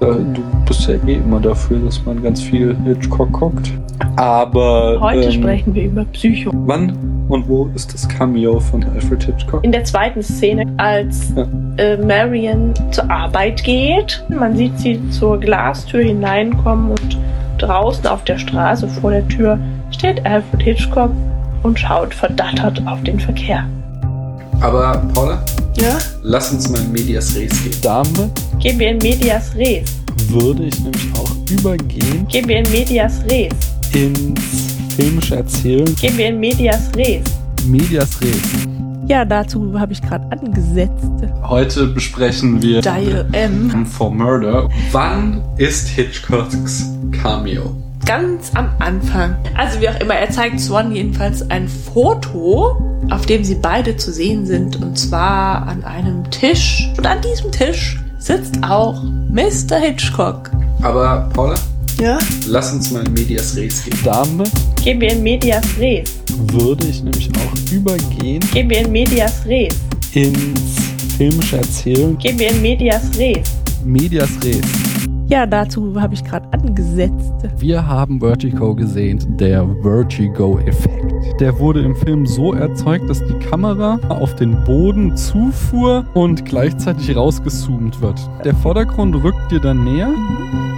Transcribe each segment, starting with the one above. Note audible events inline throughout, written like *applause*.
Äh, du bist ja eh immer dafür, dass man ganz viel Hitchcock guckt. Aber. Heute ähm, sprechen wir über Psycho. Wann und wo ist das Cameo von Alfred Hitchcock? In der zweiten Szene, als Ja. äh, Marion zur Arbeit geht, man sieht sie zur Glastür hineinkommen und draußen auf der Straße vor der Tür steht Alfred Hitchcock und schaut verdattert auf den Verkehr. Aber, Paula, Ja? lass uns mal in Medias Res gehen. Damit Gehen wir in Medias Res. Würde ich nämlich auch übergehen Gehen wir in Medias Res. ins filmische Erzählen. Gehen wir in Medias Res. Medias Res. Ja, dazu habe ich gerade angesetzt. Heute besprechen wir Dial M. for Murder. Wann ist Hitchcocks Cameo? Ganz am Anfang. Also wie auch immer, er zeigt Swan jedenfalls ein Foto, auf dem sie beide zu sehen sind. Und zwar an einem Tisch. Und an diesem Tisch sitzt auch Mr. Hitchcock. Aber, Paula, Ja? lass uns mal in Medias Res gehen. Damit Gehen wir in Medias Res. würde ich nämlich auch übergehen Gehen wir in Medias Res. ins filmische Erzählen. Gehen wir in Medias Res. Medias Res. Ja, dazu habe ich gerade angesetzt. Wir haben Vertigo gesehen, der Vertigo-Effekt. Der wurde im Film so erzeugt, dass die Kamera auf den Boden zufuhr und gleichzeitig rausgezoomt wird. Der Vordergrund rückt dir dann näher,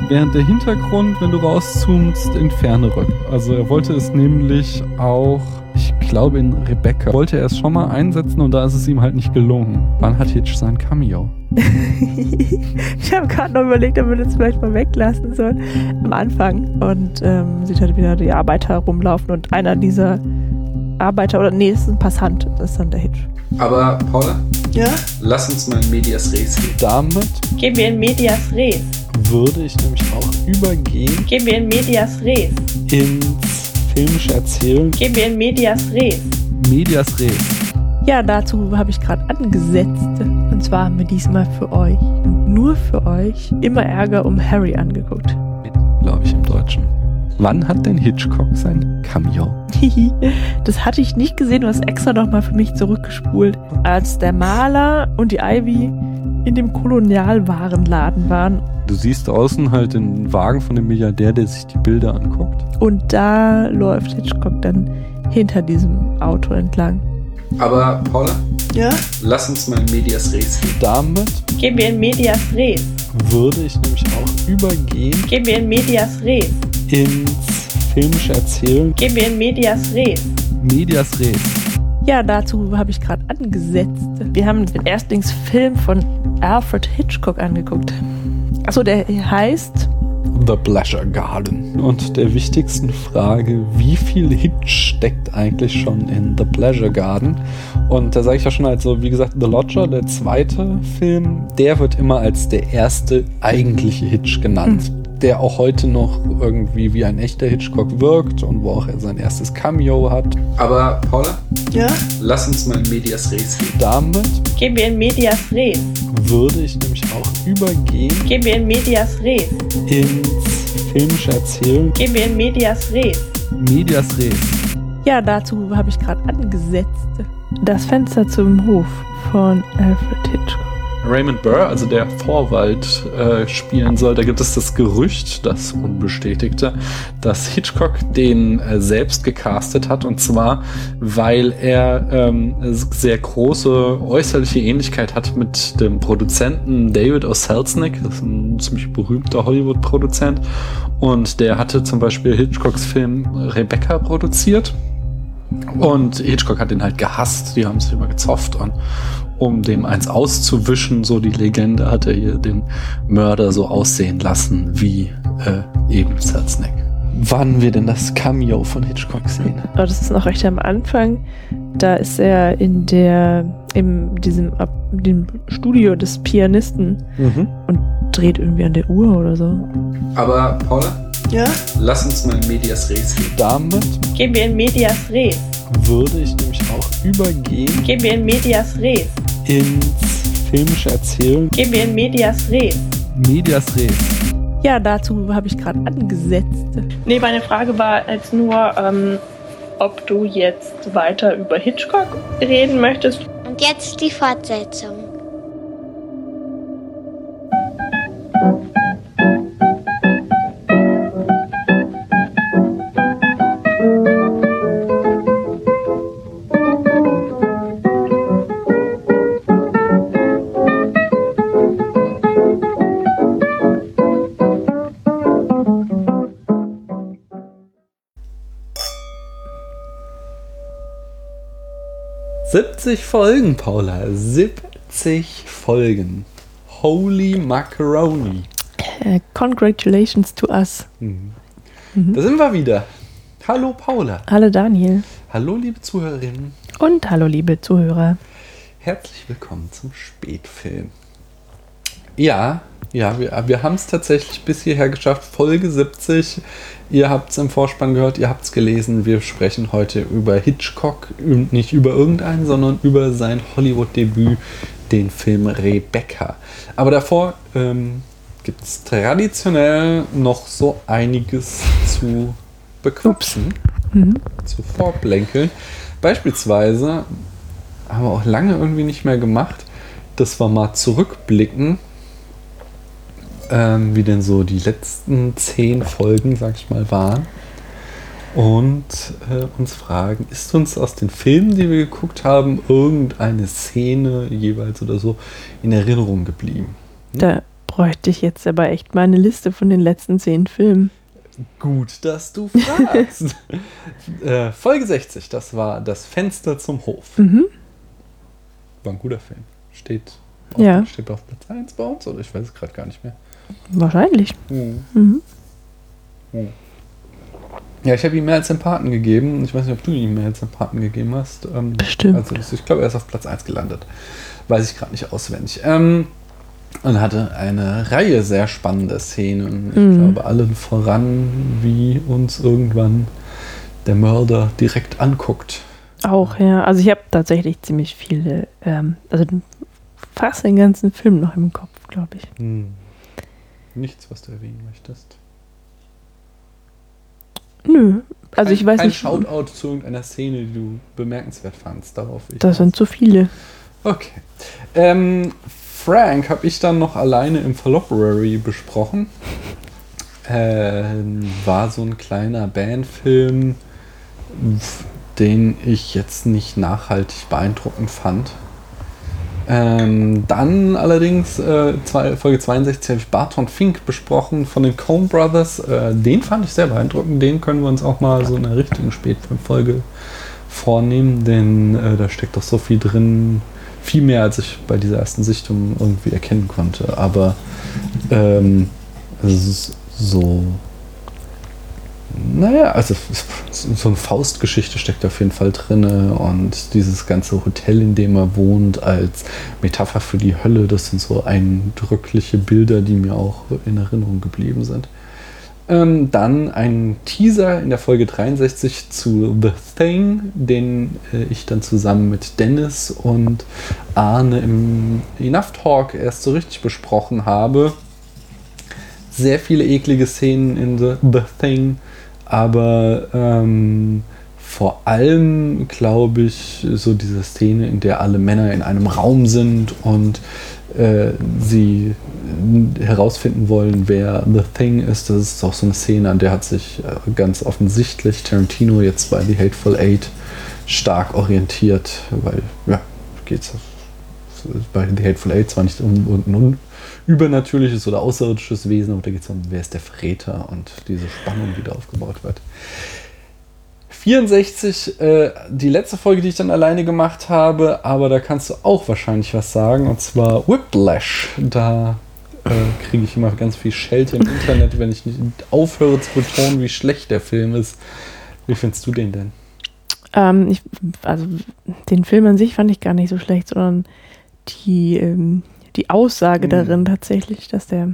während der Hintergrund, wenn du rauszoomst, in Ferne rückt. Also er wollte es nämlich auch, ich glaube in Rebecca, wollte er es schon mal einsetzen und da ist es ihm halt nicht gelungen. Wann hat Hitch sein Cameo? Ich habe gerade noch überlegt, ob wir das vielleicht mal weglassen sollen. Am Anfang. Und ähm, sieht halt wieder die Arbeiter rumlaufen und einer dieser Arbeiter, oder nee, das ist ein Passant, das ist dann der Hitch. Aber Paula, Ja? lass uns mal in Medias Res gehen. Damit Gehen wir in Medias Res. würde ich nämlich auch übergehen Gehen wir in Medias Res. ins filmische Erzählen. Gehen wir in Medias Res. Medias Res. Ja, dazu habe ich gerade angesetzt. Und zwar haben wir diesmal für euch, und nur für euch, immer Ärger um Harry angeguckt. Mit, glaube ich, im Deutschen. Wann hat denn Hitchcock sein Cameo? das hatte ich nicht gesehen, du hast extra nochmal für mich zurückgespult. Als der Maler und die Ivy in dem Kolonialwarenladen waren Du siehst außen halt den Wagen von dem Milliardär, der sich die Bilder anguckt. und da läuft Hitchcock dann hinter diesem Auto entlang. Aber Paula, Ja? lass uns mal in Medias Res gehen. Damit Gehen wir in Medias Res. würde ich nämlich auch übergehen Gehen wir in Medias Res. ins filmische Erzählen. Gehen wir in Medias Res. Medias Res. Ja, dazu habe ich gerade angesetzt. Wir haben den Erstlingsfilm von Alfred Hitchcock angeguckt. Achso, der heißt The Pleasure Garden. Und der wichtigsten Frage, wie viel Hitch steckt eigentlich schon in The Pleasure Garden? Und da sage ich ja schon, also wie gesagt, The Lodger, der zweite Film, der wird immer als der erste eigentliche Hitch genannt. Der auch heute noch irgendwie wie ein echter Hitchcock wirkt und wo auch er sein erstes Cameo hat. Aber Paula, Ja? lass uns mal in Medias Res gehen. Damit Gehen wir in Medias Res. würde ich nämlich auch übergehen Gehen wir in Medias Res. ins filmische Erzählen. Gehen wir in Medias Res. Medias Res. Ja, dazu habe ich gerade angesetzt. Das Fenster zum Hof von Alfred Hitchcock. Raymond Burr, also der Vorwald äh, spielen soll, da gibt es das Gerücht, das unbestätigte, dass Hitchcock den äh, selbst gecastet hat und zwar, weil er ähm, sehr große äußerliche Ähnlichkeit hat mit dem Produzenten David O. Selznick, das ist ein ziemlich berühmter Hollywood-Produzent und der hatte zum Beispiel Hitchcocks Film Rebecca produziert. Und Hitchcock hat den halt gehasst, die haben sich immer gezofft und um dem eins auszuwischen, so die Legende, hat er hier den Mörder so aussehen lassen wie äh, eben Selznick. Wann wir denn das Cameo von Hitchcock sehen? Aber das ist noch recht am Anfang. Da ist er in der, in diesem ab- dem Studio des Pianisten und dreht irgendwie an der Uhr oder so. Aber Paula, Ja? lass uns mal in Medias Res gehen. Damit Gehen wir in Medias Res. würde ich nämlich auch übergehen Gehen wir in Medias Res. ins filmische Erzählen. Gehen wir in Medias Res. Medias Res. Ja, dazu habe ich gerade angesetzt. Nee, meine Frage war jetzt nur, ähm, ob du jetzt weiter über Hitchcock reden möchtest. Und jetzt die Fortsetzung. 70 Folgen, Paula. 70 Folgen. Holy Macaroni. Äh, congratulations to us. Da sind wir wieder. Hallo Paula. Hallo Daniel. Hallo liebe Zuhörerinnen. Und hallo liebe Zuhörer. Herzlich willkommen zum Spätfilm. Ja, ja, wir, wir haben es tatsächlich bis hierher geschafft. Folge 70. Ihr habt es im Vorspann gehört, ihr habt es gelesen. Wir sprechen heute über Hitchcock und nicht über irgendeinen, sondern über sein Hollywood-Debüt, den Film Rebecca. Aber davor ähm, gibt es traditionell noch so einiges zu bequatschen, zu vorblänkeln. Beispielsweise haben wir auch lange irgendwie nicht mehr gemacht, dass wir mal zurückblicken, ähm, wie denn so die letzten zehn Folgen, sag ich mal, waren. Und äh, uns fragen, ist uns aus den Filmen, die wir geguckt haben, irgendeine Szene jeweils oder so in Erinnerung geblieben? Da bräuchte ich jetzt aber echt mal eine Liste von den letzten zehn Filmen. Gut, dass du fragst. *laughs* äh, Folge 60, das war das Fenster zum Hof. Mhm. War ein guter Film. Steht auf, Ja. steht auf Platz 1 bei uns oder ich weiß es gerade gar nicht mehr. Wahrscheinlich. Mhm. Mhm. Ja, ich habe ihm mehr als den Paten gegeben. Ich weiß nicht, ob du ihm mehr als den Paten gegeben hast. Ähm, Bestimmt. Also ich glaube, er ist auf Platz 1 gelandet. Weiß ich gerade nicht auswendig. Ähm, und hatte eine Reihe sehr spannender Szenen. Ich Mhm. glaube, allen voran, wie uns irgendwann der Mörder direkt anguckt. Auch, ja. Also ich habe tatsächlich ziemlich viele, ähm, also fast den ganzen Film noch im Kopf, glaube ich. Hm. Nichts, was du erwähnen möchtest. Nö. Also Kein- ich weiß kein nicht. Shoutout zu irgendeiner Szene, die du bemerkenswert fandst. Darauf ich Das sind zu viele. Okay. Ähm, Frank habe ich dann noch alleine im Falloperary besprochen. Ähm, war so ein kleiner Bandfilm, den ich jetzt nicht nachhaltig beeindruckend fand. Ähm, dann allerdings, äh, zwei, Folge 62 habe ich Barton Fink besprochen von den Coen Brothers. Äh, den fand ich sehr beeindruckend. Den können wir uns auch mal so in einer richtigen Spätfilmfolge vornehmen, denn äh, da steckt doch so viel drin. Viel mehr, als ich bei dieser ersten Sichtung irgendwie erkennen konnte. Aber ähm, es ist so. Naja, also so eine Faustgeschichte steckt auf jeden Fall drin und dieses ganze Hotel, in dem er wohnt, als Metapher für die Hölle, das sind so eindrückliche Bilder, die mir auch in Erinnerung geblieben sind. Ähm, dann ein Teaser in der Folge 63 zu The Thing, den äh, ich dann zusammen mit Dennis und Arne im Enough Talk erst so richtig besprochen habe. Sehr viele eklige Szenen in The, The Thing, aber ähm, vor allem, glaube ich, so diese Szene, in der alle Männer in einem Raum sind und äh, sie herausfinden wollen, wer The Thing ist. Das ist auch so eine Szene, an der hat sich äh, ganz offensichtlich Tarantino jetzt bei The Hateful Eight stark orientiert, weil, ja, geht's bei The Hateful Eight zwar nicht um irgendein übernatürliches oder außerirdisches Wesen, aber da geht es um, wer ist der Verräter und diese Spannung, die da aufgebaut wird. 64, äh, die letzte Folge, die ich dann alleine gemacht habe, aber da kannst du auch wahrscheinlich was sagen, und zwar Whiplash. Da äh, kriege ich immer ganz viel Schelte im Internet, wenn ich nicht aufhöre zu betonen, wie schlecht der Film ist. Wie findest du den denn? Ähm, ich, also den Film an sich fand ich gar nicht so schlecht, sondern die, ähm, die Aussage Mhm. darin tatsächlich, dass der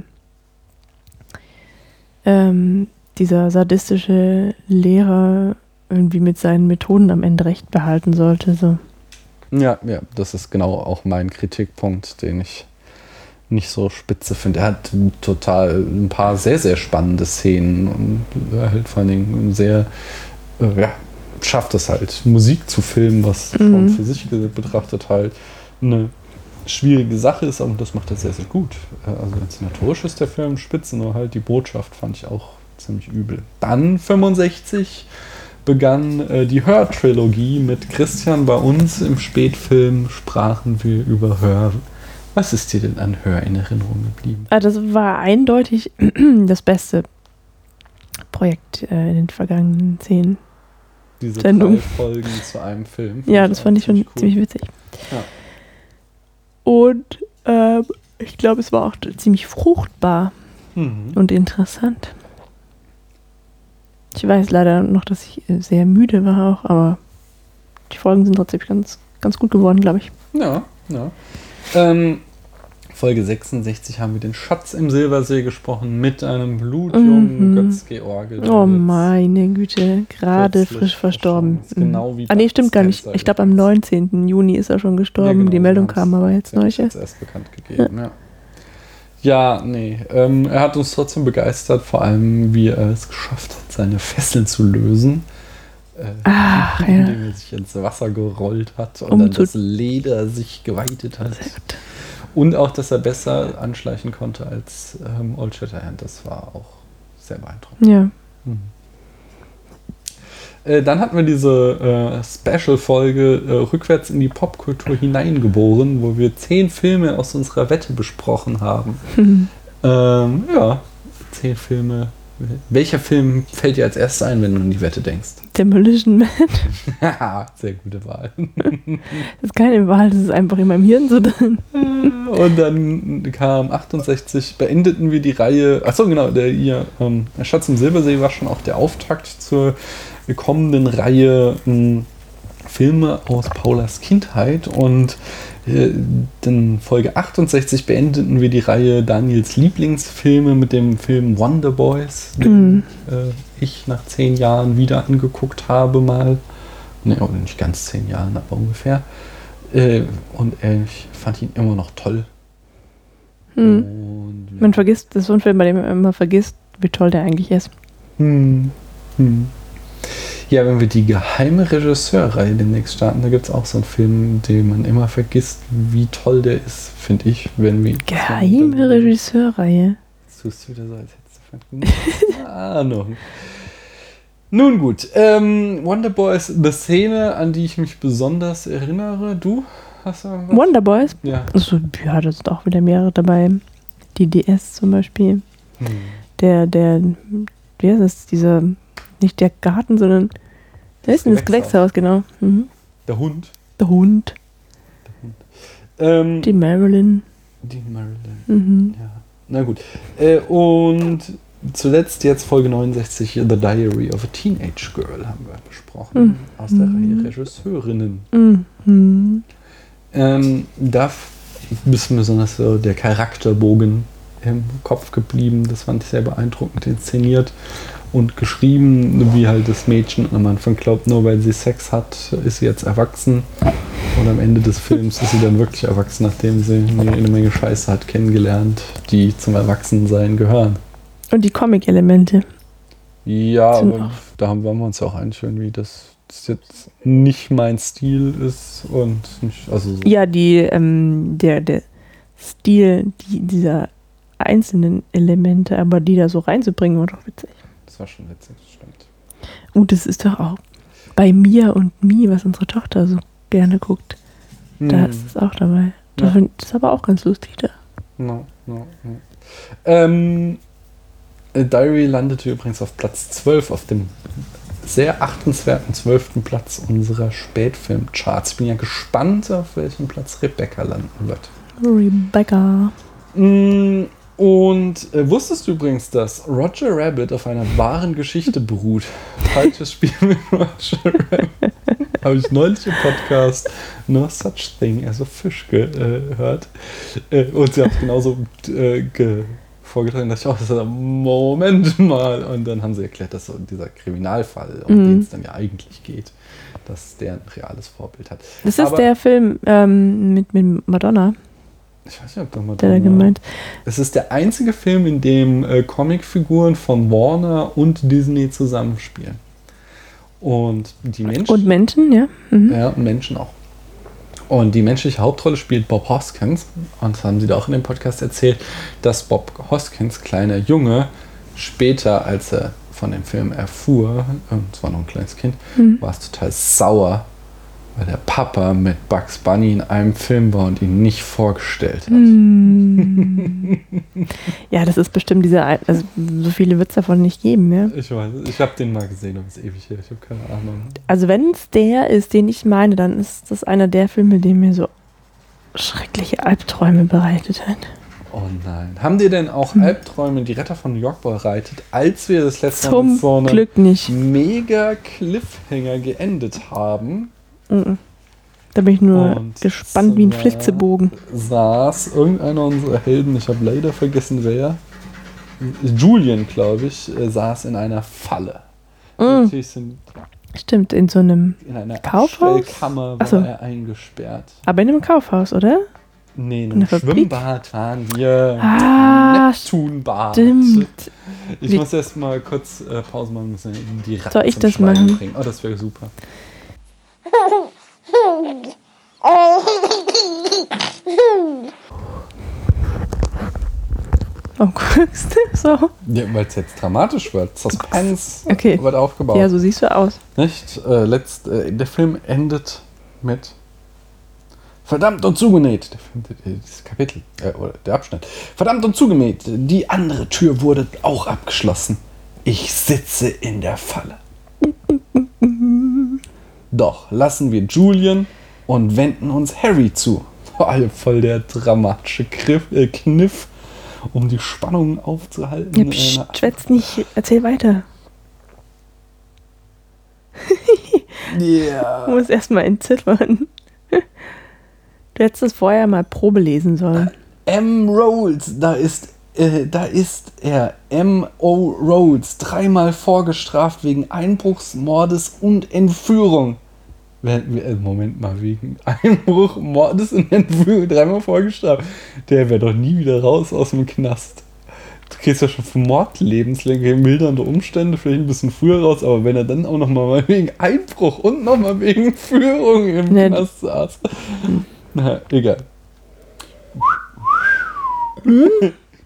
ähm, dieser sadistische Lehrer irgendwie mit seinen Methoden am Ende recht behalten sollte. So. Ja, ja, das ist genau auch mein Kritikpunkt, den ich nicht so spitze finde. Er hat total ein paar sehr, sehr spannende Szenen und er halt vor allen Dingen sehr, äh, ja, schafft es halt, Musik zu filmen, was schon Mhm. für sich betrachtet halt eine schwierige Sache ist, aber das macht er sehr, sehr gut. Äh, Also inszenatorisch ist der Film spitze, nur halt die Botschaft fand ich auch ziemlich übel. Dann 65 begann äh, die Hör-Trilogie mit Christian bei uns im Spätfilm sprachen wir über Hör. Was ist dir denn an Hör in Erinnerung geblieben? Ah, das war eindeutig *clears throat* das beste Projekt äh, in den vergangenen zehn diese Sendung. Folgen zu einem Film. Ja, das fand ich schon ziemlich cool. ziemlich witzig. Ja. Und ähm, ich glaube, es war auch ziemlich fruchtbar Mhm. und interessant. Ich weiß leider noch, dass ich äh, sehr müde war auch, aber die Folgen sind trotzdem ganz, ganz gut geworden, glaube ich. Ja, ja. Ähm, Folge 66 haben wir den Schatz im Silbersee gesprochen mit einem blutjungen Mhm. Götz-George. Oh meine Güte, gerade frisch verstorben. ist. Genau wie ah nee, stimmt gar nicht. Ich glaube am übrigens. 19. Juni ist er schon gestorben. Ja, genau, Die Meldung kam aber jetzt neu. jetzt erst bekannt gegeben, ja. Ja, nee. Ähm, er hat uns trotzdem begeistert, vor allem wie er es geschafft hat, seine Fesseln zu lösen. Äh, Ach, ja. indem er sich ins Wasser gerollt hat und Um dann das Leder sich geweitet hat. Sehr gut. Und auch, dass er besser anschleichen konnte als ähm, Old Shatterhand. Das war auch sehr beeindruckend. Ja. Äh, dann hatten wir diese äh, Special-Folge äh, rückwärts in die Popkultur hineingeboren, wo wir zehn Filme aus unserer Wette besprochen haben. *laughs* ähm, ja, zehn Filme. Welcher Film fällt dir als erstes ein, wenn du an die Wette denkst? Demolition Man. Haha, *laughs* sehr gute Wahl. Das ist keine Wahl, das ist einfach in meinem Hirn so drin. *laughs* Und dann kam 68, beendeten wir die Reihe. Achso, genau, der, ihr, ähm, der Schatz im Silbersee war schon auch der Auftakt zur kommenden Reihe ähm, Filme aus Paulas Kindheit. Und in Folge 68 beendeten wir die Reihe Daniels Lieblingsfilme mit dem Film Wonder Boys, den Mhm. äh, ich nach zehn Jahren wieder angeguckt habe mal. Ne, nicht ganz zehn Jahren, aber ungefähr. Äh, und äh, ich fand ihn immer noch toll. Hm. Und Man vergisst, das ist so ein Film, bei dem man immer vergisst, wie toll der eigentlich ist. hm, hm. Ja, wenn wir die geheime Regisseurreihe demnächst starten, da gibt es auch so einen Film, den man immer vergisst, wie toll der ist, finde ich, wenn wir. Geheime Regisseurreihe. Das tust du wieder so, als hättest du keine Ahnung. Nun gut, ähm, Wonderboy ist eine Szene, an die ich mich besonders erinnere. Du hast du irgendwas? Wonder Boys. Ja. Also, ja, da sind auch wieder mehrere dabei. Die DS zum Beispiel. Hm. Der, der, wie heißt das? Dieser, nicht der Garten, sondern, wer ist das Gewächshaus. Genau. Mhm. Der Hund. Der Hund, Ähm, die Marilyn. die Marilyn. Mhm. Ja, na gut. Äh, und zuletzt jetzt Folge 69, The Diary of a Teenage Girl haben wir besprochen. Aus der Mhm. Reihe Regisseurinnen. Mhm. Ähm, da ist mir besonders so der Charakterbogen im Kopf geblieben. Das fand ich sehr beeindruckend inszeniert und geschrieben, wie halt das Mädchen am Anfang glaubt, nur weil sie Sex hat, ist sie jetzt erwachsen. Und am Ende des Films ist sie dann wirklich erwachsen, nachdem sie eine, Menge Scheiße hat kennengelernt, die zum Erwachsensein gehören. Und die Comic-Elemente. Ja, Sind aber auch- da haben wir uns ja auch einig irgendwie, dass das jetzt nicht mein Stil ist und nicht, also so. Ja, die, ähm, der, der Stil die, dieser einzelnen Elemente, aber die da so reinzubringen, war doch witzig. Das war schon witzig, das stimmt. Und das ist doch auch bei mir und Mi, was unsere Tochter so gerne guckt. Da Hm. ist es auch dabei. Das, Ja. ist aber auch ganz lustig da. No, no, no. Ähm, äh, Diary landete übrigens auf Platz 12, auf dem sehr achtenswerten 12. Platz unserer Spätfilmcharts. Ich bin ja gespannt, auf welchem Platz Rebecca landen wird. Rebecca. Mm, Und äh, wusstest du übrigens, dass Roger Rabbit auf einer wahren Geschichte beruht? *laughs* Falsches Spiel mit Roger Rabbit. Habe ich neulich im Podcast No Such Thing as a Fish gehört. Äh, und sie haben es genauso äh, ge vorgetragen, dass ich auch so, Moment mal. Und dann haben sie erklärt, dass so dieser Kriminalfall, um Mhm. den es dann ja eigentlich geht, dass der ein reales Vorbild hat. Das ist Aber- der Film ähm, mit, mit Madonna, Ich weiß nicht, ob da mal der da gemeint. Es ist der einzige Film, in dem äh, Comicfiguren von Warner und Disney zusammenspielen. Und die Menschen. Und Menschen, ja. Mhm. ja, und Menschen auch. Und die menschliche Hauptrolle spielt Bob Hoskins. Und das haben sie da auch in dem Podcast erzählt, dass Bob Hoskins, kleiner Junge, später, als er von dem Film erfuhr, es war noch ein kleines Kind, Mhm. war es total sauer, Weil der Papa mit Bugs Bunny in einem Film war und ihn nicht vorgestellt hat. Hm. ja, das ist bestimmt dieser, also so viele wird es davon nicht geben, ja. Ich weiß, ich habe den mal gesehen, aber es ist ewig her. Ich habe keine Ahnung. Also wenn es der ist, den ich meine, dann ist das einer der Filme, der mir so schreckliche Albträume bereitet hat. Oh nein. Haben dir denn auch Albträume die Retter von New York bereitet, als wir das letzte Mal Zum mit so einem Glück nicht. mega Cliffhanger geendet haben? Da bin ich nur Und gespannt wie ein Flitzebogen. saß irgendeiner unserer Helden, ich habe leider vergessen wer, Julian, glaube ich, äh, saß in einer Falle. Sind Stimmt, in so einem, in einer Kaufhaus? Abstellkammer Ach so. war er eingesperrt. aber in einem Kaufhaus, oder? Nee, in In einem? Schwimmbad waren wir. Ah, Neptunbad. stimmt. Ich Wie- muss erst mal kurz äh, Pause machen, müssen die Ratten Soll ich das machen? bringen. Oh, das wäre super. Oh, guckst du so? Ja, weil es jetzt dramatisch wird. Suspense Okay. wird aufgebaut. Ja, so siehst du aus. Nicht? Äh, letzt, äh, der Film endet mit Verdammt und zugenäht. Äh, dieses Kapitel, äh, oder der Abschnitt. Verdammt und zugenäht. Die andere Tür wurde auch abgeschlossen. Ich sitze in der Falle. Doch lassen wir Julian und wenden uns Harry zu. Voll der dramatische Griff, äh, Kniff, um die Spannung aufzuhalten. Ja, Äh, pst, na- schwätz nicht, erzähl weiter. Ja. *laughs* Du musst erstmal entziffern. *laughs* Du hättest das vorher mal Probe lesen sollen. M. Rhodes, da ist, äh, da ist er. M. O. Rhodes, dreimal vorgestraft wegen Einbruchs, Mordes und Entführung. Äh, Moment mal, wegen *laughs* Einbruch, Mordes und Entführung, dreimal vorgestraft. Der wäre doch nie wieder raus aus dem Knast. Du gehst ja schon für Mord lebenslänglich mildernde Umstände, vielleicht ein bisschen früher raus, aber wenn er dann auch nochmal *laughs* wegen Einbruch und nochmal wegen Führung im Nee. Knast saß. Na, egal.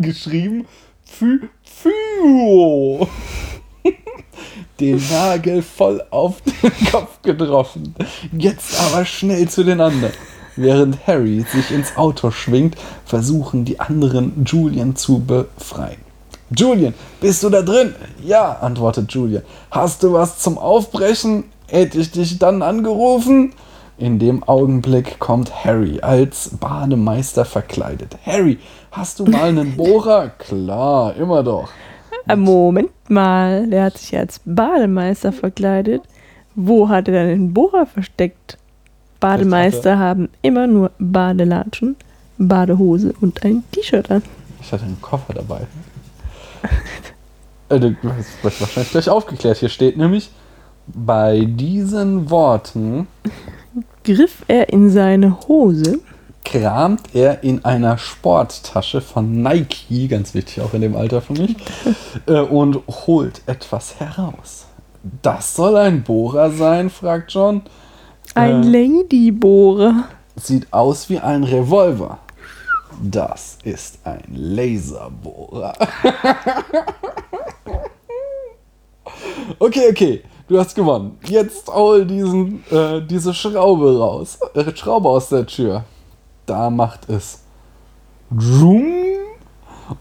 Geschrieben Fü Füo. *laughs* Den Nagel voll auf den Kopf getroffen. Jetzt aber schnell zu den anderen. Während Harry sich ins Auto schwingt, versuchen die anderen Julian zu befreien. Julian, bist du da drin? Ja, antwortet Julian. Hast du was zum Aufbrechen? Hätte ich dich dann angerufen? In dem Augenblick kommt Harry als Bademeister verkleidet. Harry, hast du mal einen Bohrer? *laughs* Klar, immer doch. Äh, Moment mal, der hat sich ja als Bademeister verkleidet. Wo hat er denn den Bohrer versteckt? Bademeister haben immer nur Badelatschen, Badehose und ein T-Shirt an. Ich hatte einen Koffer dabei. äh, du wirst wahrscheinlich gleich aufgeklärt. Hier steht nämlich, bei diesen Worten *laughs* Griff er in seine Hose, kramt er in einer Sporttasche von Nike, ganz wichtig auch in dem Alter für mich, *laughs* äh, und holt etwas heraus. Das soll ein Bohrer sein, fragt John. ein Äh. Ladybohrer. Sieht aus wie ein Revolver. Das ist ein Laserbohrer. *laughs* okay, okay. Du hast gewonnen. Jetzt hol diesen, äh, diese Schraube raus. Äh, Schraube aus der Tür. Da macht es.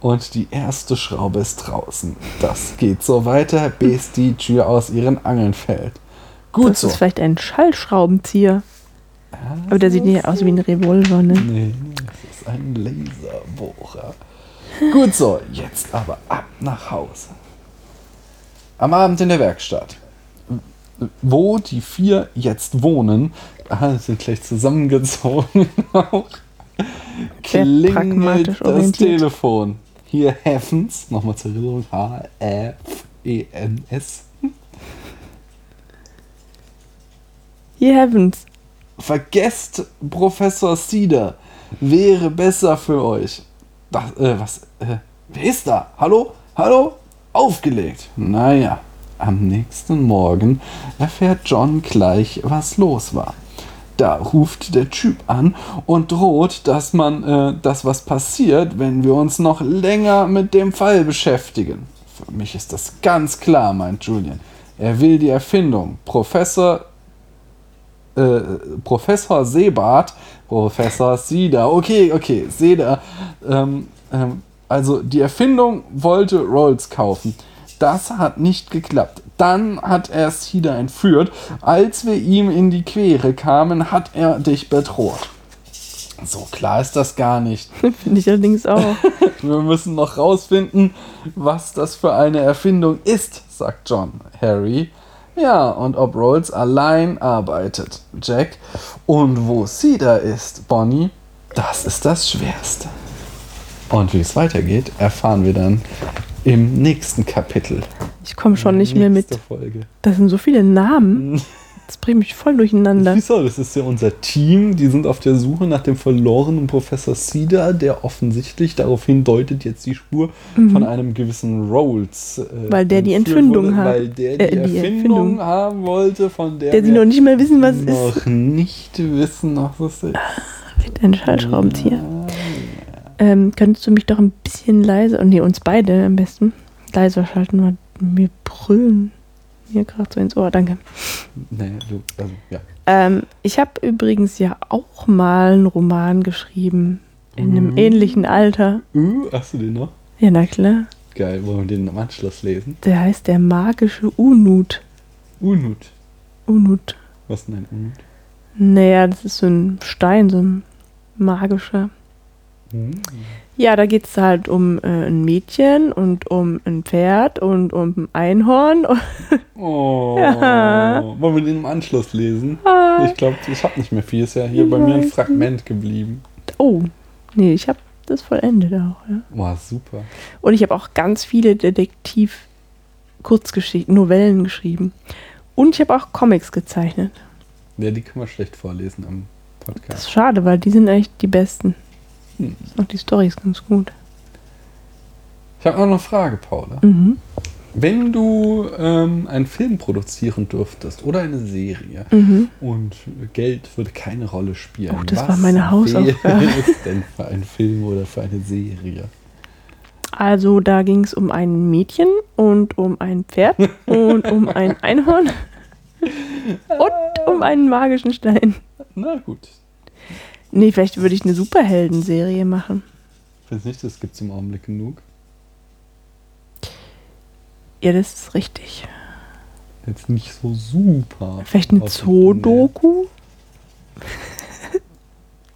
Und die erste Schraube ist draußen. Das geht so weiter, bis die Tür aus ihren Angeln fällt. Gut Das so. ist vielleicht ein Schallschraubenzieher. Aber der sieht nicht aus wie ein Revolver, ne? Nee, das ist ein Laserbohrer. Gut so, jetzt aber ab nach Hause. Am Abend in der Werkstatt. Wo die vier jetzt wohnen, ah, sind gleich zusammengezogen *laughs* auch, klingelt das orientiert. Telefon. Hier Heffens, nochmal zur Erinnerung, H-F-E-N-S. Hier Heavens. Vergesst Professor Cedar. Wäre besser für euch. Das, äh, was? Äh, wer ist da? Hallo? Hallo? Aufgelegt. Naja, am nächsten Morgen erfährt John gleich, was los war. Da ruft der Typ an und droht, dass man, äh, dass was passiert, wenn wir uns noch länger mit dem Fall beschäftigen. Für mich ist das ganz klar, meint Julian. Er will die Erfindung. Professor äh, Professor Seebart, Professor Sieder, okay, okay, Seder, ähm, ähm, also die Erfindung wollte Rolls kaufen. Das hat nicht geklappt. Dann hat er Sieder entführt. Als wir ihm in die Quere kamen, hat er dich bedroht. So klar ist das gar nicht. *laughs* Finde ich allerdings auch. *laughs* Wir müssen noch rausfinden, was das für eine Erfindung ist, sagt John. Harry. Ja, und ob Rolls allein arbeitet. Jack. Und wo Cedar ist, Bonnie, das ist das Schwerste. Und wie es weitergeht, erfahren wir dann im nächsten Kapitel. Ich komme schon nicht mehr mit. Folge. Das sind so viele Namen. *laughs* Das bringt mich voll durcheinander. Wieso? Das ist ja unser Team. Die sind auf der Suche nach dem verlorenen Professor Cedar, der offensichtlich darauf hindeutet, jetzt die Spur von einem gewissen Rolls. Äh, Mhm. Weil der die Entfindung wurde, hat. Weil der die, Äh, die Erfindung, Erfindung. haben wollte, von der, Der sie noch nicht mal wissen, was es ist. noch nicht wissen, was es ist. Vielleicht ein Schallschraubenzieher. Ähm, könntest du mich doch ein bisschen leiser, oh nee, uns beide am besten, leiser schalten, weil wir brüllen mir gerade so ins Ohr, danke. Nee, du, also, ja. Ähm, ich habe übrigens ja auch mal einen Roman geschrieben, in einem Mhm. ähnlichen Alter. Uh, hast du den noch? Ja, na klar. Geil, wollen wir den am Anschluss lesen? Der heißt der magische Unut. Unut. Unut. Was ist denn ein Unut? Naja, das ist so ein Stein, so ein magischer. Ja, da geht es halt um äh, ein Mädchen und um ein Pferd und um ein Einhorn. *laughs* Oh, Ja. wollen wir den im Anschluss lesen? Ah. Ich glaube, ich habe nicht mehr viel. Ist ja hier bei mir ein Fragment geblieben. Oh, nee, ich habe das vollendet auch. Ja. Boah, super. Und ich habe auch ganz viele Detektiv-Kurzgeschichten, Novellen geschrieben. Und ich habe auch Comics gezeichnet. Ja, die können wir schlecht vorlesen am Das Podcast. ist schade, weil die sind eigentlich die besten. Hm. Auch die Story ist ganz gut. Ich habe noch eine Frage, Paula. Mhm. Wenn du ähm, einen Film produzieren dürftest oder eine Serie Mhm. und Geld würde keine Rolle spielen, Oh, das was war meine Hausaufgabe. es denn für einen Film oder für eine Serie? Also da ging es um ein Mädchen und um ein Pferd und um ein Einhorn *laughs* und um einen magischen Stein. Na gut. Nee, vielleicht würde ich eine Superhelden-Serie machen. Findest nicht, das gibt es im Augenblick genug. Ja, das ist richtig. Jetzt nicht so super. Vielleicht eine. Zoodoku?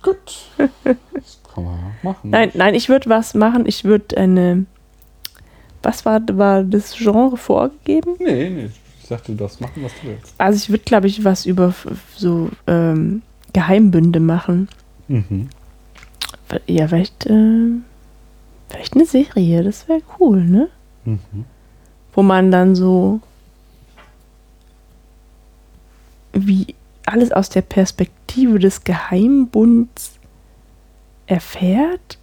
Gut. Das kann man machen. Nein, nein, ich würde was machen. Ich würde eine. Was war, war das Genre vorgegeben? Nee, nee. Ich dachte, du darfst machen, was du willst. Also ich würde, glaube ich, was über so ähm, Geheimbünde machen. Mhm. Ja, vielleicht, äh, vielleicht eine Serie. Das wäre cool, ne? Mhm. Wo man dann so wie alles aus der Perspektive des Geheimbunds erfährt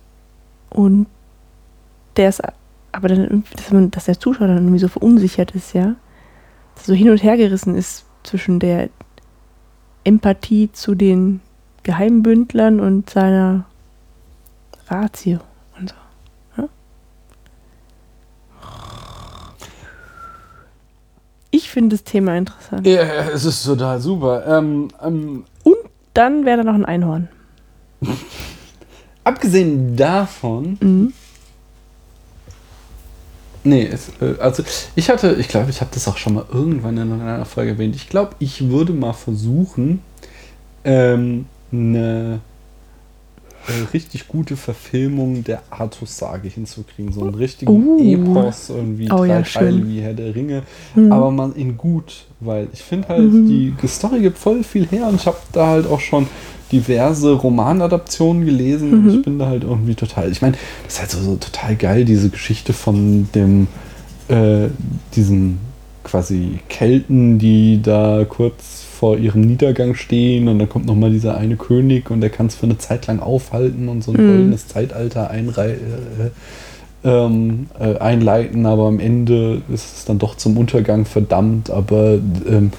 und der ist aber dann dass, man, dass der Zuschauer dann irgendwie so verunsichert ist, ja. Dass so hin und her gerissen ist zwischen der Empathie zu den Geheimbündlern und seiner Ratio und so. Ja? Ich finde das Thema interessant. Ja, es ist total super. Ähm, ähm, Dann wäre da noch ein Einhorn. *laughs* abgesehen davon, Mhm. nee, es, äh, also ich hatte, ich glaube, ich habe das auch schon mal irgendwann in einer Folge erwähnt. Ich glaube, ich würde mal versuchen, ähm, eine äh, richtig gute Verfilmung der Artus-Sage hinzukriegen. So einen richtigen Uh. Epos, irgendwie Oh drei ja, Teile wie Herr der Ringe. Mhm. aber man in gut, weil ich finde halt, Mhm. die Story gibt voll viel her und ich habe da halt auch schon diverse Romanadaptionen gelesen und Mhm. ich bin da halt irgendwie total, ich meine, das ist halt so, so total geil, diese Geschichte von dem, äh, diesen quasi Kelten, die da kurz vor ihrem Niedergang stehen und dann kommt nochmal dieser eine König und der kann es für eine Zeit lang aufhalten und so ein Mhm. goldenes Zeitalter einrei äh, ähm, äh, einleiten, aber am Ende ist es dann doch zum Untergang verdammt, aber ähm,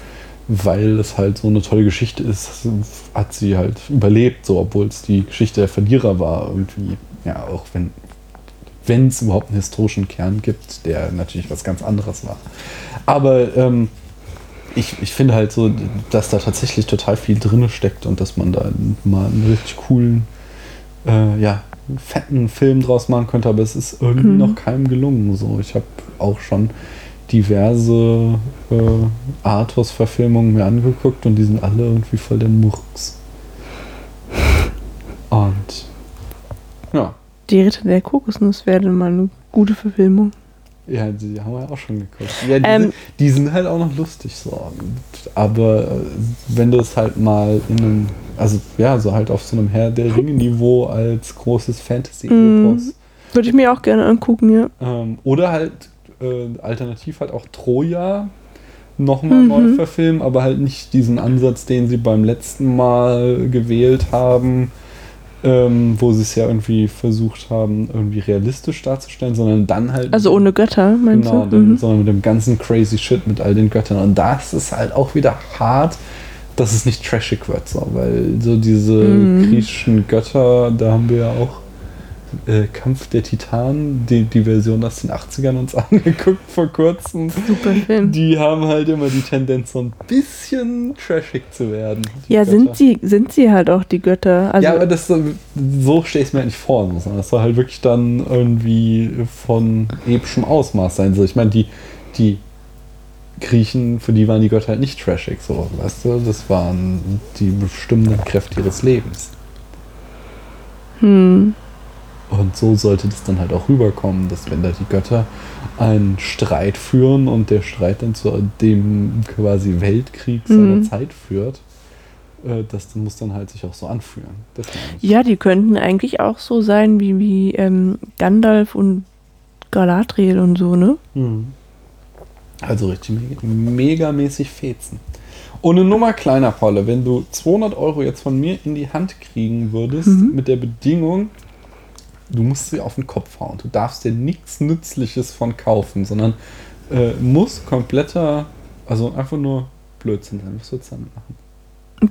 weil es halt so eine tolle Geschichte ist, hat sie halt überlebt, so obwohl es die Geschichte der Verlierer war irgendwie. Ja, auch wenn wenn es überhaupt einen historischen Kern gibt, der natürlich was ganz anderes war. Aber ähm, ich, ich finde halt so, dass da tatsächlich total viel drin steckt und dass man da mal einen richtig coolen, äh, ja, fetten Film draus machen könnte, aber es ist irgendwie Mhm. noch keinem gelungen. So, ich habe auch schon diverse äh, Artus-Verfilmungen mir angeguckt und die sind alle irgendwie voll der Murks. Und ja, Die Ritter der Kokosnuss wäre mal eine gute Verfilmung. Ja, die haben wir auch schon geguckt. Ja, die, Ähm. sind, die sind halt auch noch lustig so. Aber äh, wenn du es halt mal in einem, also ja, so halt auf so einem Herr der Ringe-Niveau als großes Fantasy-Epos. Würde ich mir auch gerne angucken, ja. Ähm, oder halt äh, alternativ halt auch Troja nochmal Mhm. neu verfilmen, aber halt nicht diesen Ansatz, den sie beim letzten Mal gewählt haben, ähm, wo sie es ja irgendwie versucht haben, irgendwie realistisch darzustellen, sondern dann halt. Also ohne Götter, meinst Genau, du? den, Mhm. sondern mit dem ganzen crazy Shit mit all den Göttern. Und das ist halt auch wieder hart, dass es nicht trashig wird, so, weil so diese Mhm. griechischen Götter, da haben wir ja auch äh, Kampf der Titanen, die, die Version aus den 80ern uns *laughs* angeguckt vor kurzem. Super Film. Die haben halt immer die Tendenz, so ein bisschen trashig zu werden. ja, Götter. sind sie, sind sie halt auch die Götter. Also, ja, aber das so, stelle ich es mir halt nicht vor, das soll halt wirklich dann irgendwie von epischem Ausmaß sein. So, ich meine, die, die Griechen, für die waren die Götter halt nicht trashig, so, weißt du, das waren die bestimmenden Kräfte ihres Lebens. hm. Und so sollte das dann halt auch rüberkommen, dass wenn da die Götter einen Streit führen und der Streit dann zu dem quasi Weltkrieg seiner Mhm. Zeit führt, äh, das muss dann halt sich auch so anfühlen. Ja, die könnten eigentlich auch so sein wie, wie ähm, Gandalf und Galadriel und so, ne? Mhm. Also richtig mega, megamäßig fetzen. Und eine Nummer kleiner, Paule, wenn du 200 Euro jetzt von mir in die Hand kriegen würdest, Mhm. mit der Bedingung, du musst sie auf den Kopf hauen. Du darfst dir nichts Nützliches von kaufen, sondern äh, muss kompletter, also einfach nur Blödsinn sein. Was würdest du damit machen?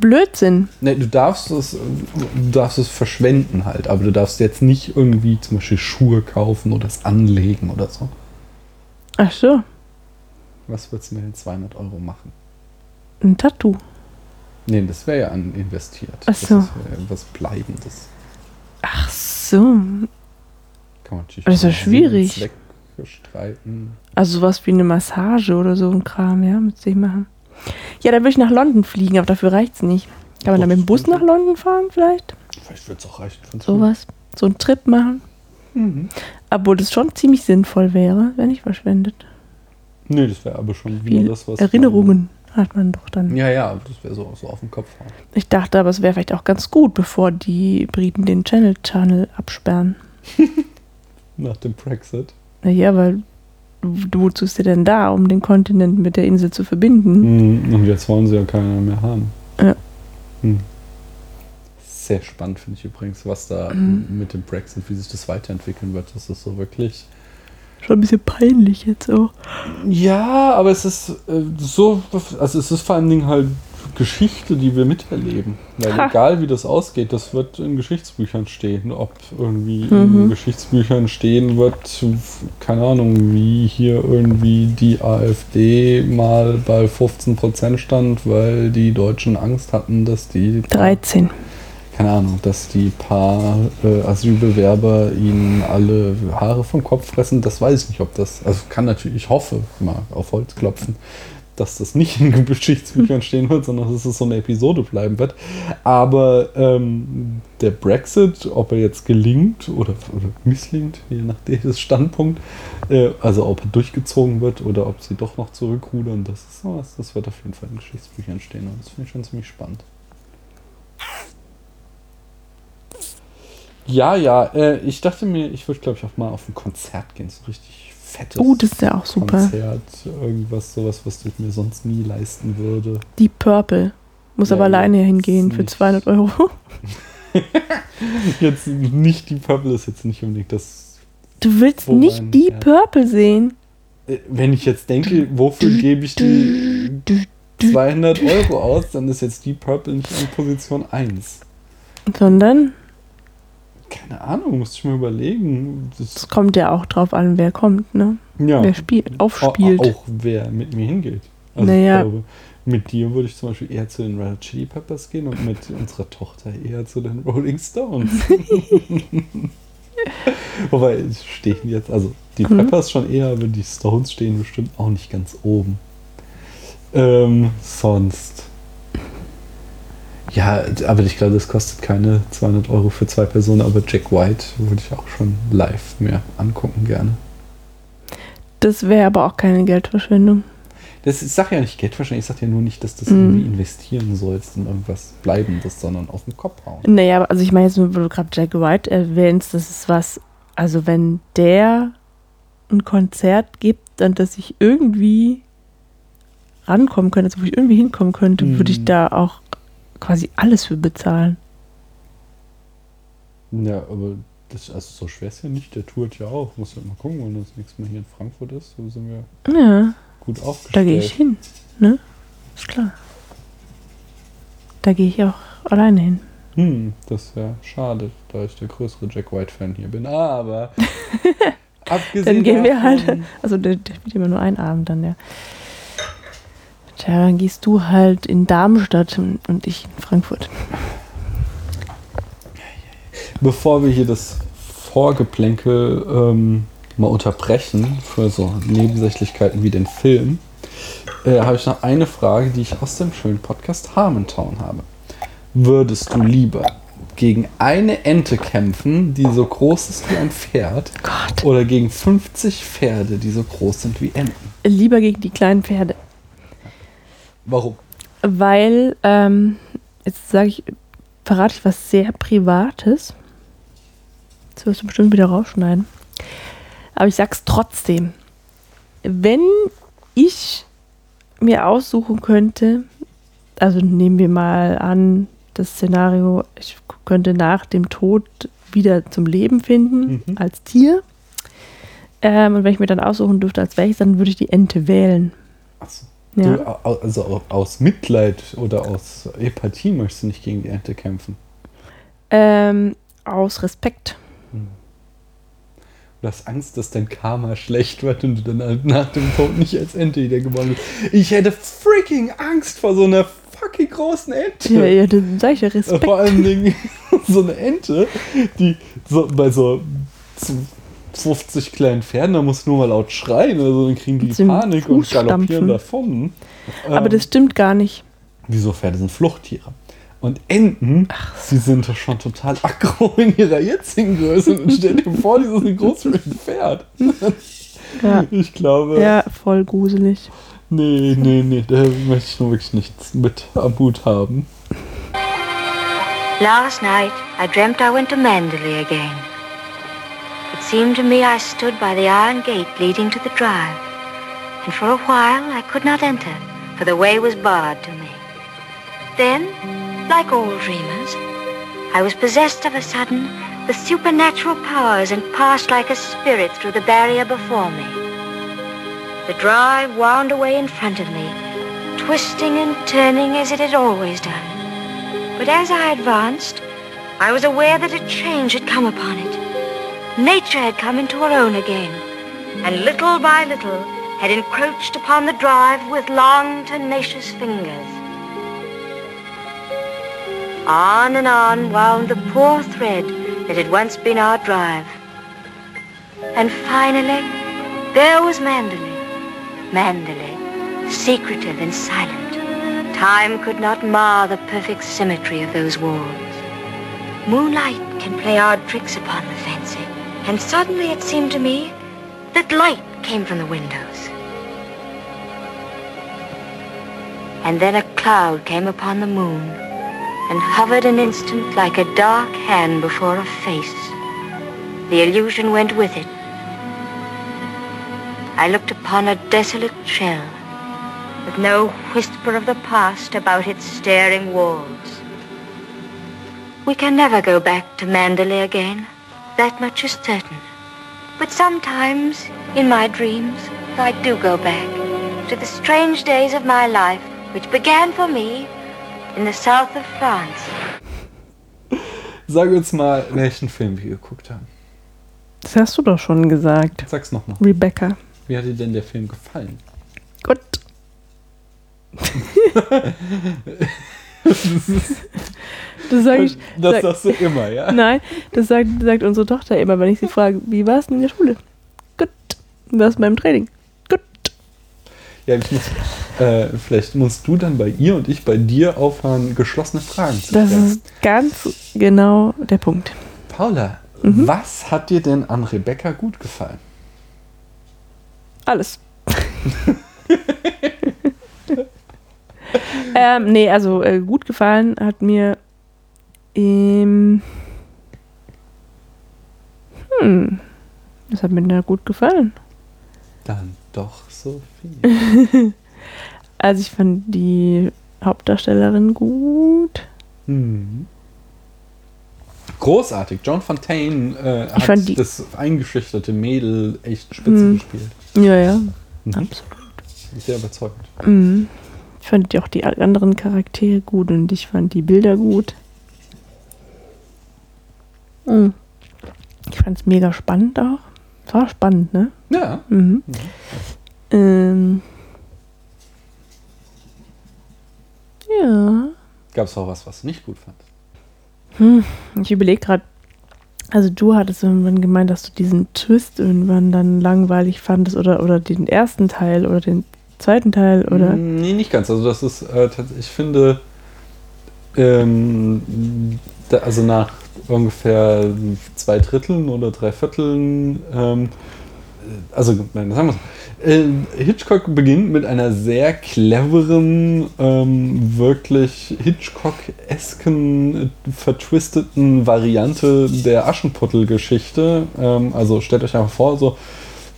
Blödsinn. Nee, du darfst es, du darfst es verschwenden halt, aber du darfst jetzt nicht irgendwie zum Beispiel Schuhe kaufen oder es anlegen oder so. Ach so, Was würdest du mit den 200 Euro machen? ein Tattoo. Nee, das wäre ja an investiert. Ach so. Das ist ja was Bleibendes. So. Man Das ist ja schwierig. Also sowas wie eine Massage oder so ein Kram, ja, müsste ich machen. Ja, da würde ich nach London fliegen, aber dafür reicht's nicht. Kann man Doch, da mit dem Bus nach London fahren vielleicht? Vielleicht wird es auch reichen. Sowas. So einen Trip machen. Mhm. Obwohl das schon ziemlich sinnvoll wäre, wenn nicht verschwendet. Nee, das wäre aber schon wieder das, was. Erinnerungen hat man doch dann. Ja, ja, das wäre so, so auf den Kopf hauen. Ich dachte aber, es wäre vielleicht auch ganz gut, bevor die Briten den Channel Channel absperren. *laughs* Nach dem Brexit. Naja, weil du- wozu ist der denn da, um den Kontinent mit der Insel zu verbinden? Mhm. Und jetzt wollen sie ja keiner mehr haben. Ja. Mhm. Sehr spannend finde ich übrigens, was da Mhm. mit dem Brexit, wie sich das weiterentwickeln wird. Das ist so wirklich. Schon ein bisschen peinlich jetzt auch. Ja, aber es ist äh, so, also es ist vor allen Dingen halt Geschichte, die wir miterleben. Weil Ha. egal wie das ausgeht, das wird in Geschichtsbüchern stehen. Ob irgendwie Mhm. in Geschichtsbüchern stehen wird, keine Ahnung, wie hier irgendwie die AfD mal bei 15% stand, weil die Deutschen Angst hatten, dass die 13. keine Ahnung, dass die paar äh, Asylbewerber ihnen alle Haare vom Kopf fressen, das weiß ich nicht, ob das, also kann natürlich, ich hoffe mal auf Holz klopfen, dass das nicht in Geschichtsbüchern *laughs* stehen wird, sondern dass es so eine Episode bleiben wird. Aber ähm, der Brexit, ob er jetzt gelingt oder, oder misslingt, je nach des Standpunkt, äh, also ob er durchgezogen wird oder ob sie doch noch zurückrudern, das ist sowas, das wird auf jeden Fall in Geschichtsbüchern stehen und das finde ich schon ziemlich spannend. Ja, ja, äh, ich dachte mir, ich würde, glaube ich, auch mal auf ein Konzert gehen, so richtig fettes Oh, das ist ja auch super. Konzert, irgendwas, sowas, was ich mir sonst nie leisten würde. Die Purple. Muss Ja, aber alleine hingehen für nicht. 200 Euro. *laughs* Jetzt nicht die Purple ist jetzt nicht unbedingt das. Du willst nicht die Herz- Purple sehen. Äh, Wenn ich jetzt denke, wofür gebe ich die 200 Euro aus, dann ist jetzt die Purple nicht an Position 1. Sondern Keine Ahnung, muss ich mir überlegen. es Das, kommt ja auch drauf an, wer kommt, ne? ja. Wer spielt, Au- aufspielt. Auch wer mit mir hingeht. Also Naja. ich glaube, mit dir würde ich zum Beispiel eher zu den Red Chili Peppers gehen und mit *laughs* unserer Tochter eher zu den Rolling Stones. *laughs* Wobei stehen jetzt, also die Mhm. Peppers schon eher, aber die Stones stehen bestimmt auch nicht ganz oben. Ähm, sonst. Ja, aber ich glaube, das kostet keine 200 Euro für zwei Personen, aber Jack White würde ich auch schon live mir angucken gerne. Das wäre aber auch keine Geldverschwendung. Das, ich sage ja nicht Geldverschwendung, ich sage ja nur nicht, dass das Mhm. irgendwie investieren sollst in irgendwas Bleibendes, sondern auf den Kopf hauen. Naja, also ich meine jetzt wo du gerade Jack White erwähnst, das ist was, also wenn der ein Konzert gibt und dass ich irgendwie rankommen könnte, also wo ich irgendwie hinkommen könnte, würde ich Mhm. da auch quasi alles für bezahlen. Ja, aber das, also so schwer ist ja nicht, der tourt ja auch. Muss ja mal gucken, wenn das nächste Mal hier in Frankfurt ist, so sind wir Ja, gut aufgestellt. da gehe ich hin, ne? Ist klar. Da gehe ich auch alleine hin. Hm, das wäre schade, da ich der größere Jack White-Fan hier bin. Aber *laughs* abgesehen Dann gehen wir halt, also der spielt immer nur einen Abend dann, ja. Tja, dann gehst du halt in Darmstadt und ich in Frankfurt. Bevor wir hier das Vorgeplänkel ähm, mal unterbrechen für so Nebensächlichkeiten wie den Film, äh, habe ich noch eine Frage, die ich aus dem schönen Podcast Harmontown habe. Würdest du lieber gegen eine Ente kämpfen, die so groß ist wie ein Pferd, Gott. oder gegen 50 Pferde, die so groß sind wie Enten? Lieber gegen die kleinen Pferde. Warum? Weil, ähm, jetzt sage ich, verrate ich was sehr Privates. Das wirst du bestimmt wieder rausschneiden. Aber ich sag's trotzdem. Wenn ich mir aussuchen könnte, also nehmen wir mal an, das Szenario, ich könnte nach dem Tod wieder zum Leben finden Mhm. als Tier. Ähm, und wenn ich mir dann aussuchen dürfte, als welches, dann würde ich die Ente wählen. Achso. Ja. Du, also au- aus Mitleid oder aus Empathie möchtest du nicht gegen die Ente kämpfen. Ähm, aus Respekt. Du hast Angst, dass dein Karma schlecht wird und du dann halt nach dem Tod nicht als Ente wiedergeboren wirst. Ich hätte freaking Angst vor so einer fucking großen Ente. Ja, ja, dann sag ich ja Respekt. Vor allen Dingen *laughs* so eine Ente, die so bei so zu 50 kleinen Pferden, da musst du nur mal laut schreien, also dann kriegen die dem Panik und galoppieren stampfen. davon. Aber Ähm, das stimmt gar nicht. Wieso Pferde sind Fluchttiere? Und Enten, sie sind doch schon total aggro in ihrer jetzigen Größe. Und stell dir vor, die sind so groß wie ein Pferd. Ja, Ich glaube, ja voll gruselig. nee, nee, nee, da möchte ich nur wirklich nichts mit am Hut haben. Last night, I dreamt I went to Mandalay again. It seemed to me I stood by the iron gate leading to the drive, and for a while I could not enter, for the way was barred to me. Then, like all dreamers, I was possessed of a sudden with supernatural powers and passed like a spirit through the barrier before me. The drive wound away in front of me, twisting and turning as it had always done. But as I advanced, I was aware that a change had come upon it. Nature had come into her own again, and little by little had encroached upon the drive with long, tenacious fingers. On and on wound the poor thread that had once been our drive. And finally, there was Mandalay. Mandalay, secretive and silent. Time could not mar the perfect symmetry of those walls. Moonlight can play odd tricks upon the fancy, and suddenly it seemed to me that light came from the windows. And then a cloud came upon the moon and hovered an instant like a dark hand before a face. The illusion went with it. I looked upon a desolate shell with no whisper of the past about its staring walls. We can never go back to Mandalay again. That much is certain. But sometimes, in my dreams, I do go back to the strange days of my life, which began for me in the south of France. Sag uns mal, welchen Film wir geguckt haben. Das hast du doch schon gesagt. Sag's nochmal. Rebecca. Wie hat dir denn der Film gefallen? Gut. *laughs* *laughs* Das sage ich. das sag- sagst du immer, ja? Nein, das sagt, sagt unsere Tochter immer, wenn ich sie frage, wie war es denn in der Schule? Gut. Wie war es beim Training? Gut. Ja, ich muss, äh, vielleicht musst du dann bei ihr und ich bei dir aufhören, geschlossene Fragen zu Das stellen. ist ganz genau der Punkt. Paula, Mhm. was hat dir denn an Rebecca gut gefallen? Alles. *laughs* *laughs* ähm, nee, also äh, gut gefallen hat mir ähm, hm, das hat mir da gut gefallen. Dann doch so viel. *laughs* Also ich fand die Hauptdarstellerin gut. Mhm. Großartig. John Fontaine äh, hat die- das eingeschüchterte Mädel echt spitze Mhm. gespielt. Ja, ja, Mhm. absolut. Sehr überzeugend. Mhm. Ich fand die auch die anderen Charaktere gut und ich fand die Bilder gut. Mhm. Ich fand es mega spannend auch. Es war spannend, ne? Ja. Mhm. Ähm. Ja. Gab es auch was, was du nicht gut fand? Hm, ich überlege gerade, also du hattest irgendwann gemeint, dass du diesen Twist irgendwann dann langweilig fandest oder, oder den ersten Teil oder den zweiten Teil oder. Mm, Nee, nicht ganz. Also das ist äh, ich finde, ähm, da, also nach ungefähr zwei Dritteln oder drei Vierteln, ähm, also nein, sagen wir so. Äh, Hitchcock beginnt mit einer sehr cleveren, ähm, wirklich Hitchcock-esken, äh, vertwisteten Variante der Aschenputtel-Geschichte. Ähm, also stellt euch einfach vor, so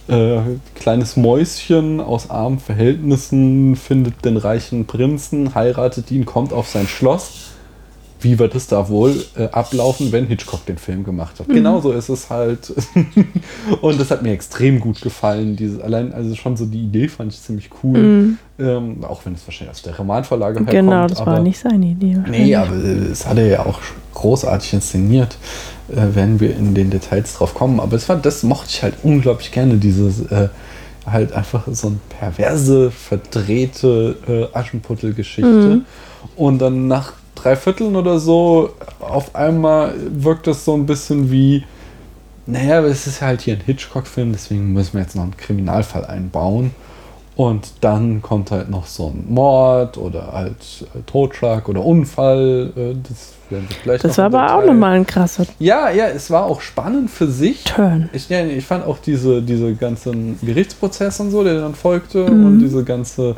äh, kleines Mäuschen aus armen Verhältnissen findet den reichen Prinzen, heiratet ihn, kommt auf sein Schloss. Wie wird es da wohl äh, ablaufen, wenn Hitchcock den Film gemacht hat? Genauso ist es halt. *laughs* Und das hat mir extrem gut gefallen. Diese, allein, also schon so die Idee fand ich ziemlich cool. Mhm. Ähm, auch wenn es wahrscheinlich aus der Romanvorlage herkommt. Genau, das aber, war nicht seine Idee. Nee, aber äh, es hat er ja auch großartig inszeniert. Äh, werden wir in den Details drauf kommen. Aber es war, das mochte ich halt unglaublich gerne, dieses äh, halt einfach so eine perverse, verdrehte äh, Aschenputtel-Geschichte. Mhm. Und dann nach drei Vierteln oder so, auf einmal wirkt das so ein bisschen wie, naja, es ist halt hier ein Hitchcock-Film, deswegen müssen wir jetzt noch einen Kriminalfall einbauen. Und dann kommt halt noch so ein Mord oder halt äh, Totschlag oder Unfall. Äh, das werden wir gleich Das war aber auch nochmal ein krasser Ja, ja, es war auch spannend für sich. Turn. Ich, ja, ich fand auch diese, diese ganzen Gerichtsprozesse und so, der dann folgte Mhm. und diese ganze,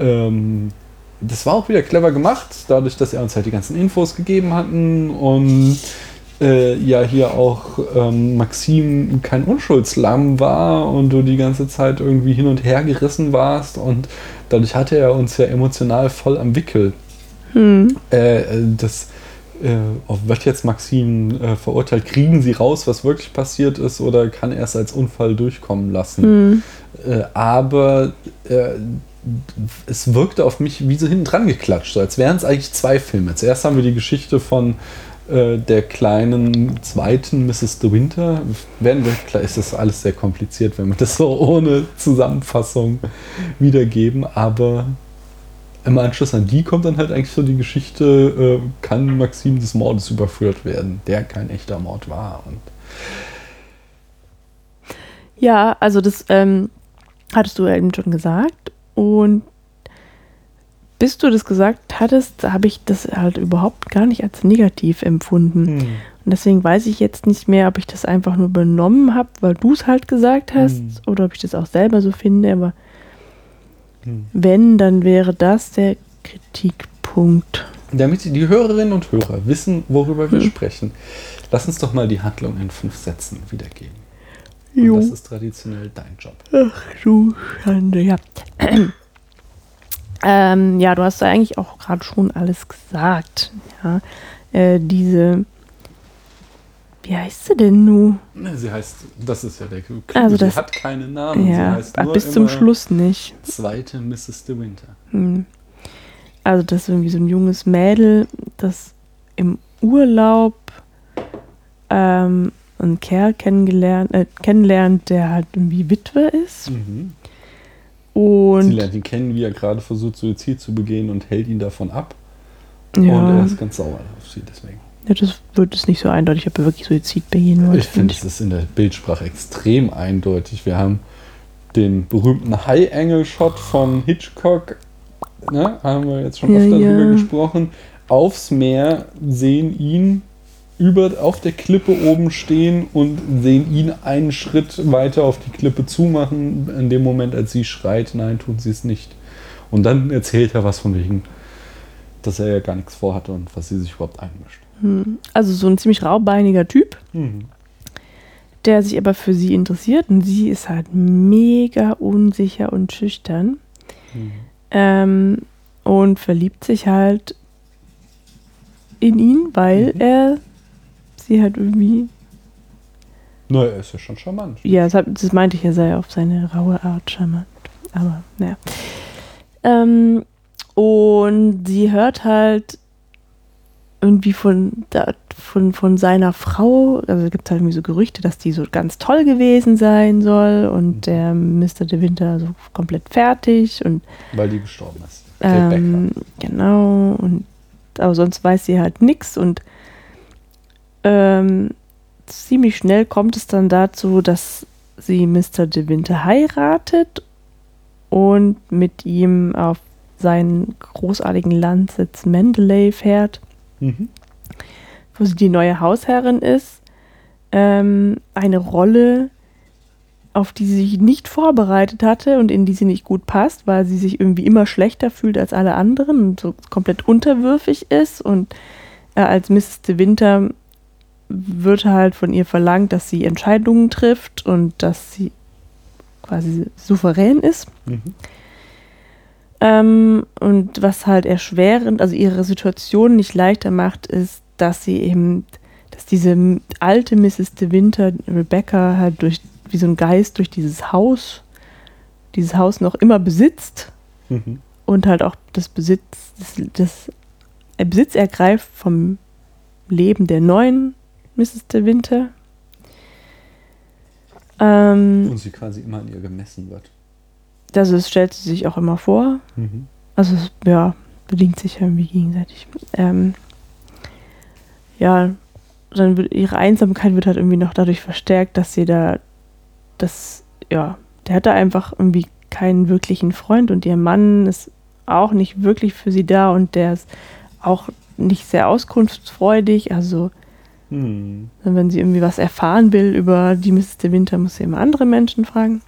ähm, das war auch wieder clever gemacht, dadurch, dass er uns halt die ganzen Infos gegeben hatten und äh, ja hier auch ähm, Maxim kein Unschuldslamm war und du die ganze Zeit irgendwie hin und her gerissen warst und dadurch hatte er uns ja emotional voll am Wickel. Hm. Äh, äh, das äh, wird jetzt Maxim äh, verurteilt? Kriegen sie raus, was wirklich passiert ist, oder kann er es als Unfall durchkommen lassen? Hm. Äh, aber es wirkte auf mich wie so hinten dran geklatscht, so als wären es eigentlich zwei Filme. Zuerst haben wir die Geschichte von äh, der kleinen zweiten Mrs. De Winter. Werden wir, klar ist das alles sehr kompliziert, wenn wir das so ohne Zusammenfassung wiedergeben, aber im Anschluss an die kommt dann halt eigentlich so die Geschichte, äh, kann Maxim des Mordes überführt werden, der kein echter Mord war. Und Ja, also das ähm, hattest du eben schon gesagt. Und bis du das gesagt hattest, habe ich das halt überhaupt gar nicht als negativ empfunden. Und deswegen weiß ich jetzt nicht mehr, ob ich das einfach nur benommen habe, weil du es halt gesagt hast, Hm. oder ob ich das auch selber so finde. Aber Hm. wenn, dann wäre das der Kritikpunkt. Damit die Hörerinnen und Hörer wissen, worüber wir Hm. sprechen, lass uns doch mal die Handlung in fünf Sätzen wiedergeben. Und Jo. das ist traditionell dein Job. Ach du Schande, ja. *clears throat* ähm, ja, du hast ja eigentlich auch gerade schon alles gesagt. Ja, äh, diese, wie heißt sie denn nu? Ne, Sie heißt, das ist ja der Clou, Also sie das- hat keinen Namen. sie Ja, bis zum Schluss nicht. Zweite Mrs. De Winter. Hm. Also das ist irgendwie so ein junges Mädel, das im Urlaub ähm, einen Kerl kennengelernt, äh, kennenlernt, der halt irgendwie Witwe ist. Mhm. Sie Und lernt ihn kennen, wie er gerade versucht, Suizid zu begehen und hält ihn davon ab. ja, Und er ist ganz sauer auf sie deswegen. ja, das wird es nicht so eindeutig, ob er wirklich Suizid begehen wollte. Ich finde, es ist in der Bildsprache extrem eindeutig. Wir haben den berühmten High-Angle-Shot von Hitchcock, ne, haben wir jetzt schon Ja, öfter ja. drüber gesprochen, aufs Meer, sehen ihn über auf der Klippe oben stehen und sehen ihn einen Schritt weiter auf die Klippe zumachen, in dem Moment, als sie schreit, nein, tun sie es nicht. Und dann erzählt er was von wegen, dass er ja gar nichts vorhatte und was sie sich überhaupt einmischt. Hm. Also so ein ziemlich raubeiniger Typ, Mhm. der sich aber für sie interessiert und sie ist halt mega unsicher und schüchtern. Mhm. Ähm, und verliebt sich halt in ihn, weil Mhm. er sie halt irgendwie, Na, er ist ja schon charmant. ja, das, das meinte ich, er sei auf seine raue Art charmant. Aber naja. Ähm, und sie hört halt irgendwie von, da, von, von seiner Frau, also gibt es halt irgendwie so Gerüchte, dass die so ganz toll gewesen sein soll und der Mr. De Winter so komplett fertig und Weil die gestorben ist. ähm, genau, und aber sonst weiß sie halt nichts und ähm, ziemlich schnell kommt es dann dazu, dass sie Mr. De Winter heiratet und mit ihm auf seinen großartigen Landsitz Mendeley fährt, Mhm. wo sie die neue Hausherrin ist. Ähm, eine Rolle, auf die sie sich nicht vorbereitet hatte und in die sie nicht gut passt, weil sie sich irgendwie immer schlechter fühlt als alle anderen und so komplett unterwürfig ist. Und äh, als Mrs. De Winter wird halt von ihr verlangt, dass sie Entscheidungen trifft und dass sie quasi souverän ist. Mhm. Ähm, und was halt erschwerend, also ihre Situation nicht leichter macht, ist, dass sie eben, dass diese alte Mrs. De Winter, Rebecca, halt durch, wie so ein Geist durch dieses Haus, dieses Haus noch immer besitzt Mhm. und halt auch das Besitz, das, das Besitz ergreift vom Leben der neuen Mrs. De Winter. Ähm, Und sie quasi immer an ihr gemessen wird. also das stellt sie sich auch immer vor. Mhm. Also es, ja, bedingt sich irgendwie gegenseitig. Ähm, ja, dann wird ihre Einsamkeit wird halt irgendwie noch dadurch verstärkt, dass sie da das, ja, der hat da einfach irgendwie keinen wirklichen Freund und ihr Mann ist auch nicht wirklich für sie da und der ist auch nicht sehr auskunftsfreudig. Also Mhm. wenn sie irgendwie was erfahren will über die Mrs. De Winter, muss sie immer andere Menschen fragen.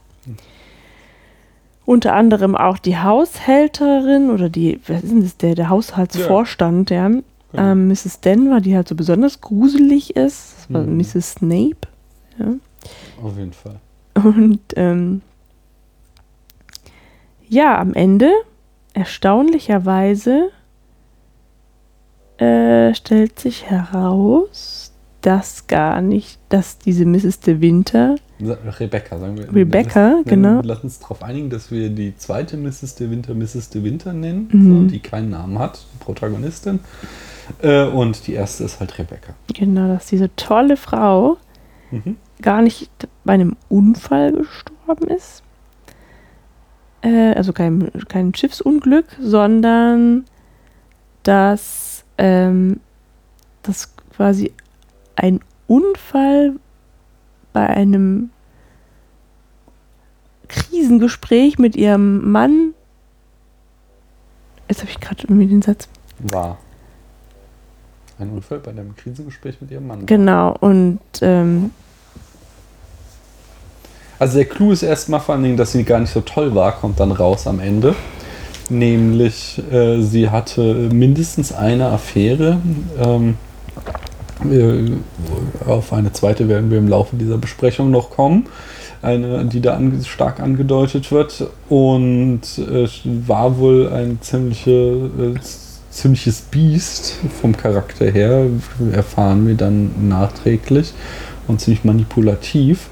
Unter anderem auch die Haushälterin oder die, was ist denn das, der, der Haushaltsvorstand, ja. Genau. Ähm, Mrs. Denver, die halt so besonders gruselig ist. Das war Mhm. Mrs. Snape. Ja. Auf jeden Fall. Und ähm, ja, am Ende, erstaunlicherweise, äh, stellt sich heraus, dass gar nicht, dass diese Mrs. De Winter, Rebecca, sagen wir. Rebecca, Lass- genau. Lass uns darauf einigen, dass wir die zweite Mrs. De Winter Mrs. De Winter nennen, Mhm. so, die keinen Namen hat, die Protagonistin. Äh, und die erste ist halt Rebecca. genau, dass diese tolle Frau Mhm. gar nicht bei einem Unfall gestorben ist. Äh, also kein, kein Schiffsunglück, sondern dass ähm, das quasi ein Unfall bei einem Krisengespräch mit ihrem Mann. Jetzt habe ich gerade irgendwie den Satz. War ein Unfall bei einem Krisengespräch mit ihrem Mann. Genau, und ähm, Also der Clou ist erstmal vor allen Dingen, dass sie gar nicht so toll war, kommt dann raus am Ende. Nämlich, äh, sie hatte mindestens eine Affäre. Ähm, äh, auf eine zweite werden wir im Laufe dieser Besprechung noch kommen. Eine, die da ange stark angedeutet wird. Und äh, war wohl ein ziemliche, äh, ziemliches Biest vom Charakter her, erfahren wir dann nachträglich. Und ziemlich manipulativ.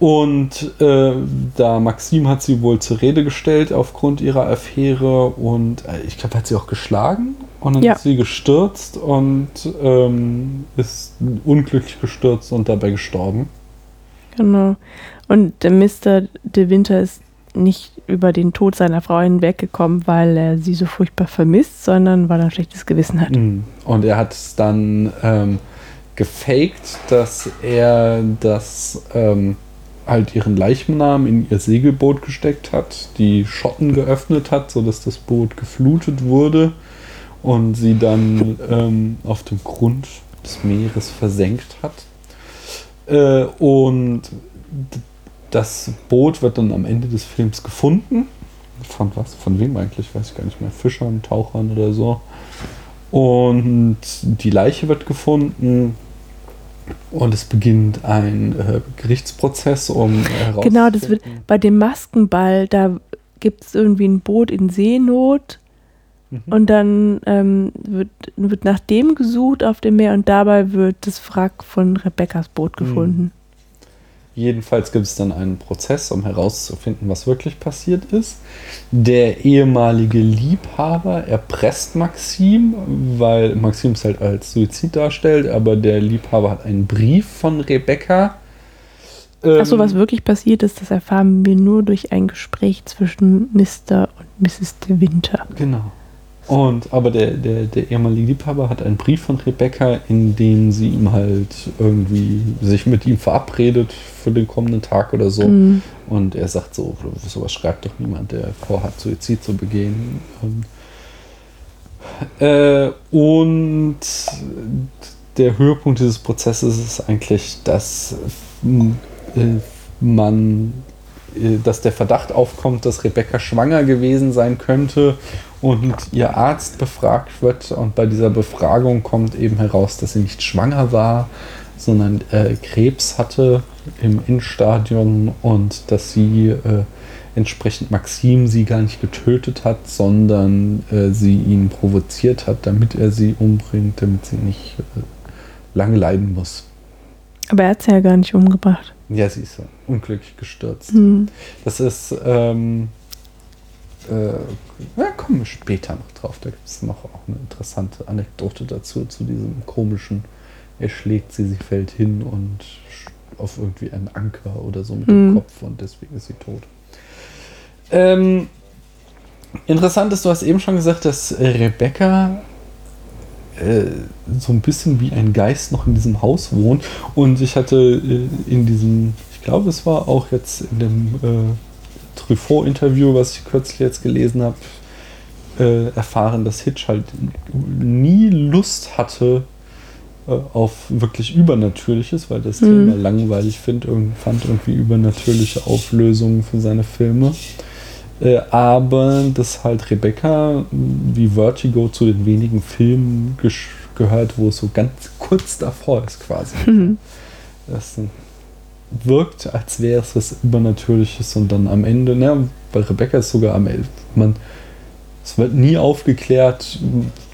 Und äh, da Maxim hat sie wohl zur Rede gestellt aufgrund ihrer Affäre und äh, ich glaube, hat sie auch geschlagen und dann Ja. ist sie gestürzt und ähm, ist unglücklich gestürzt und dabei gestorben. Genau. Und der Mr. De Winter ist nicht über den Tod seiner Frau hinweggekommen, weil er sie so furchtbar vermisst, sondern weil er ein schlechtes Gewissen hat. Mhm. Und er hat es dann ähm, gefaked, dass er das ähm, halt ihren Leichnam in ihr Segelboot gesteckt hat, die Schotten geöffnet hat, sodass das Boot geflutet wurde und sie dann ähm, auf dem Grund des Meeres versenkt hat. Äh, und das Boot wird dann am Ende des Films gefunden. Von was? Von wem eigentlich? Weiß ich gar nicht mehr. Fischern, Tauchern oder so. Und die Leiche wird gefunden. Und es beginnt ein äh, Gerichtsprozess, um herauszufinden. Genau, das wird bei dem Maskenball, da gibt es irgendwie ein Boot in Seenot Mhm. und dann ähm, wird, wird nach dem gesucht auf dem Meer und dabei wird das Wrack von Rebekkas Boot Mhm. gefunden. Jedenfalls gibt es dann einen Prozess, um herauszufinden, was wirklich passiert ist. Der ehemalige Liebhaber erpresst Maxim, weil Maxim es halt als Suizid darstellt, aber der Liebhaber hat einen Brief von Rebecca. Ähm, Achso, was wirklich passiert ist, das erfahren wir nur durch ein Gespräch zwischen Mr. und Mrs. De Winter. Genau. Und aber der, der, der ehemalige Liebhaber hat einen Brief von Rebecca, in dem sie ihm halt irgendwie sich mit ihm verabredet für den kommenden Tag oder so. Mhm. Und er sagt so, sowas schreibt doch niemand, der vorhat, Suizid zu begehen. Ähm, äh, und der Höhepunkt dieses Prozesses ist eigentlich, dass äh, man, äh, dass der Verdacht aufkommt, dass Rebecca schwanger gewesen sein könnte und ihr Arzt befragt wird. Und bei dieser Befragung kommt eben heraus, dass sie nicht schwanger war, sondern äh, Krebs hatte im Endstadium und dass sie äh, entsprechend Maxim sie gar nicht getötet hat, sondern äh, sie ihn provoziert hat, damit er sie umbringt, damit sie nicht äh, lange leiden muss. Aber er hat sie ja gar nicht umgebracht. Ja, sie ist so unglücklich gestürzt. Mhm. Das ist, ähm, äh, ja, kommen wir später noch drauf. Da gibt es noch auch eine interessante Anekdote dazu, zu diesem komischen, er schlägt sie, sie fällt hin und auf irgendwie einen Anker oder so mit dem Mhm. Kopf und deswegen ist sie tot. Ähm, interessant ist, du hast eben schon gesagt, dass Rebecca äh, so ein bisschen wie ein Geist noch in diesem Haus wohnt. Und ich hatte äh, in diesem, ich glaube, es war auch jetzt in dem äh, Truffaut-Interview, was ich kürzlich jetzt gelesen habe, äh, erfahren, dass Hitch halt nie Lust hatte äh, auf wirklich Übernatürliches, weil das Mhm. Thema langweilig find, irgend- fand, irgendwie übernatürliche Auflösungen für seine Filme. Äh, aber dass halt Rebecca wie Vertigo zu den wenigen Filmen gehört, wo es so ganz kurz davor ist quasi. Mhm. Das äh, wirkt, als wäre es was Übernatürliches und dann am Ende, ne, bei Rebecca ist sogar am Ende, man, es wird nie aufgeklärt.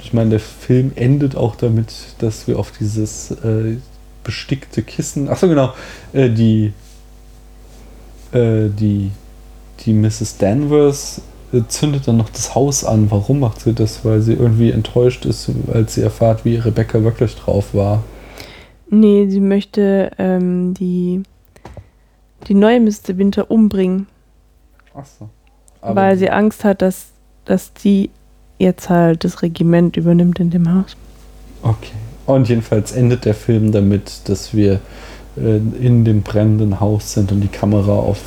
Ich meine, der Film endet auch damit, dass wir auf dieses äh, bestickte Kissen, achso genau, äh, die, äh, die, die Mrs. Danvers äh, zündet dann noch das Haus an. Warum macht sie das? Weil sie irgendwie enttäuscht ist, als sie erfahrt, wie Rebecca wirklich drauf war. Nee, sie möchte ähm, die, die neue Mr. Winter umbringen, Achso. weil sie Angst hat, dass, dass die jetzt halt das Regiment übernimmt in dem Haus. Okay. Und jedenfalls endet der Film damit, dass wir äh, in dem brennenden Haus sind und die Kamera auf,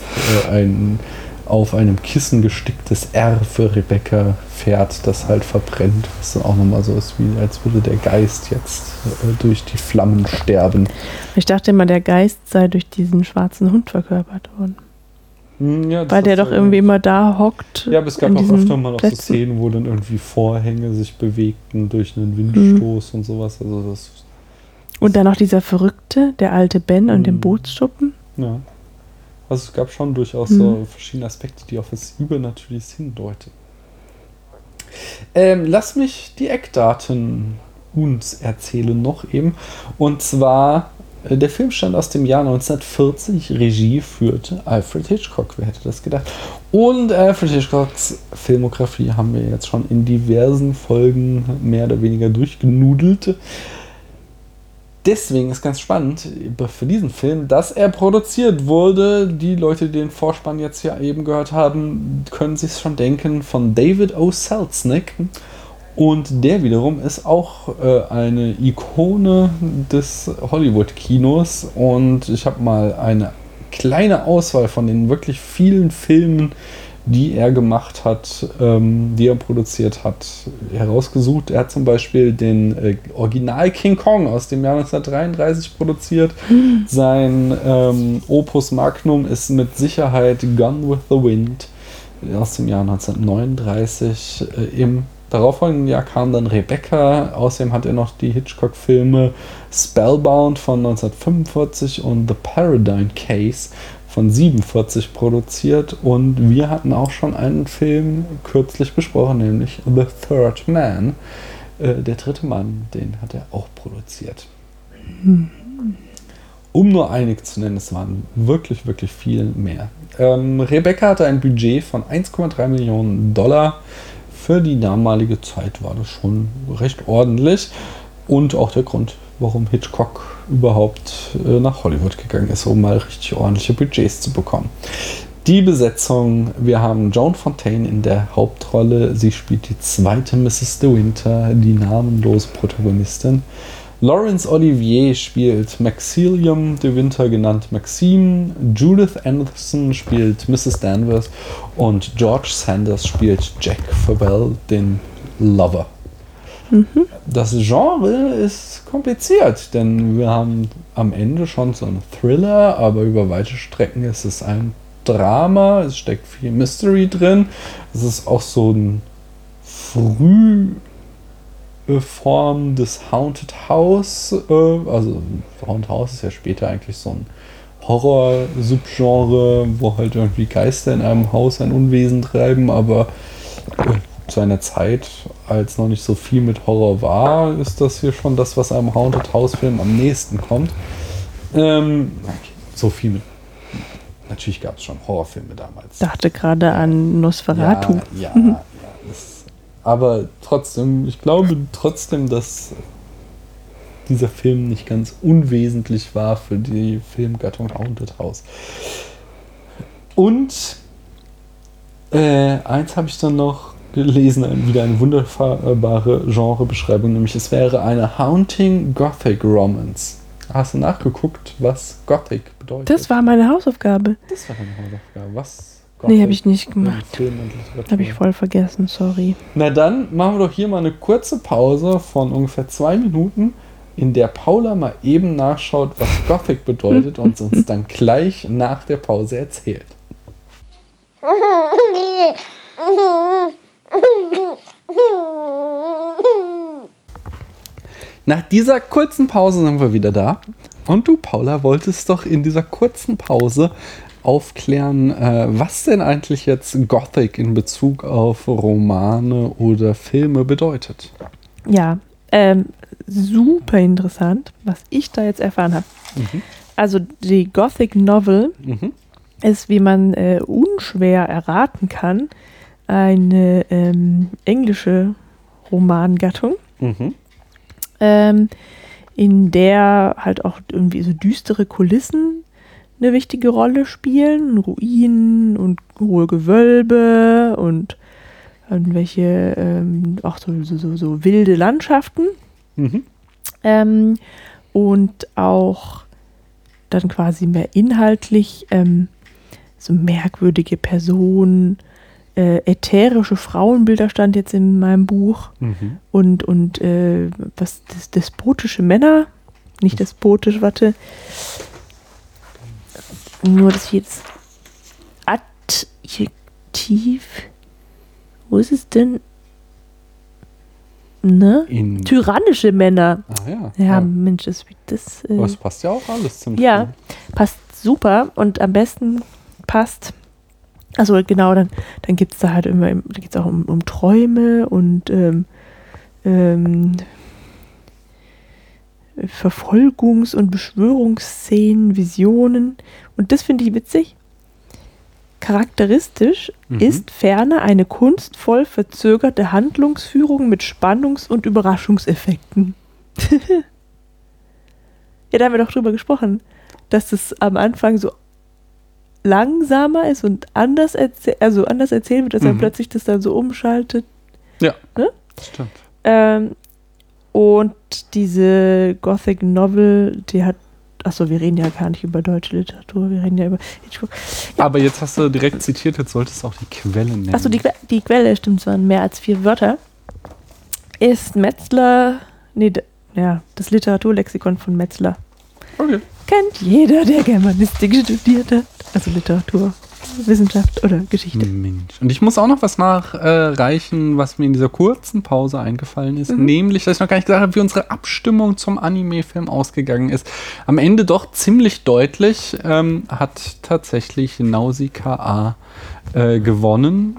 äh, ein, auf einem Kissen gesticktes R für Rebecca fährt, das halt verbrennt. Was dann auch nochmal so ist, wie als würde der Geist jetzt äh, durch die Flammen sterben. Ich dachte immer, der Geist sei durch diesen schwarzen Hund verkörpert worden. Hm, ja, das Weil der doch irgendwie immer da hockt. Ja, aber es gab auch öfter mal noch so. Szenen, wo dann irgendwie Vorhänge sich bewegten durch einen Windstoß und sowas. Also das, Und dann noch dieser Verrückte, der alte Ben und dem Mhm. Bootsschuppen. ja. Also es gab schon durchaus Mhm. so verschiedene Aspekte, die auf was Übernatürliches hindeuten. Ähm, lass mich die Eckdaten uns erzählen noch eben. Und zwar, äh, der Film stammt aus dem Jahr 1940. Regie führte Alfred Hitchcock. Wer hätte das gedacht? Und Alfred Hitchcocks Filmografie haben wir jetzt schon in diversen Folgen mehr oder weniger durchgenudelt. Deswegen ist ganz spannend für diesen Film, dass er produziert wurde. Die Leute, die den Vorspann jetzt hier eben gehört haben, können sich schon denken von David O. Selznick. Und der wiederum ist auch äh, eine Ikone des Hollywood-Kinos. Und ich habe mal eine kleine Auswahl von den wirklich vielen Filmen, die er gemacht hat, ähm, die er produziert hat, herausgesucht. Er hat zum Beispiel den äh, Original King Kong aus dem Jahr 1933 produziert. Mhm. Sein ähm, Opus Magnum ist mit Sicherheit Gone with the Wind aus dem Jahr 1939 äh, im darauffolgenden Jahr kam dann Rebecca. Außerdem hat er noch die Hitchcock-Filme Spellbound von 1945 und The Paradigm Case von 47 produziert. Und wir hatten auch schon einen Film kürzlich besprochen, nämlich The Third Man. Äh, der dritte Mann, den hat er auch produziert. Um nur einige zu nennen, es waren wirklich, wirklich viel mehr. Ähm, Rebecca hatte ein Budget von 1,3 Millionen Dollar für die damalige Zeit war das schon recht ordentlich und auch der Grund, warum Hitchcock überhaupt äh, nach Hollywood gegangen ist, um mal richtig ordentliche Budgets zu bekommen. Die Besetzung, wir haben Joan Fontaine in der Hauptrolle. Sie spielt die zweite Mrs. De Winter, die namenlose Protagonistin. Laurence Olivier spielt Maxilium de Winter, genannt Maxime. Judith Anderson spielt Mrs. Danvers. Und George Sanders spielt Jack Farwell, den Lover. Mhm. Das Genre ist kompliziert, denn wir haben am Ende schon so einen Thriller, aber über weite Strecken ist es ein Drama. Es steckt viel Mystery drin. Es ist auch so ein früh Form des Haunted House, äh, also Haunted House ist ja später eigentlich so ein Horror-Subgenre, wo halt irgendwie Geister in einem Haus ein Unwesen treiben, aber äh, zu einer Zeit, als noch nicht so viel mit Horror war, ist das hier schon das, was einem Haunted House-Film am nächsten kommt. Ähm, so viel mit. Natürlich gab es schon Horrorfilme damals. Dachte gerade an Nosferatu. Ja, ja, ja aber trotzdem, ich glaube trotzdem, dass dieser Film nicht ganz unwesentlich war für die Filmgattung Haunted House. Und äh, eins habe ich dann noch gelesen, wieder eine wunderbare Genrebeschreibung, nämlich es wäre eine Haunting Gothic Romance. Hast du nachgeguckt, was Gothic bedeutet? Das war meine Hausaufgabe. Das war deine Hausaufgabe. Was Nee, habe ich nicht gemacht. Habe ich voll vergessen, sorry. Na dann machen wir doch hier mal eine kurze Pause von ungefähr zwei Minuten, in der Paula mal eben nachschaut, was Gothic bedeutet und uns *laughs* dann gleich nach der Pause erzählt. *laughs* Nach dieser kurzen Pause sind wir wieder da. Und du, Paula, wolltest doch in dieser kurzen Pause aufklären, äh, was denn eigentlich jetzt Gothic in Bezug auf Romane oder Filme bedeutet. Ja, ähm, super interessant, was ich da jetzt erfahren habe. Mhm. Also die Gothic Novel mhm. ist, wie man äh, unschwer erraten kann, eine ähm, englische Romangattung, mhm. ähm, in der halt auch irgendwie so düstere Kulissen eine wichtige Rolle spielen. Ruinen und hohe Gewölbe und irgendwelche ähm, auch so, so, so, wilde Landschaften. Mhm. Ähm, und auch dann quasi mehr inhaltlich ähm, so merkwürdige Personen, ätherische Frauenbilder stand jetzt in meinem Buch mhm. und, und äh, was das, despotische Männer, nicht despotisch, warte, nur, ich jetzt Adjektiv. Wo ist es denn? Ne? In Tyrannische Männer. Ah ja. Ja, ja. Mensch, das. das äh, das passt ja auch alles ziemlich Ja, gut. passt super und am besten passt. Also genau, dann, dann gibt es da halt immer, da geht es auch um, um Träume und ähm, ähm, Verfolgungs- und Beschwörungsszenen, Visionen. Und das finde ich witzig. Charakteristisch mhm. ist ferner eine kunstvoll verzögerte Handlungsführung mit Spannungs- und Überraschungseffekten. *laughs* Ja, da haben wir doch drüber gesprochen, dass es am Anfang so langsamer ist und anders, erzäh also anders erzählt wird, dass er Mhm. plötzlich das dann so umschaltet. Ja. Ne? Stimmt. Ähm, und diese Gothic Novel, die hat, achso, wir reden ja gar nicht über deutsche Literatur, wir reden ja über Hitchcock. Aber jetzt hast du direkt zitiert, jetzt solltest du auch die Quelle nennen. Achso, die, Que- die Quelle, stimmt, es waren mehr als vier Wörter. Ist Metzler, nee, ja, das Literaturlexikon von Metzler. Okay. Kennt jeder, der Germanistik studiert hat. Also Literatur, Wissenschaft oder Geschichte. Mensch. Und ich muss auch noch was nachreichen, was mir in dieser kurzen Pause eingefallen ist. Mhm. Nämlich, dass ich noch gar nicht gesagt habe, wie unsere Abstimmung zum Anime-Film ausgegangen ist. Am Ende doch ziemlich deutlich ähm, hat tatsächlich Nausicaa äh, gewonnen.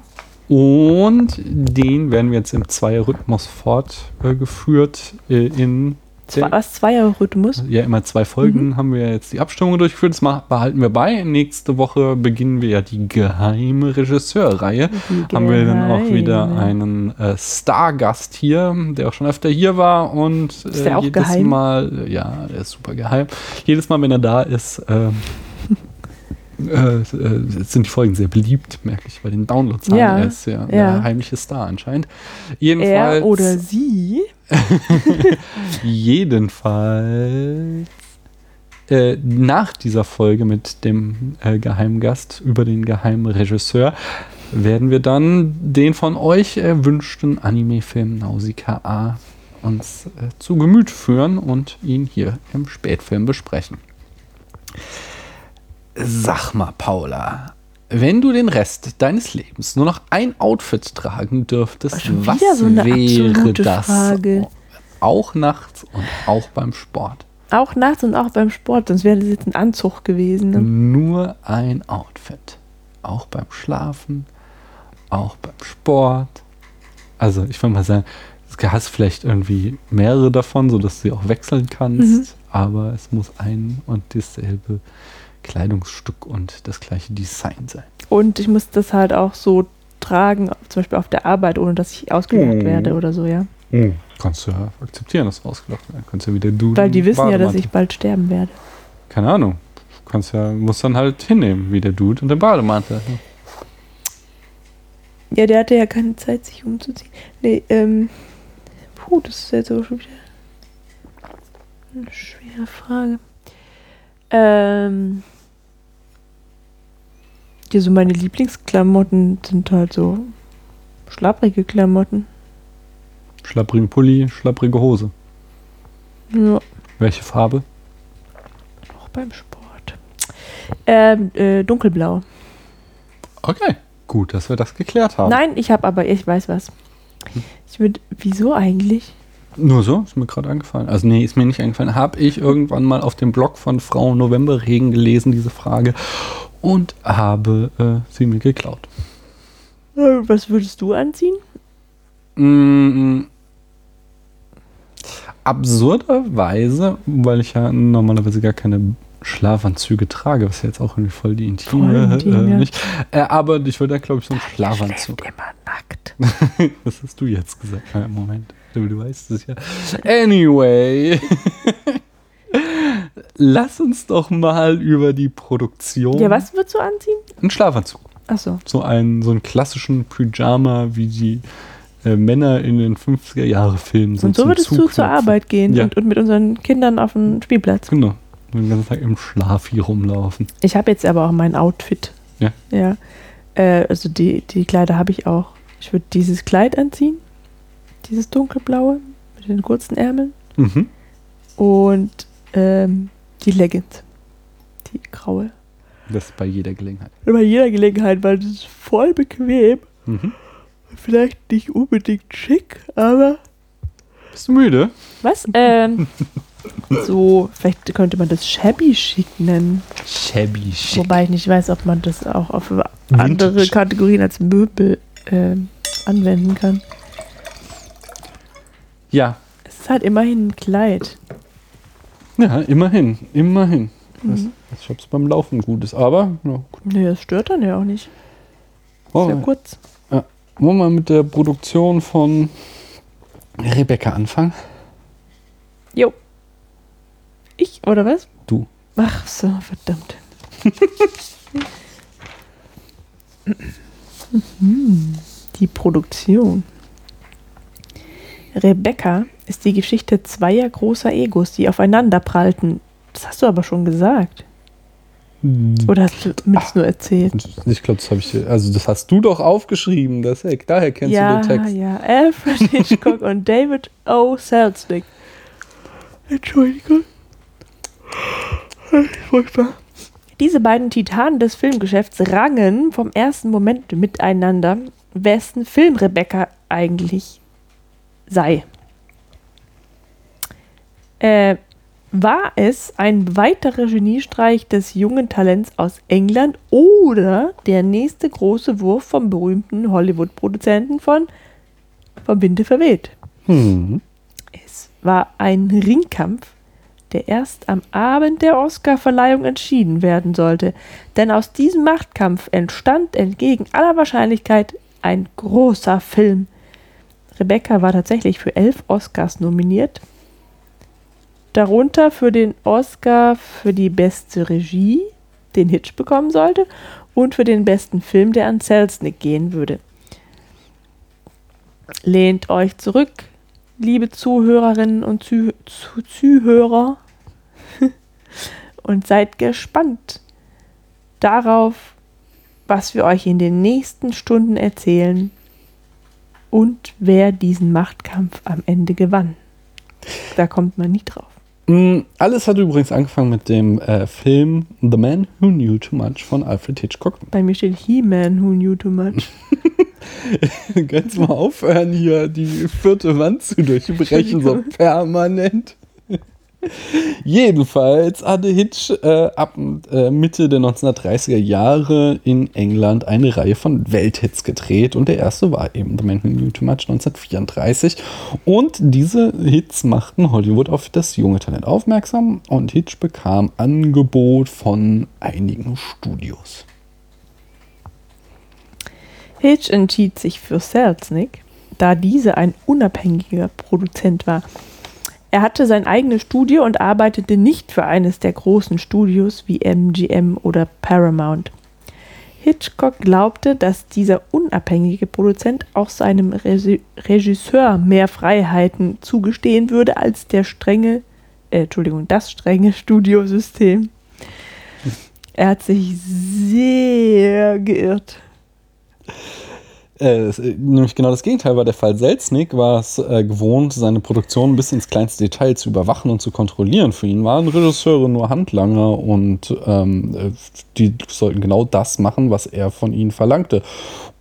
Und den werden wir jetzt im Zweierrhythmus fortgeführt äh, in Zwei, was Zweierrhythmus? ja, immer zwei Folgen Mhm. haben wir jetzt die Abstimmung durchgeführt. Das behalten wir bei. Nächste Woche beginnen wir ja die geheime Regisseurreihe. Die Haben wir dann auch wieder einen äh, Stargast hier, der auch schon öfter hier war und Ist der äh, auch jedes geheim? Mal, ja, der ist super geheim. Jedes Mal, wenn er da ist, äh, äh, sind die Folgen sehr beliebt, merke ich bei den Downloadzahlen. Ja, Er ist ja, ja. der heimliche Star anscheinend. Jedenfalls, Er oder sie? *laughs* Jedenfalls äh, nach dieser Folge mit dem äh, Geheimgast über den geheimen Regisseur werden wir dann den von euch erwünschten Anime-Film Nausicaa uns äh, zu Gemüt führen und ihn hier im Spätfilm besprechen. Sag mal, Paula, wenn du den Rest deines Lebens nur noch ein Outfit tragen dürftest, was so wäre das? Frage. Auch nachts und auch beim Sport. Auch nachts und auch beim Sport, sonst wäre das jetzt ein Anzug gewesen. Ne? Nur ein Outfit. Auch beim Schlafen, auch beim Sport. Also ich würde mal sagen, du hast vielleicht irgendwie mehrere davon, sodass du sie auch wechseln kannst, Mhm. aber es muss ein und dasselbe Kleidungsstück und das gleiche Design sein. Und ich muss das halt auch so tragen, zum Beispiel auf der Arbeit, ohne dass ich ausgelacht Mhm. werde oder so, ja. Kannst du ja akzeptieren, dass du ausgelaufen werden. Kannst ja wieder du. Weil die wissen ja, dass Bademantel. ich bald sterben werde. Keine Ahnung. Kannst ja, musst dann halt hinnehmen, wie der Dude und der Bademantel. Ja, der hatte ja keine Zeit, sich umzuziehen. Nee, ähm. Puh, das ist jetzt aber schon wieder eine schwere Frage. Ähm. Ja, so meine Lieblingsklamotten sind halt so schlapprige Klamotten. Schlapprigen Pulli, schlapprige Hose. Ja, Welche Farbe? auch beim Sport. Ähm, äh, dunkelblau. Okay. Gut, dass wir das geklärt haben. Nein, ich habe aber, ich weiß was. Ich würde, wieso eigentlich? Nur so, ist mir gerade eingefallen. Also nee, ist mir nicht eingefallen. Habe ich irgendwann mal auf dem Blog von Frau Novemberregen gelesen, diese Frage, und habe äh, sie mir geklaut. Äh, Was würdest du anziehen? Mm, absurderweise, weil ich ja normalerweise gar keine Schlafanzüge trage, was ja jetzt auch irgendwie voll die intime, Voll intim, äh, nicht. Äh, aber ich würde da glaube ich so einen Schlafanzug. immer nackt. *laughs* Das hast du jetzt gesagt. Ja, Moment. Du, du weißt es ja. Anyway. *laughs* Lass uns doch mal über die Produktion. Ja, was würdest du anziehen? Ein Schlafanzug. Achso. So einen, so einen klassischen Pyjama, wie die äh, Männer in den 50er-Jahre-Filmen Und so würdest du Zuknöpfen. zur Arbeit gehen Ja. und, und mit unseren Kindern auf den Spielplatz. Genau. Und den ganzen Tag im Schlaf hier rumlaufen. Ich habe jetzt aber auch mein Outfit. Ja. Ja. Äh, also die, die Kleider habe ich auch. Ich würde dieses Kleid anziehen. Dieses dunkelblaue mit den kurzen Ärmeln. Mhm. Und ähm, die Leggings. Die graue. Das bei jeder Gelegenheit. Bei jeder Gelegenheit, weil das ist voll bequem. Mhm. Vielleicht nicht unbedingt schick, aber. Bist du müde? Was? Ähm, *laughs* so, vielleicht könnte man das shabby chic nennen. Shabby chic. Wobei ich nicht weiß, ob man das auch auf andere Vintage. Kategorien als Möbel ähm, anwenden kann. Ja. Es ist halt immerhin ein Kleid. Ja, immerhin. Immerhin. Mhm. ich hab's beim Laufen gut ist. Aber, ja, gut. Nee, das stört dann ja auch nicht. Oh, ja kurz. Wollen wir mit der Produktion von Rebecca anfangen? Jo. Ich, oder was? Du. Ach so, verdammt. *laughs* Mhm. die Produktion. Rebecca ist die Geschichte zweier großer Egos, die aufeinander prallten. Das hast du aber schon gesagt. Oder hast du mir das nur erzählt? Ich glaube, das habe ich. Also, das hast du doch aufgeschrieben. Das, daher kennst ja, du den Text. ja. Alfred Hitchcock und David O. Selznick. Entschuldigung. Furchtbar. Diese beiden Titanen des Filmgeschäfts rangen vom ersten Moment miteinander, wessen Film Rebecca eigentlich sei. Äh, war es ein weiterer Geniestreich des jungen Talents aus England oder der nächste große Wurf vom berühmten Hollywood-Produzenten von Vom Winde verweht? Hm. Es war ein Ringkampf, der erst am Abend der Oscarverleihung entschieden werden sollte. Denn aus diesem Machtkampf entstand entgegen aller Wahrscheinlichkeit ein großer Film. Rebecca war tatsächlich für elf Oscars nominiert. Darunter für den Oscar für die beste Regie, den Hitch bekommen sollte, und für den besten Film, der an Selznick gehen würde. Lehnt euch zurück, liebe Zuhörerinnen und Zuh Zuh Zuhörer, *laughs* und seid gespannt darauf, was wir euch in den nächsten Stunden erzählen und wer diesen Machtkampf am Ende gewann. Da kommt man nicht drauf. Mm, Alles hat übrigens angefangen mit dem äh, Film The Man Who Knew Too Much von Alfred Hitchcock. Bei mir steht He-Man Who Knew Too Much. *laughs* Kannst mal aufhören, hier die vierte Wand zu durchbrechen, so permanent. *laughs* Jedenfalls hatte Hitch äh, ab äh, Mitte der 1930er Jahre in England eine Reihe von Welthits gedreht und der erste war eben The Man Who Knew Too Much 1934 und diese Hits machten Hollywood auf das junge Talent aufmerksam und Hitch bekam Angebot von einigen Studios. Hitch entschied sich für Selznick, da diese ein unabhängiger Produzent war. Er hatte sein eigenes Studio und arbeitete nicht für eines der großen Studios wie MGM oder Paramount. Hitchcock glaubte, dass dieser unabhängige Produzent auch seinem Regi- Regisseur mehr Freiheiten zugestehen würde als der strenge, äh, Entschuldigung, das strenge Studiosystem. Er hat sich sehr geirrt. Äh, äh, nämlich genau das Gegenteil war der Fall. Selznick war es äh, gewohnt, seine Produktion bis ins kleinste Detail zu überwachen und zu kontrollieren. Für ihn waren Regisseure nur Handlanger und ähm, äh, die sollten genau das machen, was er von ihnen verlangte.